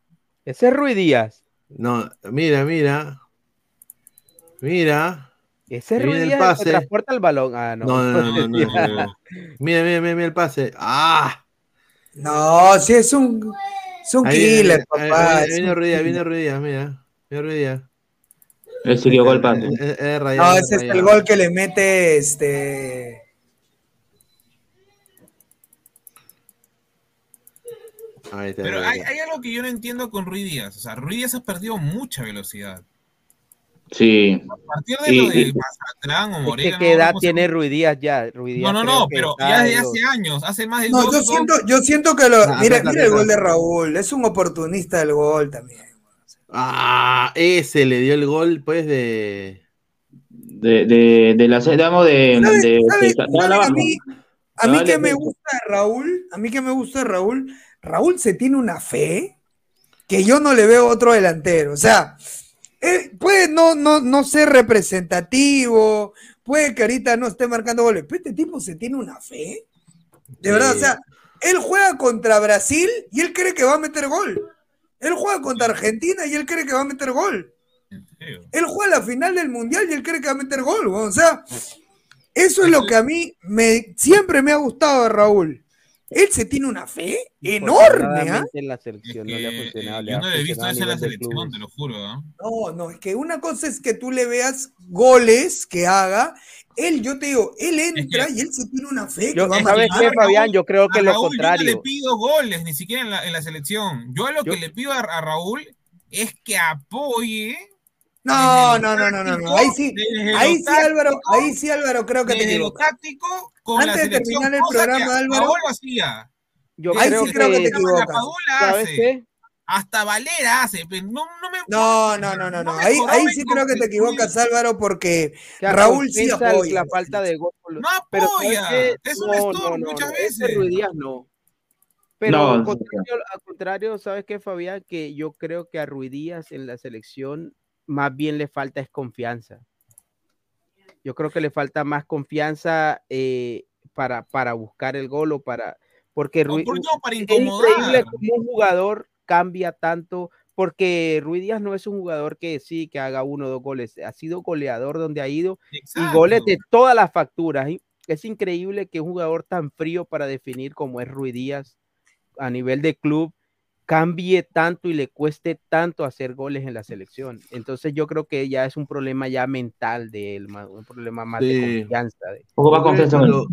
Ese es Ruiz Díaz. no, mira, mira, mira, Ese Ruiz el Díaz el que pase. transporta el balón. Ah, no. no, no, no, no, no, no. mira, mira, mira, mira el pase, ah, No, sí es un, es un ahí viene, killer, ahí- papá. ahí es viene Ruidías, viene Ruidías, mira, mira Ruidías. Él se equivocó el pase. Es- es- es Rayado, No, es ese es el gol que le mete este. Ahí está, Pero ahí hay, hay algo que yo no entiendo con Ruiz Díaz. O sea, Ruiz Díaz ha perdido mucha velocidad. Sí. A partir de Y- lo de Mazatlán o Es Morelia. que no qué edad tiene Díaz ya. No, no, no, pero ya desde los- hace años, hace más de No, dos, yo dos- siento, yo siento que lo. Ah, Mira, el gol de. Raúl, es un oportunista del gol también. Ah, ese le dio el gol, pues, de... De, de, de la digamos de, ¿Sabe- de, sabe- de- de- sabe abajo. a mí, a mí que me gusta Raúl, a mí que me gusta de Raúl, Raúl se tiene una fe que yo no le veo otro delantero. O sea, él puede no, no, no ser representativo, puede que ahorita no esté marcando goles, pero este tipo se tiene una fe. De verdad, o sea, él juega contra Brasil y él cree que va a meter gol. Él juega contra Argentina y él cree que va a meter gol. Él juega la final del mundial y él cree que va a meter gol. O sea, eso es lo que a mí me, siempre me ha gustado de Raúl. Él se tiene una fe enorme. ¿ah? Afortunadamente en la selección no le ha que, funcionado. eh, le yo no lo he visto a eso en la selección, te lo juro. ¿ah? No, no, es que una cosa es que tú le veas goles que haga. Él, yo te digo, él entra y él se tiene una fe que Yo, va a ¿Sabes qué, Fabián? Yo creo que A lo Raúl Yo no contrario. le pido goles, ni siquiera en la, en la selección. Yo lo que le pido a, a Raúl es que apoye. No, no, no, no, no, no. Ahí sí, ahí sí, Álvaro, ahí sí, Álvaro, creo que te equivocas. táctico con la Antes de terminar el programa, Álvaro, hacía. Yo Ahí creo sí creo que te equivocas. Hasta Valera hace. pero No, no me. No, no, no, no, Ahí, sí creo que te equivocas, Álvaro, porque que Raúl sí apoya. la falta de gol. No Pero apoya. ¿sabes qué? Es un No, estorbo no, no, muchas no, veces. ese Ruiz Díaz no. Pero No, al, contrario, al contrario, ¿sabes qué, Fabián? Que yo creo que a Ruiz Díaz en la selección más bien le falta es confianza. Yo creo que le falta más confianza eh, para, para buscar el gol o para... Porque No, Ruiz, por- no, para es increíble cómo un jugador cambia tanto, porque Ruiz Díaz no es un jugador que sí, que haga uno o dos goles, ha sido goleador donde ha ido y goles de todas las facturas. Es increíble que un jugador tan frío para definir como es Ruiz Díaz a nivel de club cambie tanto y le cueste tanto hacer goles en la selección. Entonces yo creo que ya es un problema ya mental de él, un problema más de confianza. de- Poco más Es confianza cuando,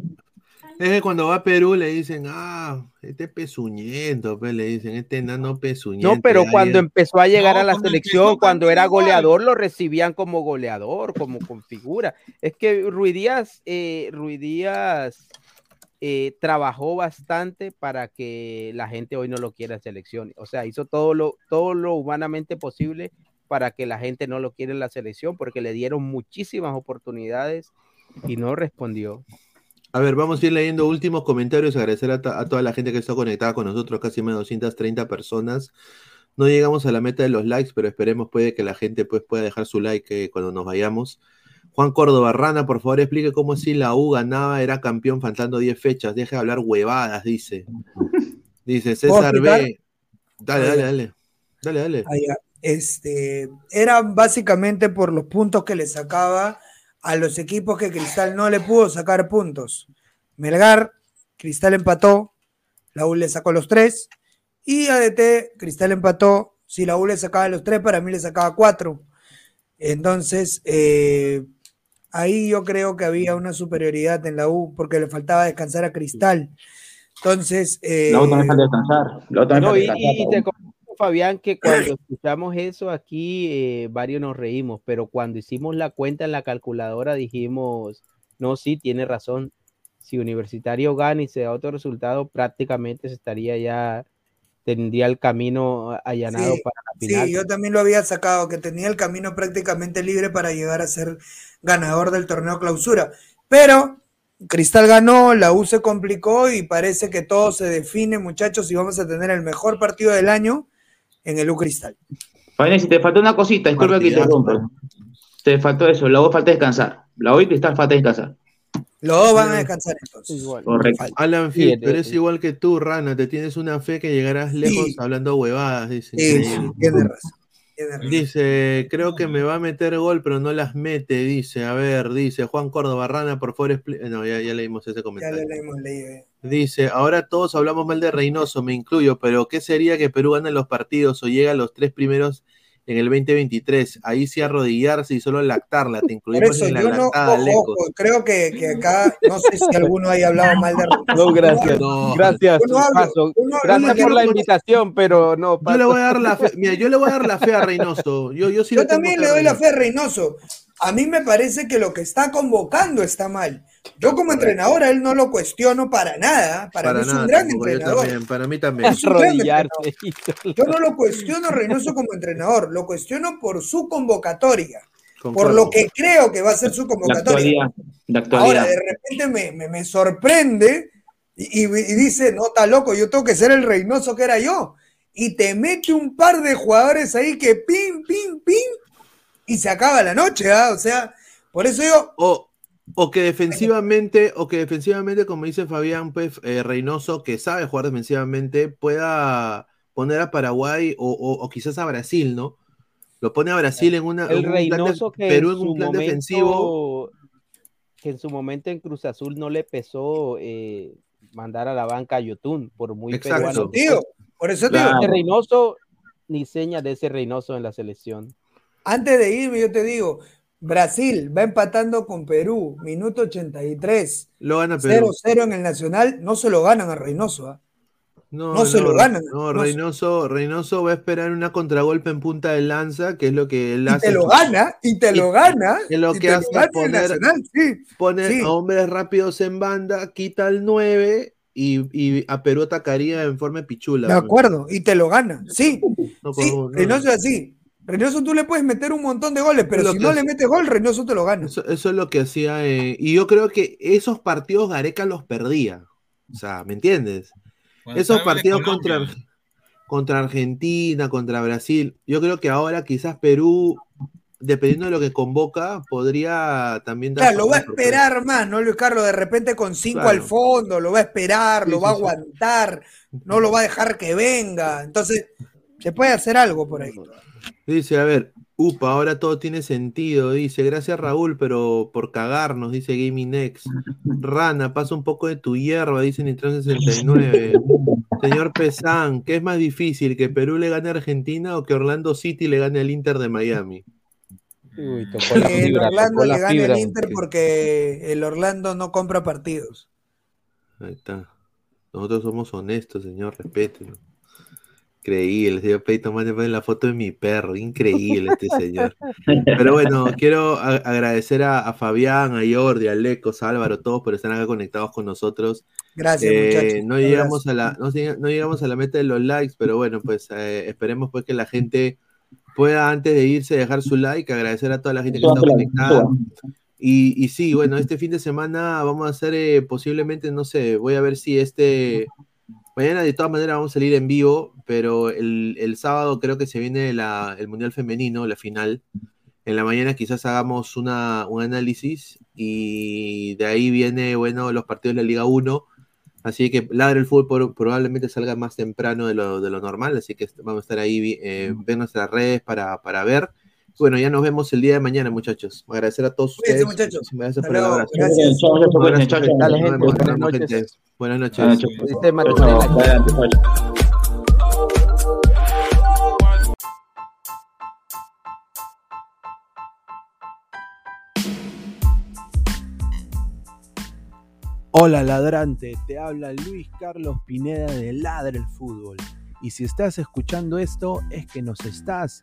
es que cuando va a Perú le dicen, ah, este pezuñento, pues le dicen, este enano pezuñento. No, pero cuando empezó a llegar No, a la selección, cuando era goleador, lo recibían como goleador, como con figura. Es que Ruiz Díaz, eh, Ruiz Díaz eh, trabajó bastante para que la gente hoy no lo quiera en selección. O sea, hizo todo lo, todo lo humanamente posible para que la gente no lo quiera en la selección, porque le dieron muchísimas oportunidades y no respondió. A ver, vamos a ir leyendo últimos comentarios. Agradecer a, a toda la gente que está conectada con nosotros, casi más de 230 personas. No llegamos a la meta de los likes, pero esperemos puede que la gente pues, pueda dejar su like eh, cuando nos vayamos. Juan Córdoba Rana, por favor, explique cómo si la U ganaba, era campeón faltando 10 fechas. Deje de hablar huevadas, dice. Dice César? B. Dale, dale, dale. Dale, dale. Ah, ya. Este, era básicamente por los puntos que le sacaba a los equipos que Cristal no le pudo sacar puntos. Melgar, Cristal empató, la U le sacó los tres, y ADT, Cristal empató, si la U le sacaba los tres, para mí le sacaba cuatro. Entonces, eh, ahí yo creo que había una superioridad en la U porque le faltaba descansar a Cristal. Entonces, eh, La otra me falta descansar. La otra me No, falta y, descansar. y te comento, Fabián, que cuando escuchamos eso aquí, eh, varios nos reímos, pero cuando hicimos la cuenta en la calculadora dijimos, no, sí, tiene razón. Si Universitario gana y se da otro resultado, prácticamente se estaría ya tendría el camino allanado Sí, para la final. Sí, yo también lo había sacado, que tenía el camino prácticamente libre para llegar a ser ganador del torneo clausura. Pero Cristal ganó, la U se complicó y parece que todo se define, muchachos, y vamos a tener el mejor partido del año en el U Cristal. Fabián, si te faltó una cosita, disculpa que te. Te faltó eso, la U falta descansar. La U y Cristal falta descansar. Los dos van a descansar entonces. Correcto. Alan Sí, de- pero es igual que tú, Rana, te tienes una fe que llegarás lejos Sí. hablando huevadas, dice. Sí, Increíble. Tienes razón. Dice, creo que me va a meter gol, pero no las mete, dice. A ver, dice Juan Córdoba, Rana, por favor, expli- eh, No, ya, ya leímos ese Ya comentario. lo hemos leído. eh. Dice, ahora todos hablamos mal de Reynoso, me incluyo, pero ¿qué sería que Perú gane los partidos o llega a los tres primeros en el 2023? Ahí sí arrodillarse y solo lactarla, te Por incluimos eso en la yo no, lactada, ojo, ojo, creo que, que acá, no sé si alguno haya hablado mal de No, gracias. No. Gracias, no Paso. no- no Gracias por la invitación, pero no, Yo le Paso. voy a dar la fe, mira, yo le voy a dar la fe a Reynoso. Yo, yo sí Yo también le doy la fe a Reynoso. A mí me parece que lo que está convocando está mal. Yo como entrenador a él no lo cuestiono para nada. Para, Para mí es nada, un gran entrenador. también, para mí también. Es entrenador. Yo no lo cuestiono a Reynoso como entrenador, lo cuestiono por su convocatoria, por lo que creo que va a ser su La convocatoria. actualidad. La actualidad. Ahora, de repente me, me- me sorprende y, y- y dice, no, está loco, yo tengo que ser el Reynoso que era yo. Y te mete un par de jugadores ahí que pim, pim, pim, y se acaba la noche, ¿ah? O sea, por eso yo, O, o que defensivamente, o que defensivamente, como dice Fabián, pues eh, Reynoso, que sabe jugar defensivamente, pueda poner a Paraguay o, o- o quizás a Brasil, ¿no? Lo pone a Brasil en una El en un plan de- Reynoso que Perú en un plan momento, defensivo. que en su momento en Cruz Azul no le pesó eh, mandar a la banca a Yotun, por muy Exacto. peruano. tío, por eso te Claro. digo, Ese Reynoso, ni seña de ese Reynoso en la selección. Antes de irme, yo te digo, Brasil va empatando con Perú, minuto 83, Lo gana Perú. 0-0 en el Nacional, no se lo ganan a Reynoso, ¿ah? No, No se lo ganan, No, Reynoso, Reynoso va a esperar una contragolpe en punta de lanza, que es lo que él Y hace. te lo gana, y te Y- lo gana, que lo y que te hace lo poner- Nacional, sí. Pone Sí. a hombres rápidos en banda, quita el 9 y, y a Perú atacaría en forma pichula. De pues. acuerdo, y te lo gana. Sí, No, sí. Reynoso es así. Reynoso tú le puedes meter un montón de goles, pero Lo si que no le metes gol, Reynoso te lo gana. Eso, eso es lo que hacía. eh, y yo creo que esos partidos Gareca los perdía. O sea, ¿me entiendes? Cuando Esos partidos contra, contra Argentina, contra Brasil. Yo creo que ahora quizás Perú, dependiendo de lo que convoca, podría también dar. Claro, lo va a esperar más, ¿no, Luis Carlos? De repente con cinco Claro. al fondo, lo va a esperar, Sí, lo va a sí, sí. aguantar, no lo va a dejar que venga. Entonces, se puede hacer algo por ahí. Dice, a ver, upa, ahora todo tiene sentido. Dice, gracias Raúl, pero por cagarnos, dice Gaming Next. Rana, pasa un poco de tu hierba, dice Nitron 69. Señor Pesán, ¿qué es más difícil, que Perú le gane a Argentina o que Orlando City le gane al Inter de Miami? Uy, tocó la Que el fibra, Orlando tocó le gane fibra. al Inter porque el Orlando no compra partidos. Ahí está. Nosotros somos honestos, señor, respételo. Increíble, el señor Peyton Manning pone la foto de mi perro, increíble este señor. Pero bueno, quiero agradecer a, a Fabián, a Jordi, a Lecos, a Álvaro, todos por estar acá conectados con nosotros. Gracias, Eh, muchachos. No llegamos, a la, no, lleg- no llegamos a la meta de los likes, pero bueno, pues eh, esperemos pues que la gente pueda antes de irse dejar su like, agradecer a toda la gente que está conectada. Y, y sí, bueno, este fin de semana vamos a hacer eh, posiblemente, no sé, voy a ver si este... Mañana de todas maneras vamos a salir en vivo, pero el, el sábado creo que se viene la- el Mundial Femenino, la final. En la mañana quizás hagamos una, un análisis y de ahí viene, bueno, los partidos de la Liga 1. Así que Ladra el Fútbol por- probablemente salga más temprano de lo, de lo normal, así que vamos a estar ahí, eh, ver nuestras redes para, para ver. Bueno, ya nos vemos el día de mañana, muchachos. Agradecer a todos ustedes. muchachos. Gracias por el abrazo. Gracias. Buenas noches. Buenas noches. Chao. Hola ladrante, te habla Luis Carlos Pineda de Ladra el Fútbol. Y si estás escuchando esto es que nos estás